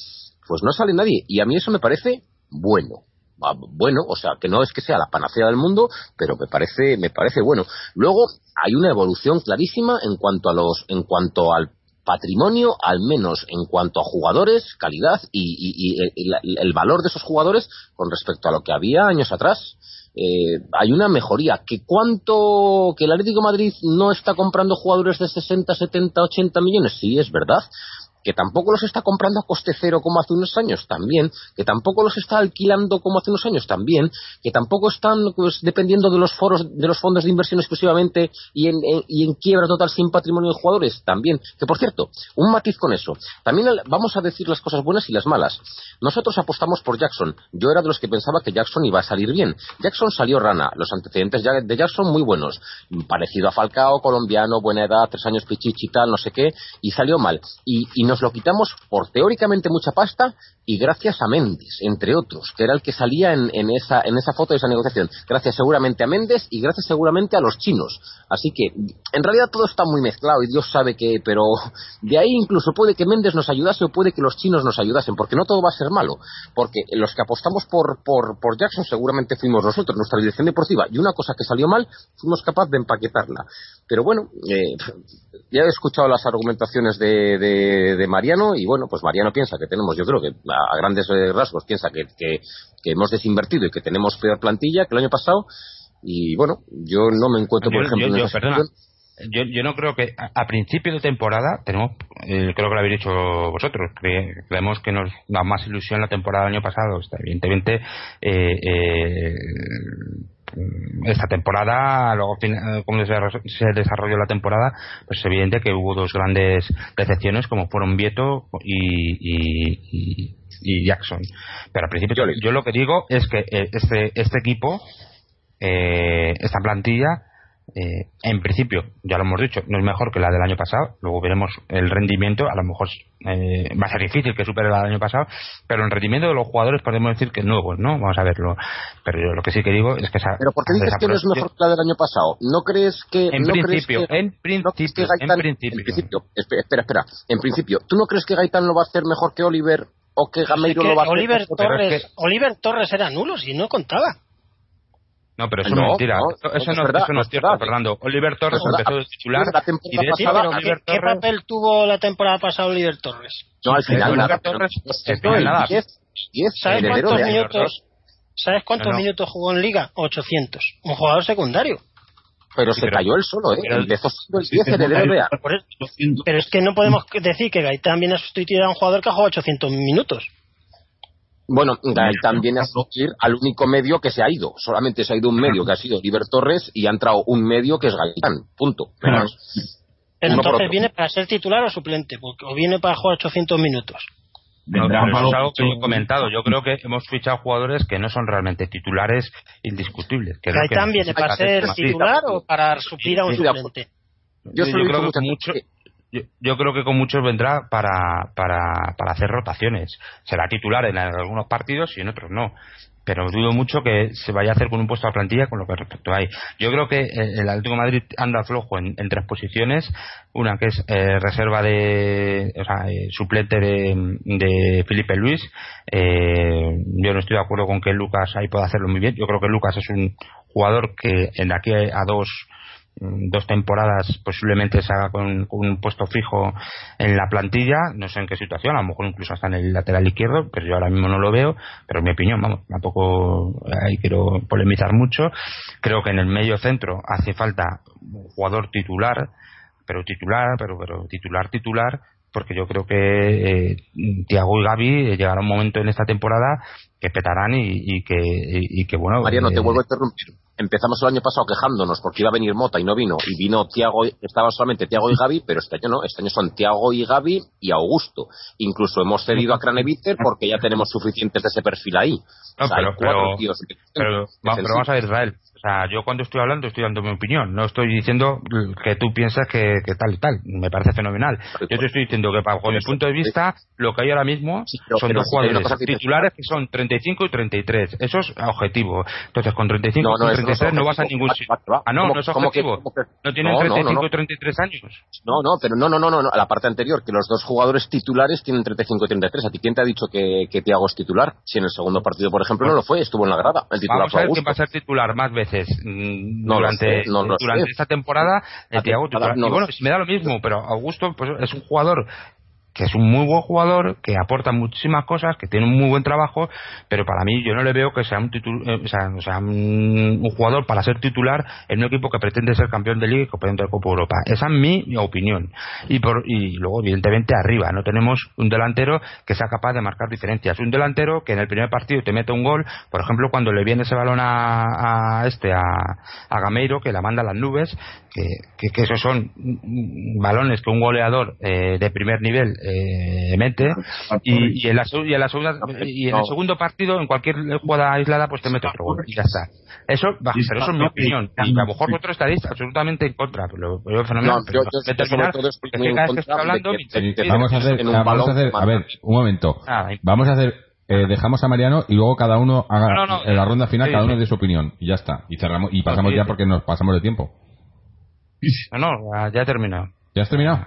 pues no sale nadie. Y a mí eso me parece bueno. Ah, bueno, o sea, que no es que sea la panacea del mundo, pero me parece, me parece bueno. Luego hay una evolución clarísima en cuanto a los, en cuanto al patrimonio, al menos en cuanto a jugadores, calidad y, el, valor de esos jugadores con respecto a lo que había años atrás. Eh, hay una mejoría. ¿Que cuánto, que el Atlético Madrid no está comprando jugadores de 60, 70, 80 millones? Sí, es verdad que tampoco los está comprando a coste cero como hace unos años también, que tampoco los está alquilando como hace unos años también, que tampoco están pues, dependiendo de los foros, de los fondos de inversión exclusivamente y en, y en quiebra total sin patrimonio de jugadores también. Que por cierto, un matiz con eso. También vamos a decir las cosas buenas y las malas. Nosotros apostamos por Jackson. Yo era de los que pensaba que Jackson iba a salir bien. Jackson salió rana. Los antecedentes de Jackson muy buenos. Parecido a Falcao, colombiano, buena edad, tres años pichichi tal, no sé qué, y salió mal. y nos lo quitamos por teóricamente mucha pasta y gracias a Méndez, entre otros, que era el que salía en, esa, en esa foto de esa negociación. Gracias seguramente a Méndez y gracias seguramente a los chinos. Así que, en realidad todo está muy mezclado y Dios sabe que, pero de ahí incluso puede que Méndez nos ayudase o puede que los chinos nos ayudasen, porque no todo va a ser malo. Porque los que apostamos por, por, por Jackson seguramente fuimos nosotros, nuestra dirección deportiva, y una cosa que salió mal, fuimos capaces de empaquetarla. Pero bueno, eh, ya he escuchado las argumentaciones de, de, Mariano y bueno, pues Mariano piensa que tenemos, yo creo que a, grandes eh, rasgos piensa que, que, hemos desinvertido y que tenemos peor plantilla que el año pasado y bueno, yo no me encuentro, por ejemplo, en esa yo, yo, no creo que a, principio de temporada tenemos, eh, creo que lo habéis dicho vosotros, creemos que nos da más ilusión la temporada del año pasado. Evidentemente, eh, eh, esta temporada, luego como se desarrolló la temporada, pues es evidente que hubo dos grandes decepciones como fueron Vieto y, y, Jackson. Pero al principio yo, lo que digo es que este, este equipo, esta plantilla, eh, en principio, ya lo hemos dicho, no es mejor que la del año pasado. Luego veremos el rendimiento. A lo mejor eh, va a ser difícil que supere la del año pasado, pero el rendimiento de los jugadores podemos decir que es nuevo, ¿no? Vamos a verlo. Pero lo que sí que digo es que. ¿Pero por qué dices que no es mejor que la del año pasado? ¿No crees que.? En principio, en principio, en principio. espera, espera. En principio, ¿tú no crees que Gaitán lo va a hacer mejor que Oliver o que Gameiro lo va a Oliver Torres, Oliver Torres era nulo, si no contaba. No, pero eso no, es mentira. eso, no, eso no es cierto, Fernando. Oliver Torres empezó de titular y de hecho, Oliver ¿qué, Torres... papel tuvo la temporada pasada Oliver Torres? No, al final Oliver Torres nada. ¿Sabes cuántos minutos, ¿sabes cuántos minutos jugó en Liga? 800. Un jugador secundario. Pero se cayó él solo, ¿eh? Empezó el 10 heredero Pero es que no podemos decir que Gaitán viene a sustituir a un jugador que ha jugado 800 minutos. Bueno, Gaitán viene a sustituir al único medio que se ha ido. Solamente se ha ido un medio que ha sido Oliver Torres y ha entrado un medio que es Gaitán. Punto. entonces viene para ser titular o suplente, o viene para jugar 800 minutos. No, es algo que he comentado. Yo creo que hemos fichado jugadores que no son realmente titulares indiscutibles. Gaitán viene para ser titular o para suplir a un suplente. Yo, creo que mucho, yo, creo que con muchos vendrá para, para, para hacer rotaciones. Será titular en algunos partidos y en otros no pero dudo mucho que se vaya a hacer con un puesto a plantilla con lo que respecto ahí. Yo creo que el Atlético Madrid anda flojo en, tres posiciones, una que es eh, reserva de, o sea, eh, suplente de, de Felipe Luis. Eh, yo no estoy de acuerdo con que Lucas ahí pueda hacerlo muy bien. Yo creo que Lucas es un jugador que en aquí a dos dos temporadas posiblemente se haga con, un puesto fijo en la plantilla, no sé en qué situación, a lo mejor incluso hasta en el lateral izquierdo, pero yo ahora mismo no lo veo, pero en mi opinión, vamos, tampoco ahí quiero polemizar mucho. Creo que en el medio centro hace falta un jugador titular, pero titular, pero, pero titular, titular, porque yo creo que eh, Tiago y Gaby llegará un momento en esta temporada que petarán y, que, y, que bueno. Mariano, te eh, vuelvo a interrumpir empezamos el año pasado quejándonos porque iba a venir Mota y no vino, y vino Tiago, estaba solamente Tiago y Gaby, pero este año no, este año son Tiago y Gaby y Augusto. Incluso hemos cedido a Craneviter porque ya tenemos suficientes de ese perfil ahí. pero, pero, vamos a ver, Israel. O sea, yo cuando estoy hablando estoy dando mi opinión, no estoy diciendo que tú piensas que, tal y tal, me parece fenomenal. Yo te estoy diciendo que, bajo mi punto de vista, lo que hay ahora mismo son dos jugadores titulares que son 35 y 33. Eso es objetivo. Entonces, con 35 y 33 no, vas a ningún sitio. Ah, no, no es objetivo. no tienen 35 y 33 años. No, no, pero no, no, no, no, a la parte anterior, que los dos jugadores titulares tienen 35 y 33. ¿A ti quién te ha dicho que, que Tiago es titular? Si en el segundo partido, por ejemplo, no lo fue, estuvo en la grada. El titular Vamos a ver quién va a ser titular más veces Mm, durante, durante esta temporada. y bueno, me da lo mismo, pero Augusto pues, es un jugador que es un muy buen jugador, que aporta muchísimas cosas, que tiene un muy buen trabajo, pero para mí yo no le veo que sea un, eh, o sea, un, jugador para ser titular en un equipo que pretende ser campeón de liga y campeón de Copa Europa. Esa es mi, opinión. Y, por, y luego, evidentemente, arriba no tenemos un delantero que sea capaz de marcar diferencias. Un delantero que en el primer partido te mete un gol, por ejemplo, cuando le viene ese balón a, este, a, a, Gameiro, que la manda a las nubes, que, que, esos son balones que un goleador eh, de primer nivel eh, mete y, en la, y en la segunda y en el segundo partido en cualquier jugada aislada pues te mete otro gol y ya está. Eso pero eso es mi opinión. y a lo mejor vosotros estaréis absolutamente en contra pero yo fenomenal no, yo, yo, terminar, que estoy hablando vamos a hacer vamos a hacer a ver un momento. Vamos a hacer eh, dejamos a Mariano y luego cada uno haga en la ronda final cada uno de su opinión y ya está. Y cerramos y pasamos ya porque nos pasamos de tiempo no no ya he terminado ya has terminado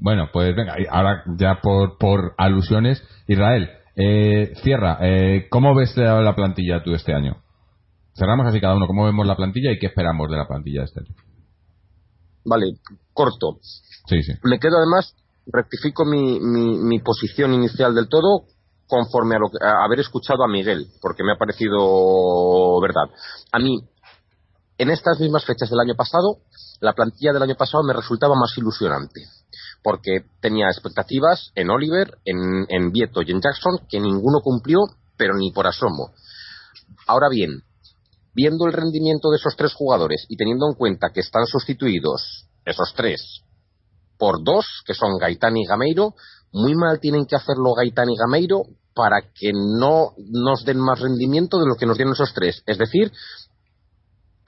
bueno, pues venga, ahora ya por, por alusiones, Israel, eh, cierra, eh, ¿cómo ves la plantilla tú este año? Cerramos así cada uno, ¿cómo vemos la plantilla y qué esperamos de la plantilla este año? Vale, corto. Sí, sí. Me quedo además, rectifico mi, mi, posición inicial del todo conforme a, lo a haber escuchado a Miguel, porque me ha parecido verdad. A mí, en estas mismas fechas del año pasado, la plantilla del año pasado me resultaba más ilusionante porque tenía expectativas en Oliver, en, en Vieto y en Jackson que ninguno cumplió, pero ni por asomo. Ahora bien, viendo el rendimiento de esos tres jugadores y teniendo en cuenta que están sustituidos esos tres por dos, que son Gaitán y Gameiro, muy mal tienen que hacerlo Gaitán y Gameiro para que no nos den más rendimiento de lo que nos dieron esos tres. Es decir,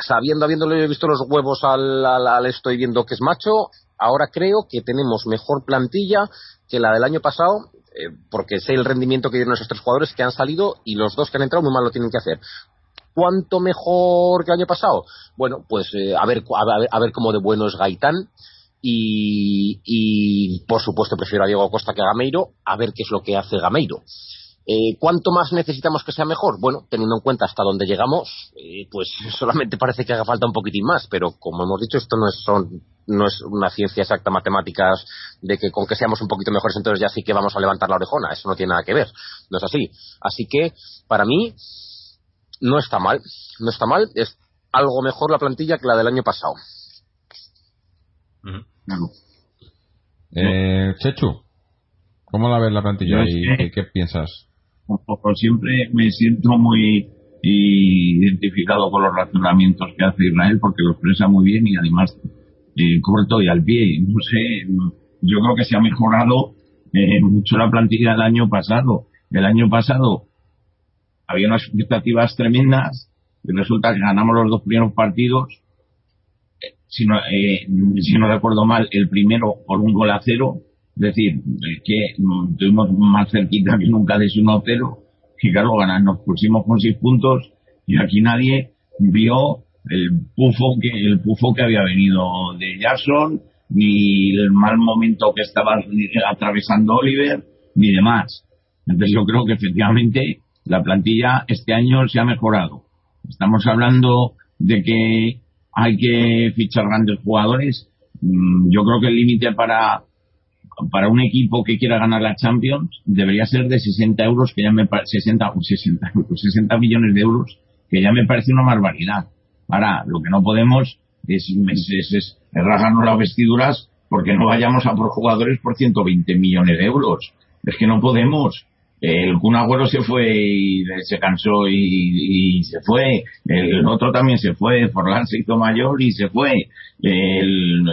sabiendo, habiéndole visto los huevos al, al, estoy viendo que es macho, ahora creo que tenemos mejor plantilla que la del año pasado, eh, porque sé el rendimiento que dieron esos tres jugadores que han salido y los dos que han entrado muy mal lo tienen que hacer. ¿Cuánto mejor que el año pasado? Bueno, pues eh, a, ver, a, ver, a ver cómo de bueno es Gaitán y, y, por supuesto prefiero a Diego Costa que a Gameiro, a ver qué es lo que hace Gameiro. Eh, ¿Cuánto más necesitamos que sea mejor? Bueno, teniendo en cuenta hasta dónde llegamos, eh, pues solamente parece que haga falta un poquitín más, pero como hemos dicho, esto no es, son, no es una ciencia exacta matemáticas de que con que seamos un poquito mejores entonces ya sí que vamos a levantar la orejona, eso no tiene nada que ver, no es así. Así que, para mí, no está mal, no está mal, es algo mejor la plantilla que la del año pasado. Eh, Chechu, ¿cómo la ves la plantilla y qué piensas? Poco siempre me siento muy identificado con los razonamientos que hace Israel porque lo expresa muy bien y además eh, corto y al pie. No sé, yo creo que se ha mejorado eh, mucho la plantilla del año pasado. El año pasado había unas expectativas tremendas y resulta que ganamos los dos primeros partidos. Eh, si no, si no recuerdo mal, el primero por un gol a cero es decir, que estuvimos más cerquita que nunca de ese 1-0 y claro, nos pusimos con 6 puntos y aquí nadie vio el pufo que, el pufo que había venido de Jackson, ni el mal momento que estaba atravesando Oliver, ni demás. Entonces yo creo que efectivamente la plantilla este año se ha mejorado. Estamos hablando de que hay que fichar grandes jugadores. Mm, yo creo que el límite para para un equipo que quiera ganar la Champions debería ser de 60 euros, que ya me 60, 60, 60 millones de euros, que ya me parece una barbaridad. Ahora, lo que no podemos es, es, las vestiduras porque no vayamos a por jugadores por 120 millones de euros. Es que no podemos. El Kun Agüero se fue y se cansó y, y, se fue. El otro también se fue. Forlán se hizo mayor y se fue. El,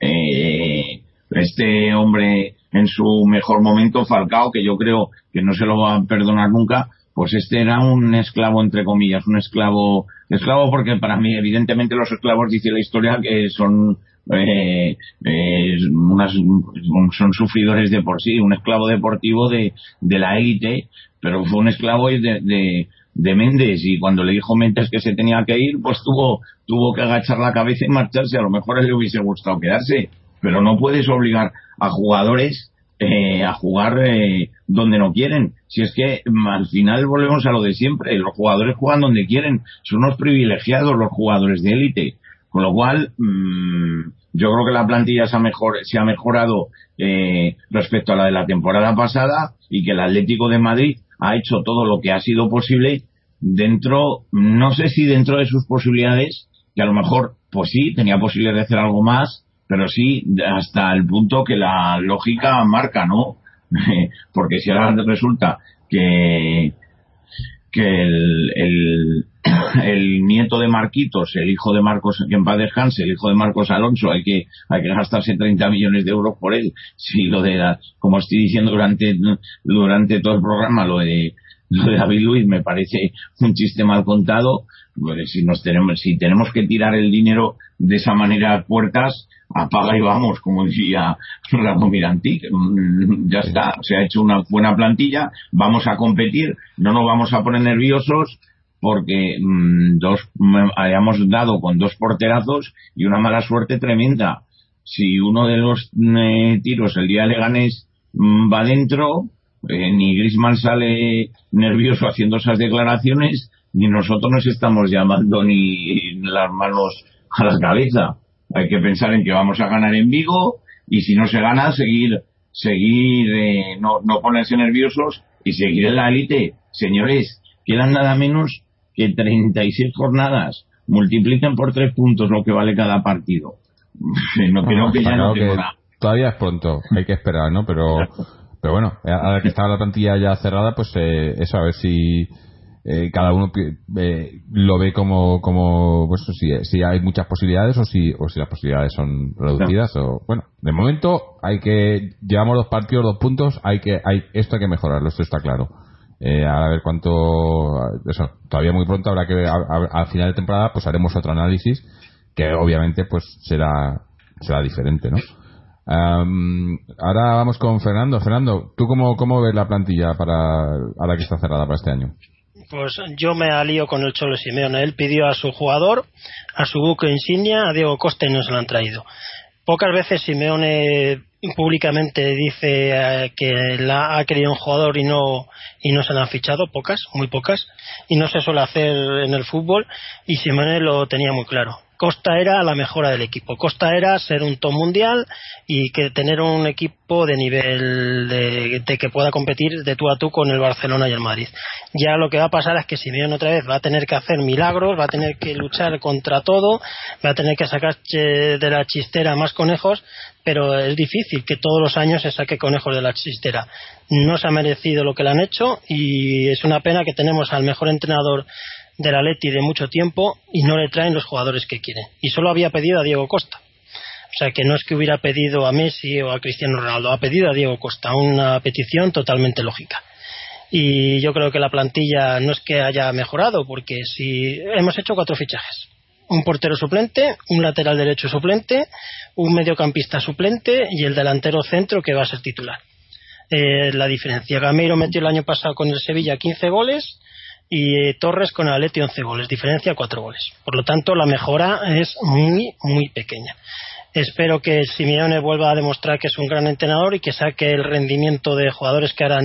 eh, este hombre en su mejor momento, Falcao, que yo creo que no se lo va a perdonar nunca, pues este era un esclavo entre comillas, un esclavo, esclavo porque para mí evidentemente los esclavos dice la historia que son eh, eh, unas, son sufridores de por sí, un esclavo deportivo de, de la élite, pero fue un esclavo de, de, de Méndez y cuando le dijo Méndez que se tenía que ir, pues tuvo, tuvo que agachar la cabeza y marcharse, a lo mejor a él le hubiese gustado quedarse, pero no puedes obligar a jugadores eh, a jugar eh, donde no quieren. Si es que mm, al final volvemos a lo de siempre, los jugadores juegan donde quieren, son unos privilegiados los jugadores de élite. Con lo cual, mm, yo creo que la plantilla se ha, mejor, se ha mejorado eh, respecto a la de la temporada pasada y que el Atlético de Madrid ha hecho todo lo que ha sido posible dentro, no sé si dentro de sus posibilidades, que a lo mejor, pues sí, tenía posibilidad de hacer algo más, pero sí hasta el punto que la lógica marca, ¿no? Porque si ahora resulta que que el, el, nieto de Marquitos, el hijo de Marcos, que en paz el hijo de Marcos Alonso, hay que, hay que gastarse 30 millones de euros por él. Si lo de, como estoy diciendo durante, durante todo el programa, lo de, lo de David Luis me parece un chiste mal contado, si nos tenemos, si tenemos que tirar el dinero de esa manera a puertas, apaga y vamos, como decía Ramón Mirantí, mm, ya está, se ha hecho una buena plantilla, vamos a competir, no nos vamos a poner nerviosos porque mm, dos hayamos dado con dos porterazos y una mala suerte tremenda. Si uno de los eh, tiros el día de Leganés mm, va dentro, eh, ni Grisman sale nervioso haciendo esas declaraciones, ni nosotros nos estamos llamando ni las manos a la cabeza hay que pensar en que vamos a ganar en Vigo y si no se gana, seguir, seguir, eh, no, no ponerse nerviosos y seguir en la élite. Señores, quedan nada menos que 36 jornadas. Multipliquen por tres puntos lo que vale cada partido. no creo que ya no Todavía es pronto, hay que esperar, ¿no? Pero, pero bueno, ahora que está la plantilla ya cerrada, pues eh, eso, a ver si eh, cada uno eh, lo ve como, como pues, si, si, hay muchas posibilidades o si, o si las posibilidades son reducidas. O, bueno, de momento hay que, llevamos dos partidos, dos puntos, hay que, hay, esto hay que mejorarlo, esto está claro. Eh, a ver cuánto, eso, todavía muy pronto habrá que ver, al final de temporada pues haremos otro análisis que obviamente pues será, será diferente, ¿no? ahora vamos con Fernando. Fernando, ¿tú cómo, cómo ves la plantilla para ahora que está cerrada para este año? Pues yo me alío con el Cholo Simeone. Él pidió a su jugador, a su buque insignia, a Diego Costa y no se lo han traído. Pocas veces Simeone públicamente dice eh, que la, ha querido un jugador y no y no se la han fichado, pocas, muy pocas, y no se suele hacer en el fútbol y Simeone lo tenía muy claro. Costa era la mejora del equipo. Costa era ser un top mundial y que tener un equipo de nivel de, que pueda competir de tú a tú con el Barcelona y el Madrid. Ya lo que va a pasar es que Simeone otra vez va a tener que hacer milagros, va a tener que luchar contra todo, va a tener que sacar de la chistera más conejos, pero es difícil que todos los años se saque conejos de la chistera. No se ha merecido lo que le han hecho y es una pena que tenemos al mejor entrenador de la Leti de mucho tiempo y no le traen los jugadores que quiere. Y solo había pedido a Diego Costa. O sea que no es que hubiera pedido a Messi o a Cristiano Ronaldo, ha pedido a Diego Costa, una petición totalmente lógica. Y yo creo que la plantilla no es que haya mejorado, porque si hemos hecho cuatro fichajes, un portero suplente, un lateral derecho suplente, un mediocampista suplente y el delantero centro que va a ser titular. Eh, la diferencia, Gameiro metió el año pasado con el Sevilla 15 goles, y Torres con el Atleti 11 goles, diferencia 4 goles. Por lo tanto, la mejora es muy, muy pequeña. Espero que Simeone vuelva a demostrar que es un gran entrenador y que saque el rendimiento de jugadores que ahora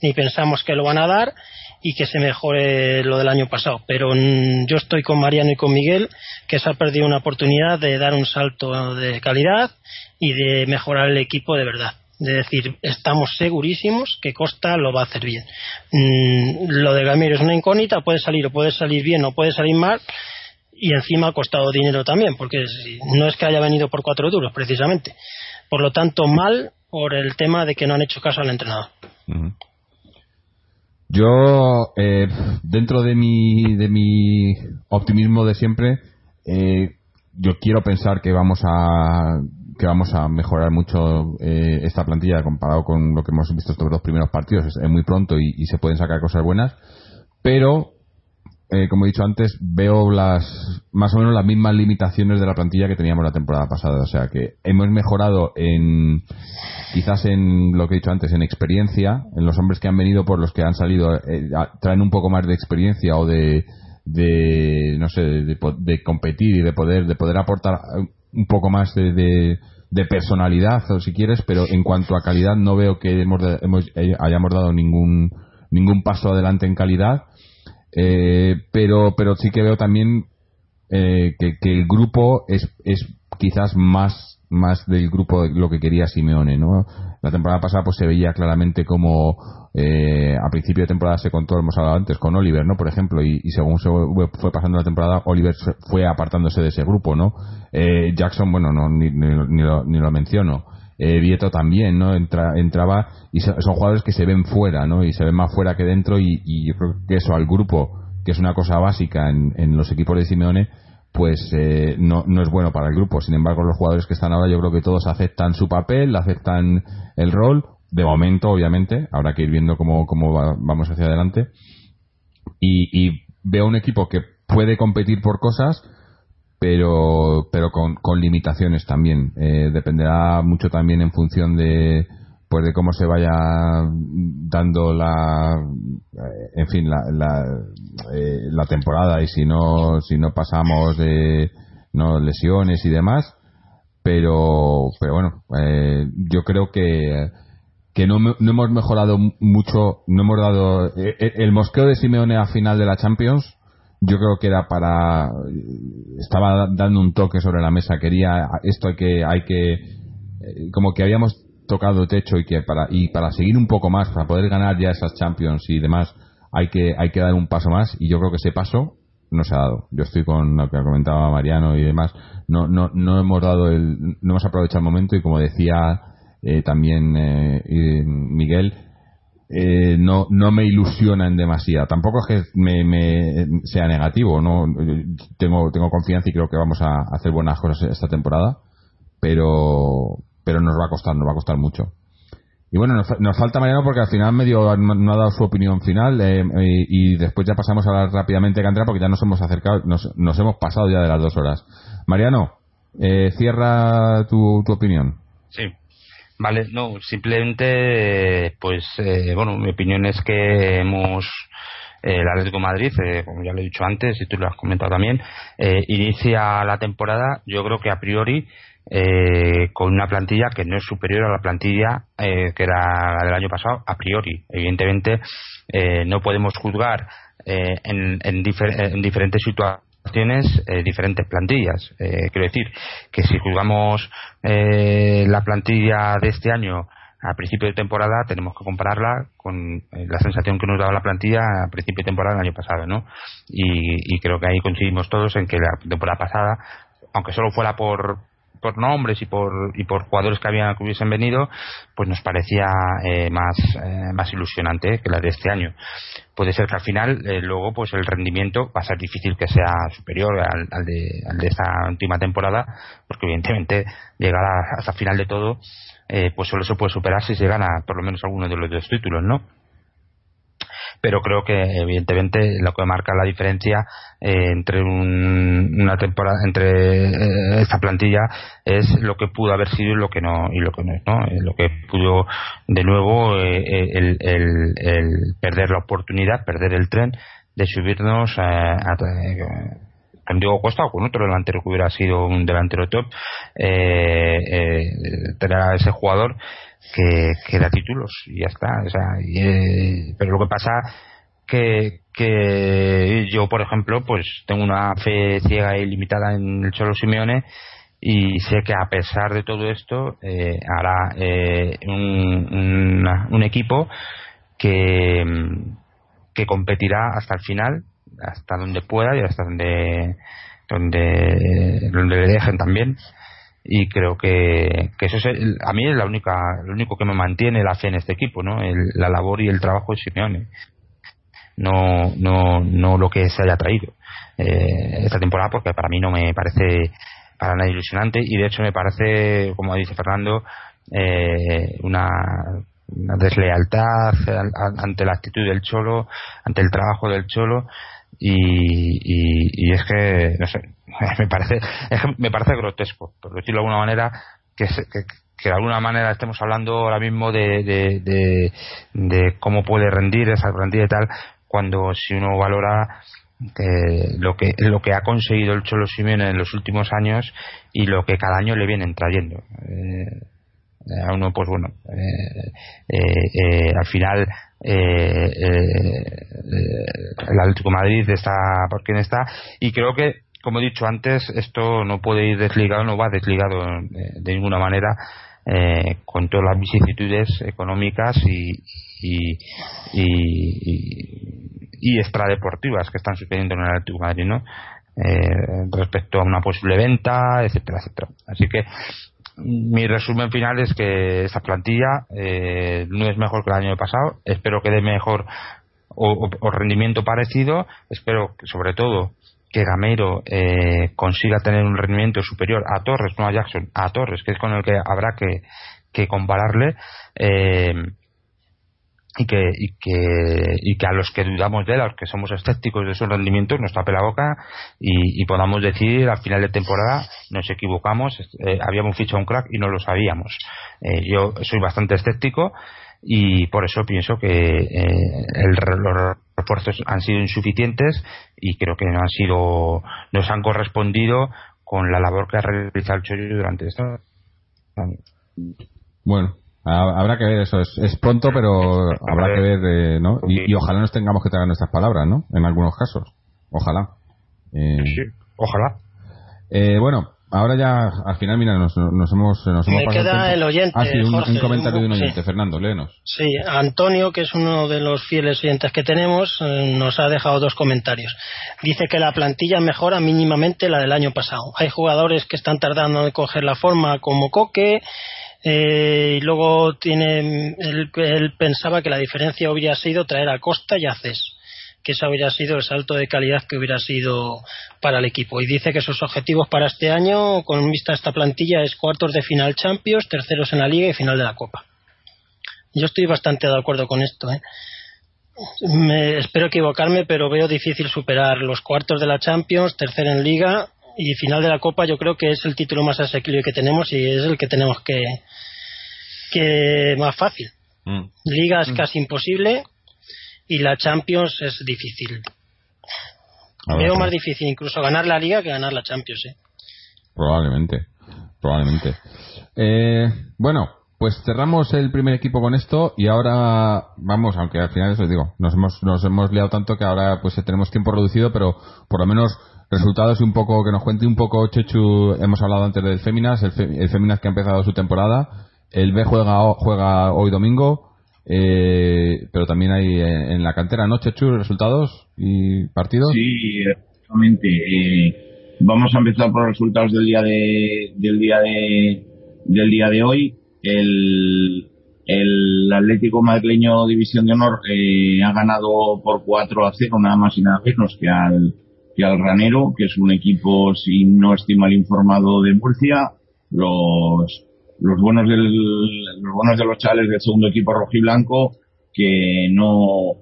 ni pensamos que lo van a dar y que se mejore lo del año pasado. Pero mm, yo estoy con Mariano y con Miguel, que se ha perdido una oportunidad de dar un salto de calidad y de mejorar el equipo de verdad de decir, estamos segurísimos que Costa lo va a hacer bien. Mm, lo de Gamiro es una incógnita, puede salir o puede salir bien o puede salir mal, y encima ha costado dinero también, porque no es que haya venido por cuatro duros, precisamente. Por lo tanto, mal por el tema de que no han hecho caso al entrenador. Yo, eh, dentro de mi, de mi optimismo de siempre, eh, yo quiero pensar que vamos a que vamos a mejorar mucho eh, esta plantilla comparado con lo que hemos visto estos dos primeros partidos. Es, muy pronto y, se pueden sacar cosas buenas, pero eh, como he dicho antes, veo las más o menos las mismas limitaciones de la plantilla que teníamos la temporada pasada. O sea que hemos mejorado en quizás en lo que he dicho antes, en experiencia, en los hombres que han venido por los que han salido, eh, traen un poco más de experiencia o de de no sé de, de, competir y de poder de poder aportar un poco más de, de, personalidad, o si quieres, pero en cuanto a calidad no veo que hemos, hemos eh, hayamos dado ningún, ningún paso adelante en calidad. Eh, pero, pero sí que veo también eh, que, que, el grupo es, es quizás más más del grupo de lo que quería Simeone, ¿no? La temporada pasada pues se veía claramente como eh, a principio de temporada se contó, hemos hablado antes, con Oliver, ¿no? Por ejemplo, y, según se fue pasando la temporada, Oliver fue apartándose de ese grupo, ¿no? Eh, Jackson, bueno, no, ni, ni, lo, ni lo menciono. Eh, Vieto también, ¿no? Entra, entraba y son jugadores que se ven fuera, ¿no? Y se ven más fuera que dentro y, y yo creo que eso al grupo, que es una cosa básica en los equipos de Simeone, pues eh, no, no es bueno para el grupo. Sin embargo, los jugadores que están ahora yo creo que todos aceptan su papel, aceptan el rol. De momento, obviamente, habrá que ir viendo cómo, cómo vamos hacia adelante. Y, y, veo un equipo que puede competir por cosas, pero, pero con, con limitaciones también. Eh, dependerá mucho también en función de, pues de cómo se vaya dando la eh, en fin la, la, eh, la, temporada y si no si no pasamos de no lesiones y demás pero pero bueno eh, yo creo que que no, no, hemos mejorado mucho no hemos dado el mosqueo de Simeone a final de la Champions yo creo que era para estaba dando un toque sobre la mesa quería esto hay que hay que como que habíamos tocado techo y que para y para seguir un poco más para poder ganar ya esas Champions y demás hay que hay que dar un paso más y yo creo que ese paso no se ha dado. Yo estoy con lo que comentaba Mariano y demás. No no no hemos dado el no hemos aprovechado el momento y como decía eh, también eh, Miguel eh, no no me ilusiona en demasía. Tampoco es que me, me, sea negativo no tengo tengo confianza y creo que vamos a hacer buenas cosas esta temporada pero pero nos va a costar, nos va a costar mucho. Y bueno, nos, falta Mariano porque al final medio no ha dado su opinión final eh, y, después ya pasamos a hablar rápidamente de porque ya nos hemos acercado, nos, hemos pasado ya de las dos horas. Mariano, eh, cierra tu, opinión. Sí. Vale, no, simplemente, pues, eh, bueno, mi opinión es que hemos el Atlético Madrid, como ya lo he dicho antes y tú lo has comentado también, inicia la temporada, yo creo que a priori eh, con una plantilla que no es superior a la plantilla eh, que era la del año pasado a priori. Evidentemente, eh, no podemos juzgar eh, en, en, diferentes situaciones diferentes plantillas. quiero decir que si juzgamos la plantilla de este año a principio de temporada tenemos que compararla con la sensación que nos daba la plantilla a principio de temporada del año pasado, ¿no? Y, y creo que ahí coincidimos todos en que la temporada pasada, aunque solo fuera por por nombres y por y por jugadores que habían que hubiesen venido pues nos parecía eh, más eh, más ilusionante que la de este año. Puede ser que al final eh, luego pues el rendimiento va a ser difícil que sea superior al, de, al de esta última temporada porque evidentemente llegar hasta el final de todo pues solo se puede superar si se gana por lo menos alguno de los dos títulos no pero creo que evidentemente lo que marca la diferencia eh, entre una temporada entre eh, esta plantilla es lo que pudo haber sido y lo que no y lo que no eh, lo que pudo de nuevo el, perder la oportunidad perder el tren de subirnos a, a con Diego Costa o con otro delantero que hubiera sido un delantero top tener a ese jugador que, que da títulos y ya está. O sea, eh, pero lo que pasa que, que yo, por ejemplo, pues tengo una fe ciega y limitada en el Cholo Simeone y sé que a pesar de todo esto eh, hará eh, un, un equipo que, que competirá hasta el final, hasta donde pueda y hasta donde donde donde le dejen también y creo que, que eso es a mí es la única lo único que me mantiene la fe en este equipo no la labor y el trabajo de Simeone. No no no lo que se haya traído eh, esta temporada porque para mí no me parece para nada ilusionante y de hecho me parece como dice Fernando eh, una deslealtad ante la actitud del cholo ante el trabajo del cholo y, y, es que no sé me parece me parece grotesco por decirlo de alguna manera que, que, de alguna manera estemos hablando ahora mismo de, de, de, cómo puede rendir esa plantilla y tal cuando si uno valora eh, lo que lo que ha conseguido el Cholo Simeone en los últimos años y lo que cada año le vienen trayendo. Eh, a uno pues bueno eh, eh, al final eh, el Atlético Madrid está por quien está y creo que como he dicho antes esto no puede ir desligado no va desligado de, ninguna manera con todas las vicisitudes económicas y y, y, y extradeportivas que están sucediendo en el Atlético Madrid ¿no? respecto a una posible venta etcétera etcétera así que mi resumen final es que esta plantilla eh, no es mejor que el año pasado. Espero que dé mejor o, rendimiento parecido. Espero, que, sobre todo, que Gamero eh, consiga tener un rendimiento superior a Torres, no a Jackson, a Torres, que es con el que habrá que, que compararle. Eh, y que, y que, y que a los que dudamos de él, a los que somos escépticos de su rendimiento, nos tape la boca y, podamos decir al final de temporada nos equivocamos, eh, habíamos fichado un crack y no lo sabíamos. Eh, yo soy bastante escéptico y por eso pienso que eh, los refuerzos han sido insuficientes y creo que no han sido, nos han correspondido con la labor que ha realizado el Chori durante esto. Bueno, Habrá que ver eso, es, pronto, pero habrá que ver, eh, ¿no? Y, ojalá nos tengamos que traer nuestras palabras, ¿no? En algunos casos. Ojalá. Eh, sí, ojalá. Eh, bueno, ahora ya, al final, mira, nos, nos hemos, nos Me queda el, oyente. Ah, sí, un, comentario de un oyente. Fernando, léenos. Sí, Antonio, que es uno de los fieles oyentes que tenemos, nos ha dejado dos comentarios. Dice que la plantilla mejora mínimamente la del año pasado. Hay jugadores que están tardando en coger la forma como Coque eh, y luego tiene él, pensaba que la diferencia hubiera sido traer a Costa y a Cés que ese hubiera sido el salto de calidad que hubiera sido para el equipo. Y dice que sus objetivos para este año, con vista a esta plantilla, es cuartos de final Champions, terceros en la Liga y final de la Copa. Yo estoy bastante de acuerdo con esto. ¿eh? Me, espero equivocarme, pero veo difícil superar los cuartos de la Champions, tercero en Liga y final de la Copa yo creo que es el título más asequible que tenemos y es el que tenemos que, que más fácil. Mm. Liga es mm. casi imposible y la Champions es difícil. Veo más difícil incluso ganar la Liga que ganar la Champions. ¿eh? Probablemente, probablemente. Eh, bueno, pues cerramos el primer equipo con esto y ahora vamos, aunque al final os digo, nos hemos, nos hemos liado tanto que ahora pues tenemos tiempo reducido, pero por lo menos resultados y un poco, que nos cuente un poco Chechu, hemos hablado antes del Féminas, el, Féminas que ha empezado su temporada, el B juega, juega hoy domingo, eh, pero también hay en, la cantera, ¿no, Chechu, resultados y partidos? Sí, exactamente. Eh, vamos a empezar por los resultados del día de, del día de, del día de hoy. El, el Atlético Madrileño División de Honor eh, ha ganado por 4 a 0, nada más y nada menos que al, que al Ranero, que es un equipo, si no estoy mal informado, de Murcia. Los, los buenos del, los buenos de los chales del segundo equipo rojiblanco, que no,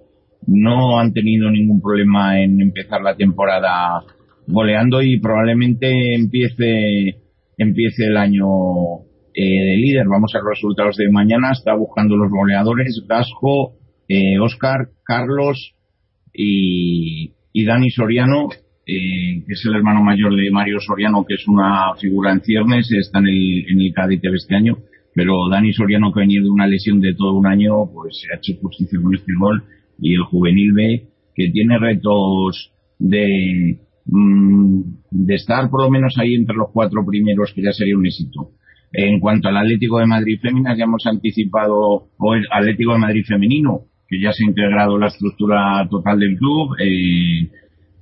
no han tenido ningún problema en empezar la temporada goleando y probablemente empiece, empiece el año eh, de líder. Vamos a los resultados de mañana. Está buscando los goleadores Gasco, eh, Oscar, Carlos y, y Dani Soriano, eh, que es el hermano mayor de Mario Soriano, que es una figura en ciernes, está en el, en el este año. Pero Dani Soriano, que venía de una lesión de todo un año, pues se ha hecho justicia con este gol. Y el juvenil B, que tiene retos de, Mm, de estar por lo menos ahí entre los cuatro primeros, que ya sería un éxito. En cuanto al Atlético de Madrid Féminas, ya hemos anticipado, o el Atlético de Madrid Femenino, que ya se ha integrado la estructura total del club. Eh,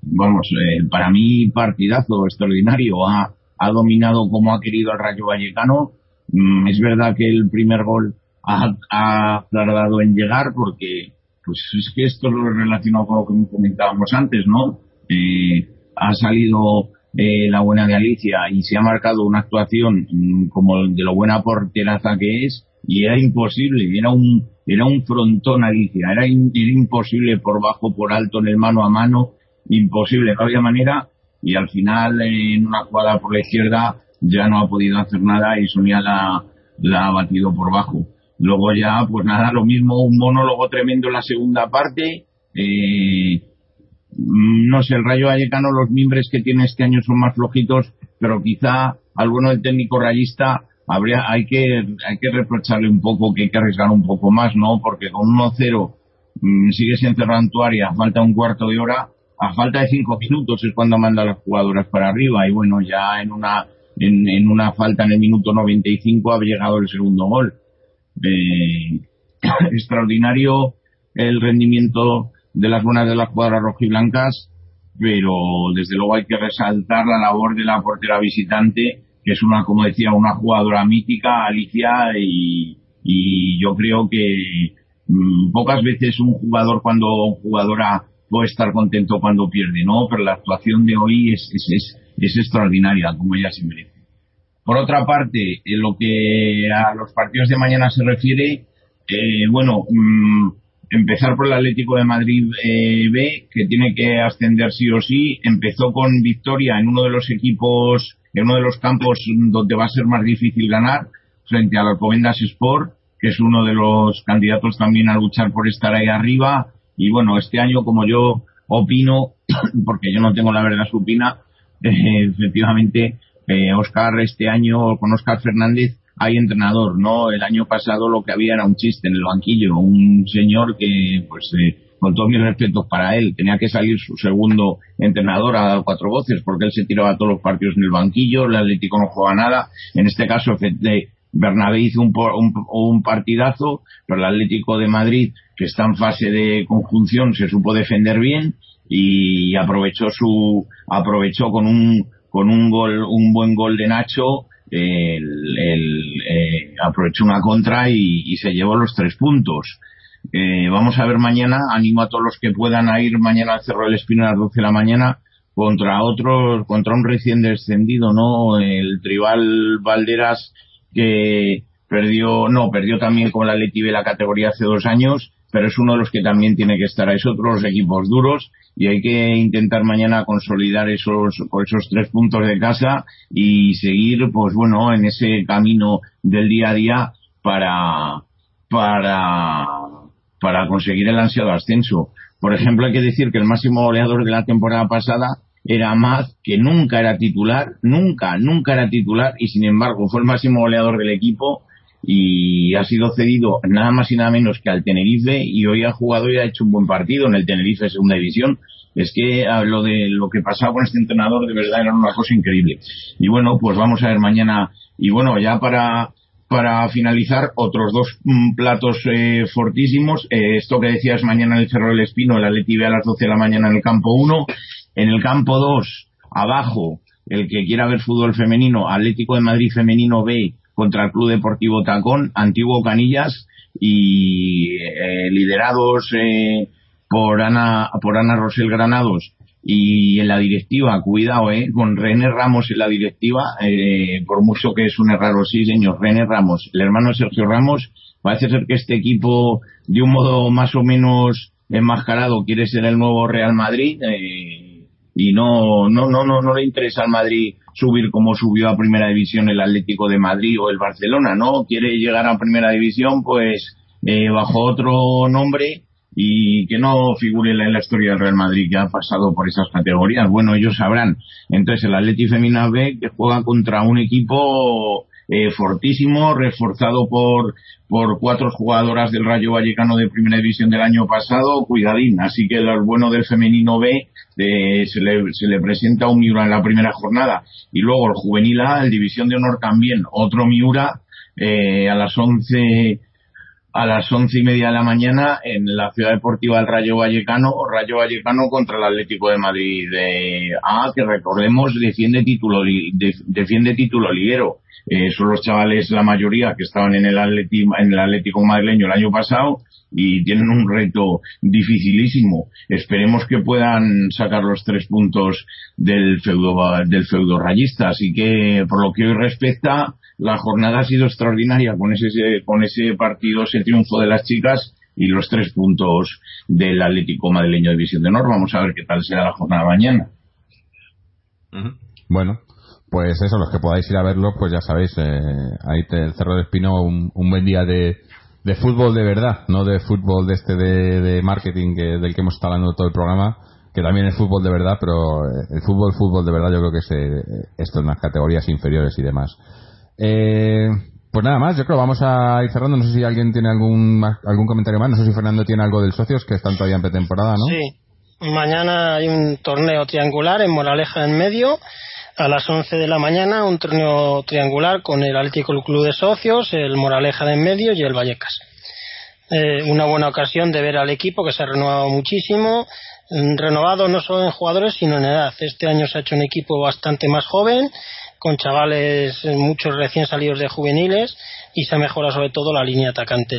vamos, eh, para mí partidazo extraordinario. Ha, ha dominado como ha querido el Rayo Vallecano. Mm, es verdad que el primer gol ha, ha, tardado en llegar porque, pues es que esto lo relacionado con lo que comentábamos antes, ¿no? Eh, ha salido eh, la buena de Alicia y se ha marcado una actuación mm, como de lo buena porteraza que es y era imposible, era un era un frontón Alicia, era, imposible por bajo, por alto, en el mano a mano, imposible, no había manera y al final en una jugada por la izquierda ya no ha podido hacer nada y Sonia la, la ha batido por bajo. Luego ya, pues nada, lo mismo, un monólogo tremendo en la segunda parte, eh, Mm, no sé, el Rayo Vallecano, los mimbres que tiene este año son más flojitos, pero quizá al bueno del técnico rayista habría, hay que, hay que reprocharle un poco, que hay que arriesgar un poco más, ¿no? Porque con 1-0 mm, sigues encerrado en tu área, falta un cuarto de hora, a falta de cinco minutos es cuando manda a las jugadoras para arriba, y bueno, ya en una, en, una falta en el minuto 95 ha llegado el segundo gol. Eh, extraordinario el rendimiento de las buenas de las jugadoras rojiblancas, pero desde luego hay que resaltar la labor de la portera visitante, que es una, como decía, una jugadora mítica, Alicia, y, y yo creo que mm, pocas veces un jugador cuando jugadora puede estar contento cuando pierde, ¿no? Pero la actuación de hoy es, es, es, extraordinaria, como ella se merece. Por otra parte, en lo que a los partidos de mañana se refiere, eh, bueno, mmm, empezar por el Atlético de Madrid eh, B, que tiene que ascender sí o sí. Empezó con victoria en uno de los equipos, en uno de los campos donde va a ser más difícil ganar, frente al Alcobendas Sport, que es uno de los candidatos también a luchar por estar ahí arriba. Y bueno, este año, como yo opino, porque yo no tengo la verdad supina, eh, efectivamente, Oscar este año, con Oscar Fernández, hay entrenador, ¿no? El año pasado lo que había era un chiste en el banquillo, un señor que, pues, eh, con todos mis respetos para él, tenía que salir su segundo entrenador a cuatro voces porque él se tiraba todos los partidos en el banquillo, el Atlético no juega nada. En este caso, Bernabé hizo un, un, un, partidazo, pero el Atlético de Madrid, que está en fase de conjunción, se supo defender bien y aprovechó su, aprovechó con un, con un gol, un buen gol de Nacho, el, el eh, aprovechó una contra y, se llevó los tres puntos. Eh, vamos a ver mañana, animo a todos los que puedan a ir mañana al Cerro del Espino a las 12 de la mañana contra otros, contra un recién descendido, ¿no? El Tribal Valderas que perdió, no, perdió también con la Leti la categoría hace dos años, pero es uno de los que también tiene que estar. Es otro los equipos duros y hay que intentar mañana consolidar esos, esos tres puntos de casa y seguir, pues bueno, en ese camino del día a día para, para, para conseguir el ansiado ascenso. Por ejemplo, hay que decir que el máximo goleador de la temporada pasada era Maz, que nunca era titular, nunca, nunca era titular, y sin embargo fue el máximo goleador del equipo y ha sido cedido nada más y nada menos que al Tenerife y hoy ha jugado y ha hecho un buen partido en el Tenerife segunda división. Es que ah, lo de lo que pasaba con este entrenador de verdad era una cosa increíble. Y bueno, pues vamos a ver mañana. Y bueno, ya para, para finalizar, otros dos mm, platos eh, fortísimos. Eh, esto que decías mañana en el Cerro del Espino, el Atleti B a las 12 de la mañana en el campo 1. En el campo 2, abajo, el que quiera ver fútbol femenino, Atlético de Madrid femenino B contra el Club Deportivo Tacón, antiguo Canillas, y eh, liderados eh, por Ana por Ana Rosel Granados y en la directiva, cuidado, eh, con René Ramos en la directiva, eh, por mucho que es un error, sí, señor, René Ramos, el hermano Sergio Ramos, parece ser que este equipo, de un modo más o menos enmascarado, quiere ser el nuevo Real Madrid, eh, y no, no, no, no, no le interesa al Madrid subir como subió a Primera División el Atlético de Madrid o el Barcelona, ¿no? Quiere llegar a Primera División, pues, eh, bajo otro nombre y que no figure en la historia del Real Madrid que ha pasado por esas categorías. Bueno, ellos sabrán. Entonces el Atlético Femina B que juega contra un equipo eh, fortísimo, reforzado por, por cuatro jugadoras del Rayo Vallecano de Primera División del año pasado, cuidadín. Así que el bueno del femenino B eh, se, le, se le presenta un Miura en la primera jornada. Y luego el juvenil A, el División de Honor también, otro Miura eh, a las once a las once y media de la mañana en la ciudad deportiva del Rayo Vallecano, Rayo Vallecano contra el Atlético de Madrid. De, ah, que recordemos defiende título, defiende título liguero. Eh, son los chavales, la mayoría, que estaban en el, Atlético, en el Atlético madrileño el año pasado y tienen un reto dificilísimo. Esperemos que puedan sacar los tres puntos del feudo, del feudo rayista. Así que, por lo que hoy respecta, la jornada ha sido extraordinaria con ese, con ese partido, ese triunfo de las chicas y los tres puntos del Atlético Madrileño de División de Honor. Vamos a ver qué tal será la jornada mañana. Bueno, pues eso, los que podáis ir a verlo, pues ya sabéis, eh, ahí te, el Cerro de Espino, un, buen día de, de, fútbol de verdad, no de fútbol de este de, marketing que, del que hemos estado hablando todo el programa, que también es fútbol de verdad, pero eh, el fútbol, fútbol de verdad, yo creo que es eh, esto en las categorías inferiores y demás. Eh, pues nada más, yo creo vamos a ir cerrando. No sé si alguien tiene algún algún comentario más. No sé si Fernando tiene algo del socios, que están todavía en pretemporada, ¿no? Sí. Mañana hay un torneo triangular en Moraleja en medio. A las 11 de la mañana, un torneo triangular con el Atlético Club de Socios, el Moraleja de en medio y el Vallecas. Eh, una buena ocasión de ver al equipo que se ha renovado muchísimo, renovado no solo en jugadores sino en edad. Este año se ha hecho un equipo bastante más joven con chavales eh, muchos recién salidos de juveniles y se ha mejorado sobre todo la línea atacante.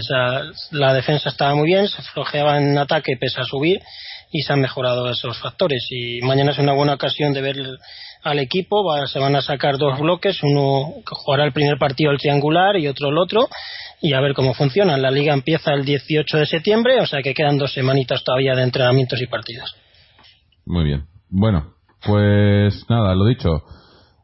la defensa estaba muy bien, se flojeaba en ataque pese a subir y se han mejorado esos factores. Y mañana es una buena ocasión de ver al equipo, se van a sacar dos bloques, uno que jugará el primer partido el triangular y otro el otro y a ver cómo funciona. La liga empieza el 18 de septiembre, o sea que quedan dos semanitas todavía de entrenamientos y partidos. Muy bien. Bueno, pues nada, lo dicho.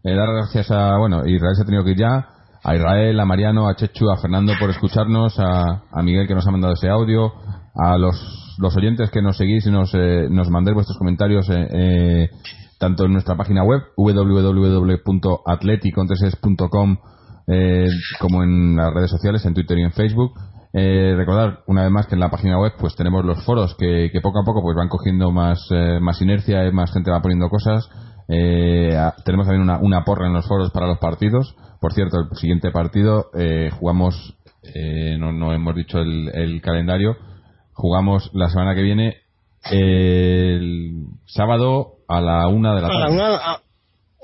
Eh, dar gracias a, bueno, Israel se ha tenido que ir ya, a Israel, a Mariano, a Chechu, a Fernando por escucharnos, a, Miguel que nos ha mandado ese audio, a los, los oyentes que nos seguís y nos, eh, nos mandéis vuestros comentarios eh, tanto en nuestra página web www.atleticontreses.com como en las redes sociales, en Twitter y en Facebook. recordar una vez más que en la página web pues tenemos los foros que, que poco a poco pues van cogiendo más, más inercia más gente va poniendo cosas eh, tenemos también una, una, porra en los foros para los partidos. Por cierto, el siguiente partido eh, jugamos, eh, no, no, hemos dicho el, calendario, jugamos la semana que viene el sábado a la una de la tarde. Ah,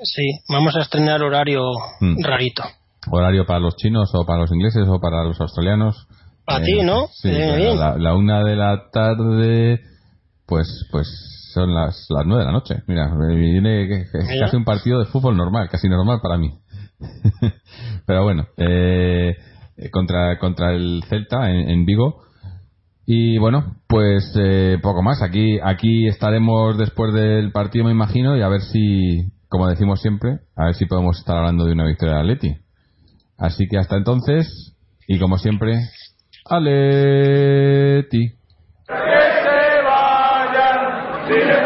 sí, vamos a estrenar horario mm. rarito. ¿Horario para los chinos o para los ingleses o para los australianos? Para ti, ¿no? Sí, la, la, una de la tarde, pues, pues son las, las 9 de la noche. Mira, me viene casi un partido de fútbol normal, casi normal para mí. Pero bueno, eh, contra, contra el Celta en, Vigo. Y bueno, pues eh, poco más. Aquí, aquí estaremos después del partido, me imagino, y a ver si, como decimos siempre, a ver si podemos estar hablando de una victoria de Atleti. Así que hasta entonces, y como siempre, Aleti. Que